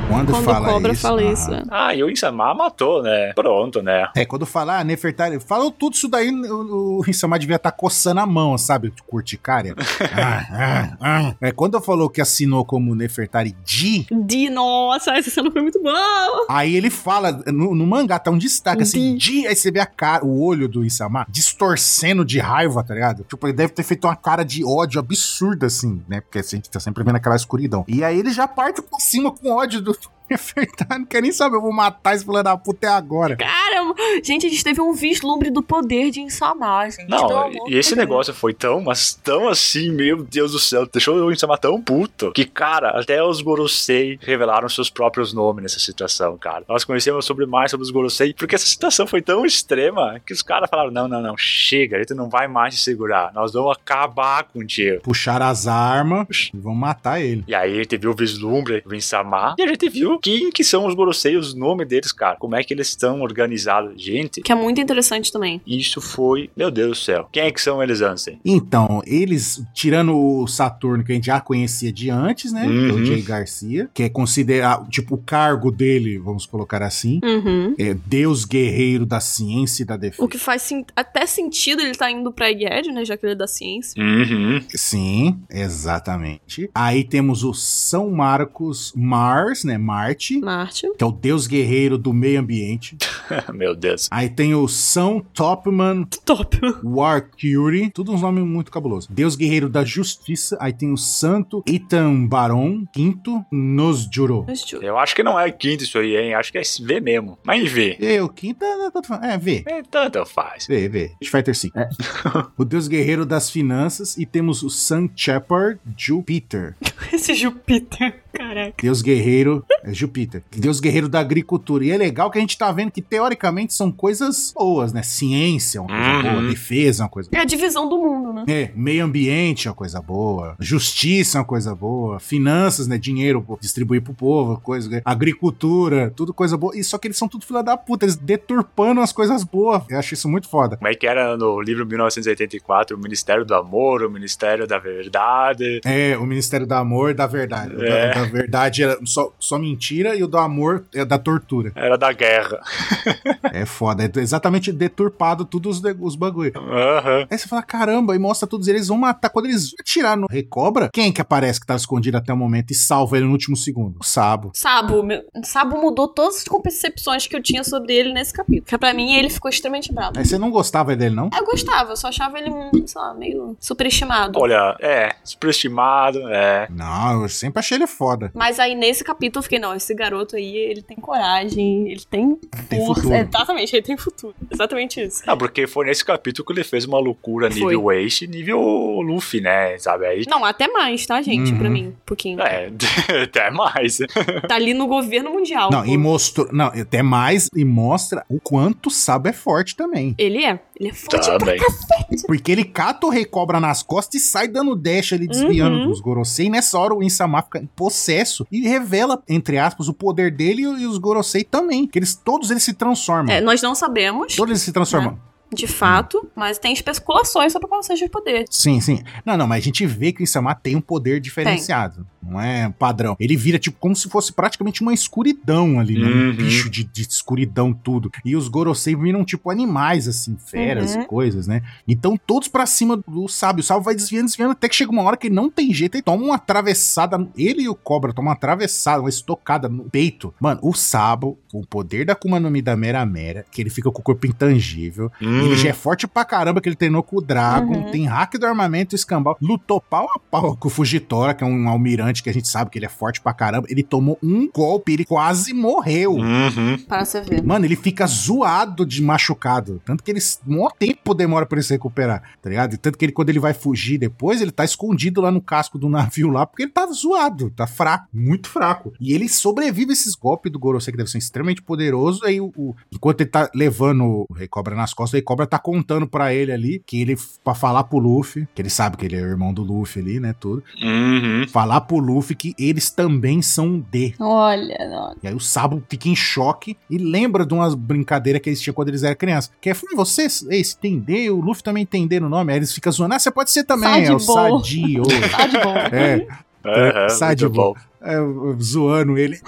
Quando, Quando fala o cobra isso, fala aham. isso. é. Ah, e o Insama matou, né? Pronto, né? É, quando fala, ah, Nefertari, falou tudo isso daí, o, o Insama devia estar coçando a mão, sabe? Curticária. ah, ah, ah. É, quando falou que assinou como Nefertari Di, De nossa, essa cena foi muito boa. aí ele fala, no, no mangá tá um destaque assim, Di. Di, aí você vê a cara, o olho do Insama distorcendo de raiva, tá ligado? Tipo, ele deve ter feito uma cara de ódio absurda, assim, né? Porque a gente tá sempre vendo aquela escuridão. E aí ele já parte por cima com ódio do first Nefertari, não quer nem saber, eu vou matar esse filho da puta até agora. Caramba. Gente, a gente teve um vislumbre do poder de Insamar, gente. Não, e esse de Deus. negócio foi tão, mas tão assim, meu Deus do céu, deixou o Insama tão puto, que, cara, até os Gorosei revelaram seus próprios nomes nessa situação, cara. Nós conhecemos sobre mais sobre os Gorosei, porque essa situação foi tão extrema, que os caras falaram, não, não, não, chega, a gente não vai mais te segurar, nós vamos acabar contigo. Puxaram as armas e vão matar ele. E aí a gente viu o vislumbre do Insama, e a gente viu quem que são os Gorosei, os nomes deles, cara, como é que eles estão organizados. Gente, Que é muito interessante também. isso foi, meu Deus do céu, quem é que são eles, Ansem? Então, eles, tirando o Saturno, que a gente já conhecia de antes, né? Uhum. O Jay Garcia, que é considerado, tipo, o cargo dele, vamos colocar assim, Uhum. é Deus Guerreiro da Ciência e da Defesa. O que faz até sentido ele tá indo pra Egghead, né? Já que ele é da ciência. Uhum. Sim, exatamente. Aí temos o São Marcos Mars, né? Marte, Marte. que é o Deus Guerreiro do Meio Ambiente. Meu Deus. Aí tem o São Topman Top. War Curie, tudo uns nomes muito cabulosos. Deus Guerreiro da Justiça, aí tem o Santo Itan Baron, quinto, nos Juro. Eu acho que não é quinto isso aí, hein? Acho que é V mesmo. Mas V. E o quinto é, tanto faz. é V. É, tanto faz. V, V. Fighter 5. É. o Deus Guerreiro das Finanças e temos o Sun Shepard Jupiter. Esse Júpiter. Caraca. Deus Guerreiro é Júpiter. Deus Guerreiro da Agricultura. E é legal que a gente tá vendo que teoricamente são coisas boas, né? Ciência é uma coisa Uhum. boa, defesa é uma coisa É a divisão do mundo, né? É, meio ambiente é uma coisa boa, justiça é uma coisa boa, finanças, né, dinheiro distribuir pro povo, coisa, né, agricultura, tudo coisa boa. E só que eles são tudo filha da puta, eles deturpando as coisas boas. Eu acho isso muito foda. Como é que era no livro 1984? O Ministério do Amor, o Ministério da Verdade. É, o Ministério do Amor e da Verdade. É. Da, da verdade é só, só mentira e o do amor é da tortura. Era da guerra. É foda, é exatamente deturpado todos os, os bagulho. Aham. Aí você fala, caramba, e mostra todos eles vão matar. Quando eles atirar no Recobra, quem que aparece que tava escondido até o momento e salva ele no último segundo? O Sabo. Sabo, meu, Sabo mudou todas as concepções que eu tinha sobre ele nesse capítulo. Porque pra mim ele ficou extremamente bravo. Aí você não gostava dele, não? Eu gostava, eu só achava ele, sei lá, meio superestimado. Olha, é, superestimado, é. Não, eu sempre achei ele foda. Mas aí nesse capítulo eu fiquei, não, esse garoto aí, ele tem coragem, ele tem Tem força. futuro. Exatamente, ele tem futuro. Exatamente isso. Ah, porque foi nesse capítulo que ele fez uma loucura Foi. nível Ace, nível Luffy, né? Sabe? Aí. Não, até mais, tá, gente? Uhum. Pra mim, um pouquinho. É, até mais. Tá ali no governo mundial. Não, pô. e mostrou. Não, até mais, e mostra o quanto o Sabo é forte também. Ele é. Ele é forte Também. Porque ele cata o recobra nas costas e sai dando dash ali, desviando Uhum. dos Gorosei. E nessa hora o Insama fica em possesso e revela, entre aspas, o poder dele e os Gorosei também. Que eles, todos eles se transformam. É, nós não sabemos, Todos eles se transformam. de fato, mas tem especulações sobre qual seja o poder. Sim, sim. Não, não, mas a gente vê que o Insama tem um poder diferenciado. Não é padrão. Ele vira tipo como se fosse praticamente uma escuridão ali, né? Uhum. Um bicho de, de escuridão tudo. E os Gorosei viram tipo animais, assim, feras Uhum. e coisas, né? Então todos pra cima do sábio. O sábio vai desviando, desviando, até que chega uma hora que ele não tem jeito, ele toma uma atravessada. Ele e o cobra tomam uma atravessada, uma estocada no peito. Mano, o sábio, o poder da Akuma no Mi da Mera Mera, que ele fica com o corpo intangível. Hum. Ele já é forte pra caramba, que ele treinou com o Dragon, Uhum. tem hack do armamento escambau. Lutou pau a pau com o Fujitora, que é um almirante que a gente sabe que ele é forte pra caramba. Ele tomou um golpe, ele quase morreu. Uhum. Para você ver. Mano, ele fica zoado de machucado. Tanto que ele. Um tempo demora pra ele se recuperar, tá ligado? E tanto que ele, quando ele vai fugir depois, ele tá escondido lá no casco do navio lá, porque ele tá zoado, tá fraco, muito fraco. E ele sobrevive a esses golpes do Gorosei, que deve ser extremamente poderoso. Aí, o, o- enquanto ele tá levando o Rei Cobra nas costas, o Rei Cobra tá contando pra ele ali que ele, pra falar pro Luffy, que ele sabe que ele é o irmão do Luffy ali, né? Tudo. Uhum. Falar pro Luffy que eles também são D. Olha, não. E aí o Sabo fica em choque e lembra de umas brincadeiras que eles tinham quando eles eram crianças. Que é, "Hum, você, esse tem D, o Luffy também tem D no nome. Aí eles ficam zoando, ah, você pode ser também, é o Sadibo. Sadio. Tá de boa. é, Aham, Sadio. É, zoando ele.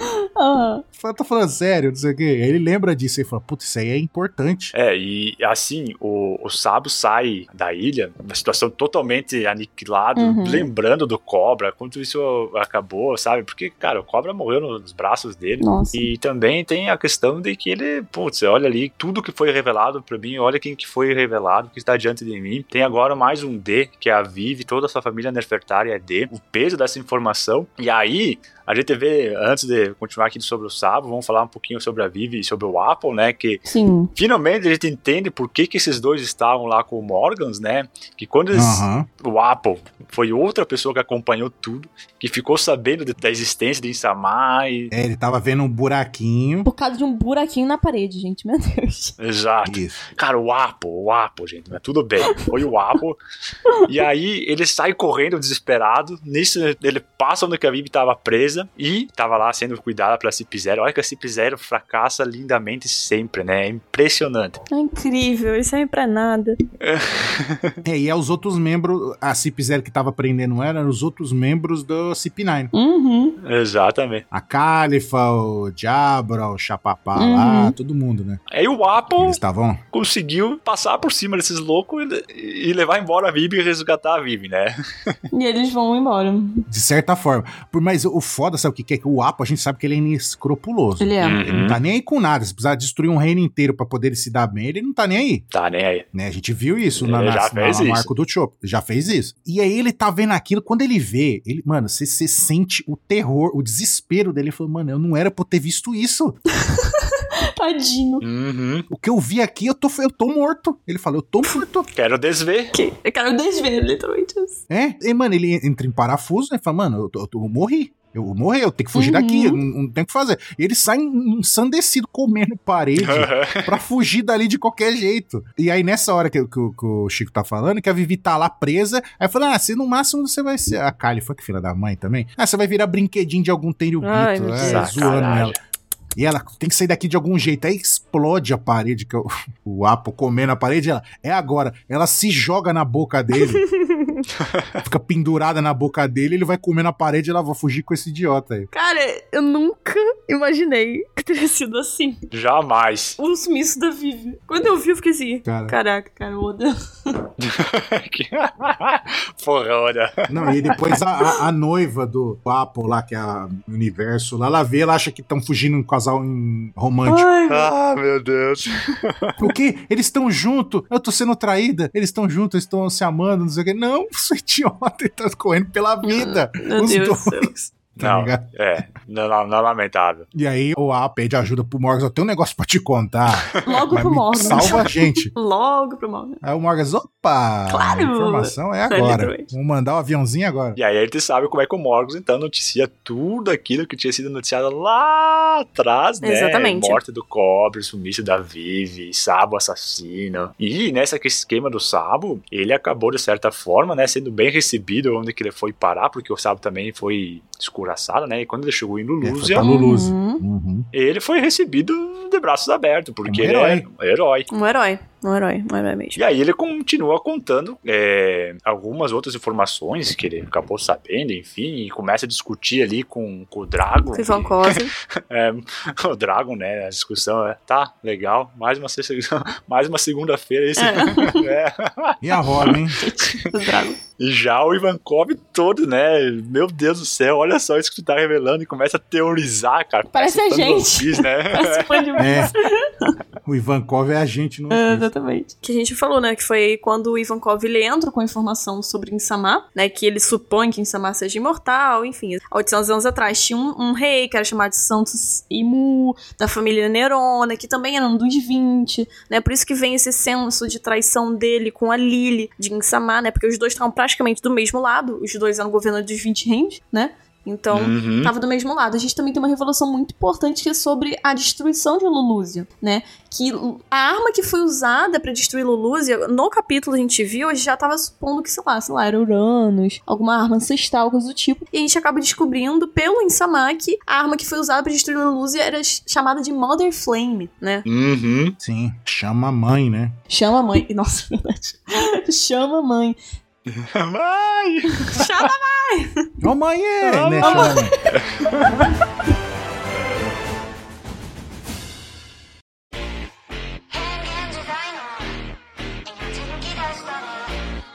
Eu tô falando sério, não sei o quê. Ele lembra disso e fala, putz, isso aí é importante. É, e assim, o, o Sabo sai da ilha, uma situação totalmente aniquilado, Uhum. lembrando do Cobra, quando isso acabou, sabe? Porque, cara, o Cobra morreu nos braços dele. Nossa. E também tem a questão de que ele, putz, olha ali, tudo que foi revelado pra mim, olha quem que foi revelado, que está diante de mim. Tem agora mais um D, que é a Vivi, toda a sua família Nefertari é D. O peso dessa informação. E aí, a gente vê, antes de continuar aqui sobre o Sabo, vamos falar um pouquinho sobre a Vivi e sobre o Apple, né? Que Sim. finalmente a gente entende por que, que esses dois estavam lá com o Morgans, né? Que quando eles, Aham. o Apple foi outra pessoa que acompanhou tudo, que ficou sabendo de- da existência de Insamar e... É, ele tava vendo um buraquinho. Por causa de um buraquinho na parede, gente. Meu Deus. Exato. Isso. Cara, o Apple, o Apple, gente, mas tudo bem. Foi o Apple. e aí ele sai correndo desesperado. Nisso ele passa onde que a Vivi tava presa e tava lá sendo cuidada pela Cip Zero. Olha que a Cip Zero fracassa lindamente sempre, né? É impressionante. É incrível. Isso aí pra nada. É, e é os outros membros, a CIP0 que tava prendendo ela, eram os outros membros do CIP9. Uhum. Exatamente. A Califa, o Diabra, o Chapapá Uhum. lá, todo mundo, né? Aí o Apple Eles estavam. conseguiu passar por cima desses loucos e, e levar embora a Vivi e resgatar a Vivi, né? E eles vão embora. De certa forma. Por, mas o foda, sabe o que que é? Que o Apo, a gente sabe que ele é inescrupuloso. Ele é. Hum. Ele não tá nem aí com nada. Se precisar destruir um reino inteiro pra poder se dar bem, ele não tá nem aí. Tá, nem aí. Né? A gente viu isso Ele na, na, já na- isso. arco do Chopper. Já fez isso. E aí ele tá vendo aquilo, quando ele vê, ele, mano, você sente o terror, o desespero dele. Ele falou, mano, eu não era pra eu ter visto isso. Tadinho. Uhum. O que eu vi aqui, eu tô, eu tô morto. Ele falou, eu tô morto. Quero desver. Que? Eu quero desver, literalmente isso. É, e, mano, ele entra em parafuso, né? Fala, mano, eu, tô- eu, tô- eu morri. Eu morri, eu tenho que fugir Uhum. daqui, eu não, não tenho o que fazer. E ele sai ensandecido, comendo parede, pra fugir dali de qualquer jeito. E aí, nessa hora que, que o- que o Chico tá falando, que a Vivi tá lá presa, aí fala, ah, se no máximo você vai ser... A Kali foi que filha da mãe também. Ah, você vai virar brinquedinho de algum Ai, meu é, zoando ela. E ela tem que sair daqui de algum jeito. Aí explode a parede, que é o, Apo comendo a parede. Ela, é agora. Ela se joga na boca dele. fica pendurada na boca dele. Ele vai comer na parede e ela vai fugir com esse idiota aí. Cara, eu nunca imaginei que teria sido assim. Jamais. O sumiço da Vivi. Quando eu vi, eu fiquei assim. Cara. Caraca, cara, Oda. Porra, olha. Não, e depois a, a- a noiva do Apo lá, que é a universo lá, ela vê, ela acha que estão fugindo um casal em- romântico. Ai, Ah, meu Deus. O quê? Eles estão juntos? Eu tô sendo traída? Eles estão juntos, eles estão se amando, não sei o quê. Não, sou idiota, ele tá correndo pela vida. Meu Os Deus dois. Tá Não, ligado? é. Não, não, não lamentável. E aí o A pede ajuda pro Morgan. Eu tenho um negócio pra te contar. Logo pro Morgan. salva a gente. Logo pro Morgan. Aí o Morgan, opa! Claro! A informação é É, agora. Vamos mandar o aviãozinho agora. E aí a gente sabe como é que o Morgus, então, noticia tudo aquilo que tinha sido noticiado lá atrás, né? Exatamente. Morte do Cobre, sumiço da Vivi, Sabo assassino. E nessa esquema do Sabo, ele acabou, de certa forma, né, sendo bem recebido onde que ele foi parar, porque o Sabo também foi escuraçado, né? E quando ele chegou em É, Lulúzia, pra Luluze. Uhum. Uhum. ele foi recebido de braços abertos, porque Um ele herói. é um herói. Um herói. Um herói, um herói mesmo. E aí ele continua contando é, algumas outras informações que ele acabou sabendo, enfim, e começa a discutir ali com, com o Dragon. Ivan Cosme. É, o Dragon, né? A discussão é, tá, legal, mais uma, mais uma segunda-feira esse. É. E a Robin, hein? do Dragon. E já o Ivankov todo, né? Meu Deus do céu, olha só isso que tu tá revelando e começa a teorizar, cara. Parece a fã do gente. Piece, né? Parece É. O Ivankov é a gente no. É, exatamente. Que a gente falou, né? Que foi quando o Ivankov ele entra com informação sobre Insama, né? Que ele supõe que Insama seja imortal, enfim. Há 800 anos atrás tinha um, um rei que era chamado de Santos Imu, da família Nerona, que também era um dos 20, né? Por isso que vem esse senso de traição dele com a Lily de Insama, né? Porque os dois estavam praticamente do mesmo lado, os dois eram governo dos 20 reinos, né? Então, Uhum. tava do mesmo lado. A gente também tem uma revelação muito importante que é sobre a destruição de Lulúzia, né? Que a arma que foi usada pra destruir Lulúzia, no capítulo a gente viu, a gente já tava supondo que, sei lá, sei lá, era Uranus, alguma arma ancestral, coisa do tipo. E a gente acaba descobrindo pelo Insama que a arma que foi usada pra destruir Lulúzia era ch- chamada de Mother Flame, né? Uhum. Sim, chama a mãe, né? Chama a mãe. Nossa, é verdade. Chama a mãe. Vai! Chama Ô mãe, Ô, né? mãe. Chama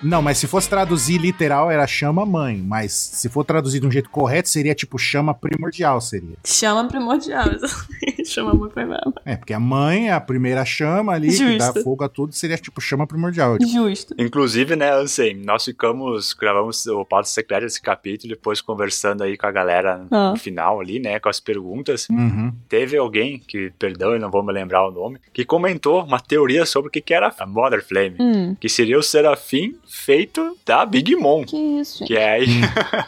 Não, mas se fosse traduzir literal, era chama mãe. Mas se for traduzir de um jeito correto, seria tipo chama primordial, seria. Chama primordial. exatamente. Chama a mãe foi mesmo. É, porque a mãe é a primeira chama ali, que dá Justo. fogo a tudo, seria tipo chama primordial. Tipo, Justo. Inclusive, né, Ansem, nós ficamos, gravamos o pauta secreto desse capítulo, depois conversando aí com a galera Ah. no final ali, né, com as perguntas. Uhum. Teve alguém, que, perdão, eu não vou me lembrar o nome, que comentou uma teoria sobre o que que era a Mother Flame. Hum. Que seria o Serafim feito da Big Mom. Que isso, gente. Que é aí.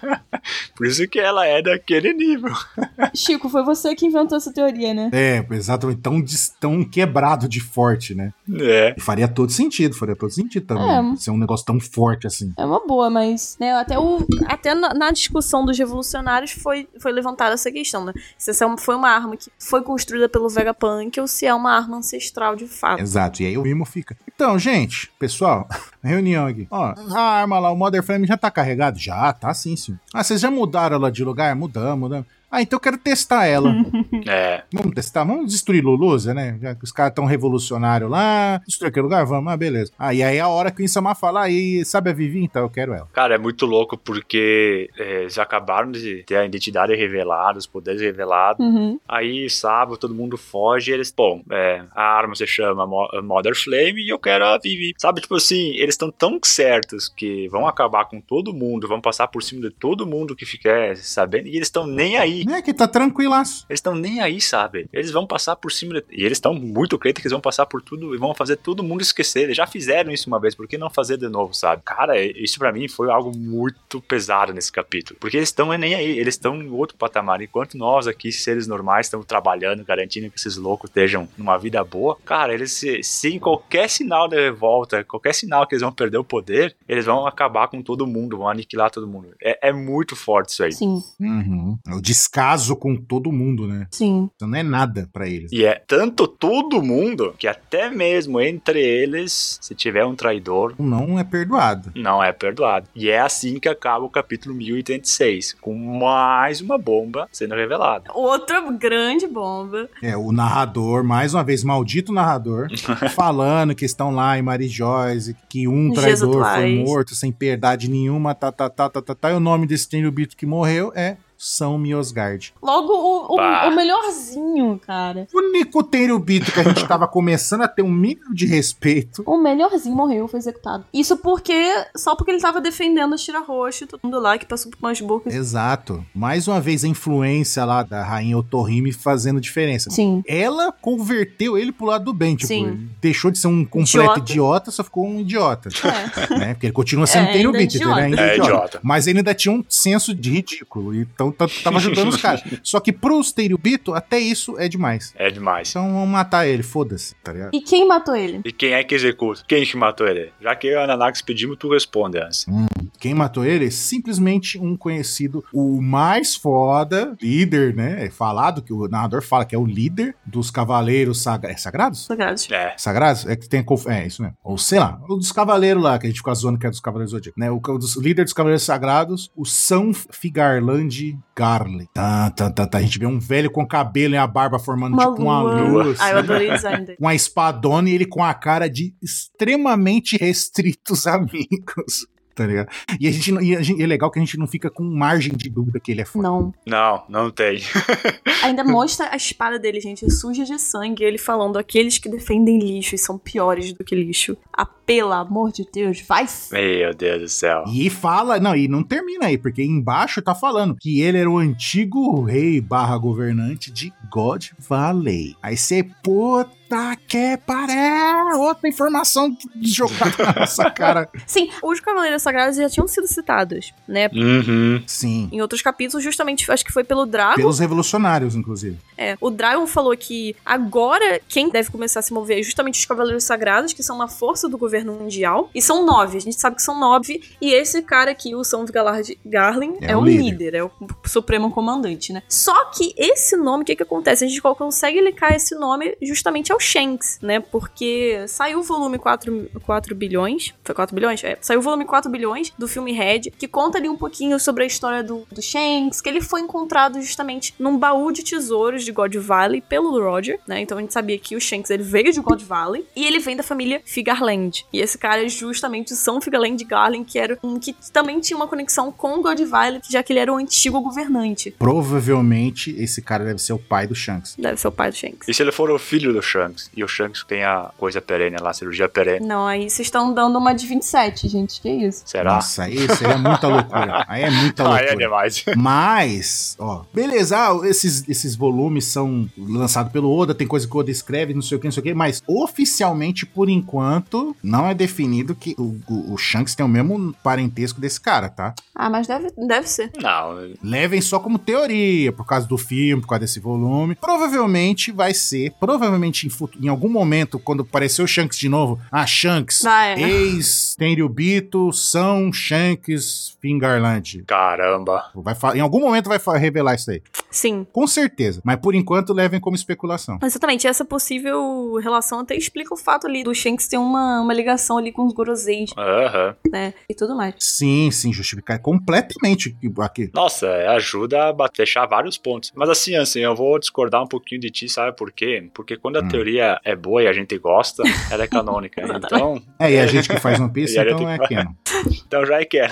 Por isso que ela é daquele nível. Chico, foi você que inventou essa teoria, né? É, exatamente. Tão, tão quebrado de forte, né? É. E faria todo sentido, faria todo sentido também. É. Ser um negócio tão forte assim. É uma boa, mas né, até, o, até na, na discussão dos revolucionários foi, foi levantada essa questão, né? Se essa é foi uma arma que foi construída pelo Vegapunk ou se é uma arma ancestral de fato. Exato. E aí o mimo fica. Então, gente, pessoal, reunião aqui. Ó, a arma lá, o Mother Flame já tá carregado? Já, tá sim, senhor. Ah, vocês já mudaram ela de lugar? Mudamos, mudamos. Ah, então eu quero testar ela. É. Vamos testar, vamos destruir Luluza, né? Já que os caras tão revolucionários lá, destruir aquele lugar, vamos, ah, beleza. Ah, e aí a hora que o Insama fala, aí, sabe a Vivi? Então eu quero ela. Cara, é muito louco porque é, eles acabaram de ter a identidade revelada, os poderes revelados. Uhum. Aí, sábado, todo mundo foge e eles, bom, é, a arma se chama Mo- Mother Flame e eu quero a Vivi. Sabe, tipo assim, eles estão tão certos que vão acabar com todo mundo, vão passar por cima de todo mundo que ficar sabendo, e eles estão nem aí. É que tá tranquilaço. Eles estão nem aí, sabe? Eles vão passar por cima. De... E eles estão muito crentes que eles vão passar por tudo e vão fazer todo mundo esquecer. Eles já fizeram isso uma vez, por que não fazer de novo, sabe? Cara, isso pra mim foi algo muito pesado nesse capítulo. Porque eles estão nem aí, eles estão em outro patamar. Enquanto nós aqui, seres normais, estamos trabalhando, garantindo que esses loucos estejam numa vida boa, cara, eles, se, se em qualquer sinal de revolta, qualquer sinal que eles vão perder o poder, eles vão acabar com todo mundo, vão aniquilar todo mundo. É, é muito forte isso aí. Sim, Uhum. É o descaso com todo mundo, né? sim. Isso não é nada pra eles. E é tanto todo mundo que até mesmo entre eles, se tiver um traidor, Não é perdoado. não é perdoado. E é assim que acaba o capítulo 1086, com mais uma bomba sendo revelada. Outra grande bomba. É, o narrador, mais uma vez, maldito narrador, falando que estão lá em Mary Joyce, que um traidor foi morto sem piedade nenhuma, tá, tá, tá, tá, tá, tá. E o nome desse Tenryubito que morreu é São Miosgard. Logo o, o, o melhorzinho, cara. O único Tenryubito que a gente tava começando a ter um mínimo de respeito. O melhorzinho morreu, foi executado. Isso porque. Só porque ele tava defendendo a Shira Roche, todo mundo lá que passou por umas bocas. Exato. Mais uma vez a influência lá da rainha Otohime fazendo diferença. Sim. Ela converteu ele pro lado do bem, tipo, Sim. deixou de ser um completo Idiota. idiota, só ficou um idiota. É. né? Porque ele continua sendo É, então ele é ainda É idiota. idiota. Mas ele ainda tinha um senso de ridículo. Então Então tava ajudando os caras. Só que pros Teirubito, até isso é demais. É demais. Então vamos matar ele, foda-se, tá ligado? E quem matou ele? E quem é que executa? Quem que matou ele? Já que eu e a Nanax pedimos, tu responde antes. Quem matou ele? Simplesmente um conhecido, o mais foda, líder, né? É falado que o narrador fala que é o líder dos cavaleiros sagra- é sagrados? Sagrados. É. Sagrados? É que tem. conf- É, isso mesmo. Ou sei lá, o dos cavaleiros lá, que a gente fica zoando que é dos cavaleiros zodíacos, né? O, o dos líder dos cavaleiros sagrados, o São Figarland Garley. Tá, tá, tá, tá. A gente vê um velho com cabelo e a barba formando Uma tipo uma lua. lua. Ah, eu assim. adorei o design dele. uma espadona e ele com a cara de extremamente restritos amigos. Tá ligado? E, a gente, e a gente- é legal que a gente não fica com margem de dúvida que ele é foda. Não. Não, não tem. Ainda mostra a espada dele, gente, suja de sangue. Ele falando: aqueles que defendem lixo e são piores do que lixo. Ah, pelo amor de Deus, vai. Meu Deus do céu. E fala, não, e não termina aí, porque embaixo tá falando que ele era o antigo rei barra governante de God Valley. Aí você, puta que paré, outra informação jogada na nossa cara. Sim, os Cavaleiros Sagrados já tinham sido citados, né? Uhum. Sim, Em outros capítulos, justamente, acho que foi pelo Drago. pelos revolucionários, inclusive. É, o Dragon falou que agora quem deve começar a se mover é justamente os Cavaleiros Sagrados, que são uma força do governo mundial. E são nove, a gente sabe que são nove. E esse cara aqui, o São Galard Garlin, É é, o o líder. líder. é o supremo comandante, né? Só que esse nome, o que que acontece? A gente consegue linkar esse nome justamente ao Shanks, né? Porque saiu o volume 4, 4 bilhões. Foi 4 bilhões? É. Saiu o volume 4 bilhões do filme Red, que conta ali um pouquinho sobre a história do, do Shanks, que ele foi encontrado justamente num baú de tesouros de God Valley pelo Roger, né? Então a gente sabia que o Shanks ele veio de God Valley e ele vem da família Figarland. E esse cara é justamente o São Figarland Garland, que era um que também tinha uma conexão com God Valley, já que ele era o antigo governante. Provavelmente esse cara deve ser o pai do Shanks. Deve ser o pai do Shanks. E se ele for o filho do Shanks? E o Shanks tem a coisa perene lá, a cirurgia perene. Não, aí vocês estão dando uma de 27, gente. Que isso? Será? Nossa, aí seria muita loucura. Aí é muita Ah, é loucura. demais. Mas, ó, beleza, ah, esses, esses volumes são lançados pelo Oda, tem coisa que o Oda escreve, não sei o que, não sei o que, mas oficialmente, por enquanto, não é definido que o, o, o Shanks tem o mesmo parentesco desse cara, tá? Ah, mas deve, deve ser. Não, Levem só como teoria, por causa do filme, por causa desse volume. Provavelmente vai ser, provavelmente em, em algum momento, quando aparecer o Shanks de novo, ah, Shanks, Vai. ex Tenryubito, são Shanks Fingarland. caramba. Vai em algum momento vai revelar isso aí. Sim. Com certeza. Mas por enquanto levem como especulação. Exatamente, essa possível relação até explica o fato ali do Shanks ter uma, uma ligação ali com os Goroseis, Aham. né? E tudo mais. Sim, sim, justificar completamente aqui. Nossa, é, ajuda a fechar vários pontos. Mas assim, assim, eu vou discordar um pouquinho de ti, sabe por quê? Porque quando a Hum. teoria é boa e a gente gosta, ela é canônica. então, É, e a gente que faz One Piece, então é que- canon. então já é que é.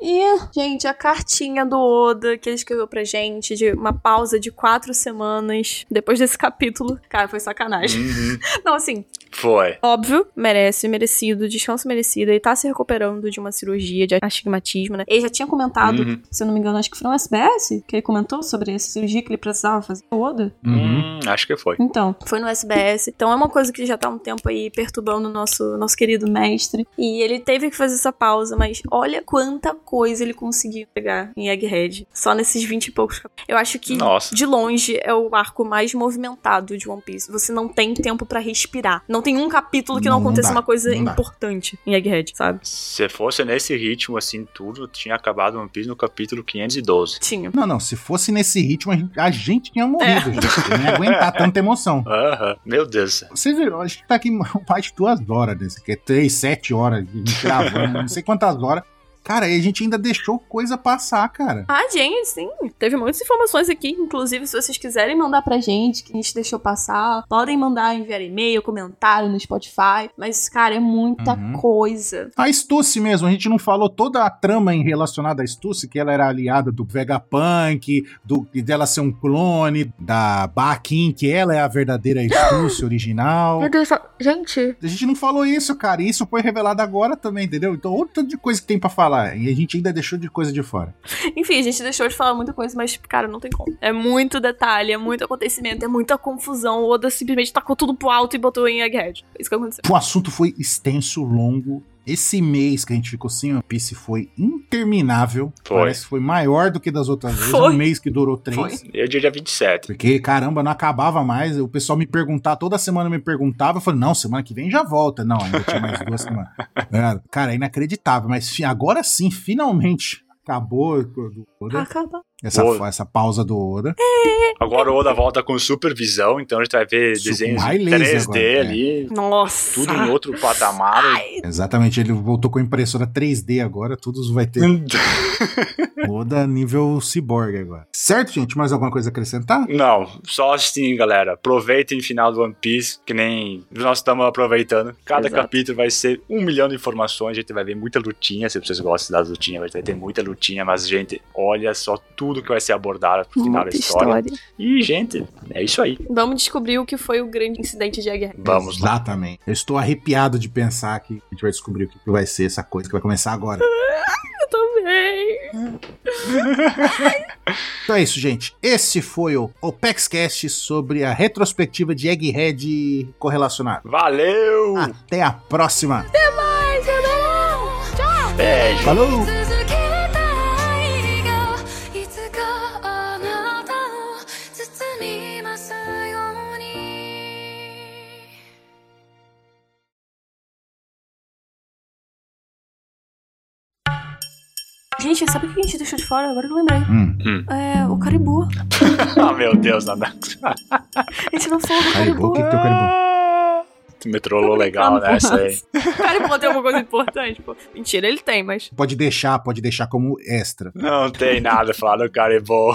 E, gente, a cartinha do Oda que ele escreveu pra gente, de uma pausa de quatro semanas depois desse capítulo. Cara, foi sacanagem. Uhum. Não, assim, Foi. óbvio, merece, merecido, descanso merecido. Ele tá se recuperando de uma cirurgia de astigmatismo, né? Ele já tinha comentado, Uhum. se eu não me engano, acho que foi no SBS, que ele comentou sobre essa cirurgia que ele precisava fazer. O Oda? Uhum. Hum, acho que foi. Então, foi no SBS. Então é uma coisa que já tá há um tempo aí perturbando o nosso, nosso querido mestre. E ele teve que fazer essa pausa, mas olha quanta coisa ele conseguiu pegar em Egghead. Só nesses 20 e poucos capítulos. Eu acho que, Nossa. de longe, é o arco mais movimentado de One Piece. Você não tem tempo pra respirar. Não tem um capítulo que não, Não, aconteça dá, uma coisa não dá. importante em Egghead, sabe? Se fosse nesse ritmo, assim, tudo, tinha acabado One Piece no capítulo 512. Tinha. Não, não, se fosse nesse ritmo, a gente, tinha morrido, gente. Eu não ia aguentar tanta emoção. Aham. Meu Deus. Vocês viram, a gente tá aqui mais de duas horas desse, que é três, sete horas gravando, não sei quantas horas. Cara, e a gente ainda deixou coisa passar, cara. Ah, gente, sim. Teve muitas informações aqui. Inclusive, se vocês quiserem mandar pra gente, que a gente deixou passar, podem mandar, enviar e-mail, comentário no Spotify. Mas, cara, é muita Uhum. coisa. A Stussy mesmo, a gente não falou toda a trama em relacionada à Stussy, que ela era aliada do Vegapunk, do, e dela ser um clone da Bakin, que ela é a verdadeira Stussy original. Meu Deus, gente. A gente não falou isso, cara, e isso foi revelado agora também, entendeu? Então, olha o tanto de coisa que tem pra falar, e a gente ainda deixou de coisa de fora. Enfim, a gente deixou de falar muita coisa, mas, cara, não tem como. É muito detalhe, é muito acontecimento, é muita confusão. O Oda simplesmente tacou tudo pro alto e botou em Egghead. É Isso que aconteceu. O assunto foi extenso, longo esse mês que a gente ficou sem One Piece foi interminável. Foi. Parece que foi maior do que das outras vezes. Foi. Um mês que durou três. Eu dia 27. Porque, caramba, não acabava mais. O pessoal me perguntava, toda semana me perguntava. Eu falei, não, semana que vem já volta. Não, ainda tinha mais duas semanas. Cara, Cara, é inacreditável. Mas agora sim, finalmente, acabou. Acaba. Essa, Oda. essa pausa do Oda. Agora o Oda volta com supervisão, então a gente vai ver desenhos com high em laser 3D agora, é. ali, Nossa. tudo em outro patamar. Exatamente, ele voltou com a impressora 3D agora. Todos vai ter Oda nível cyborg agora. Certo, gente? Mais alguma coisa a acrescentar? Não, só assim, galera. Aproveitem o final do One Piece, que nem nós estamos aproveitando. Cada Exato. capítulo vai ser um milhão de informações. A gente vai ver muita lutinha. Se vocês gostam das lutinhas, vai ter muita lutinha. Mas, gente, olha só tudo que vai ser abordado pro final da história. história. E, gente, é isso aí. Vamos descobrir o que foi o grande incidente de Egghead. Vamos lá. Exatamente. Eu estou arrepiado de pensar que a gente vai descobrir o que vai ser essa coisa que vai começar agora. Eu também. Então é isso, gente. Esse foi o OpexCast sobre a retrospectiva de Egghead correlacionado. Valeu! Até a próxima. Mas, galera. Tchau. Beijo! Falou! Gente, sabe o que a gente deixou de fora? Agora que eu lembrei. Hum, É o Caribu. ah, meu Deus, Nada. A gente não falou do Caribou, o Caribu. que, que tem o Caribou? Tu me trollou legal brincando, nessa aí. O Caribu tem alguma coisa importante, pô. Mentira, ele tem, mas. Pode deixar, pode deixar como extra. Não tem nada a falar do Caribou.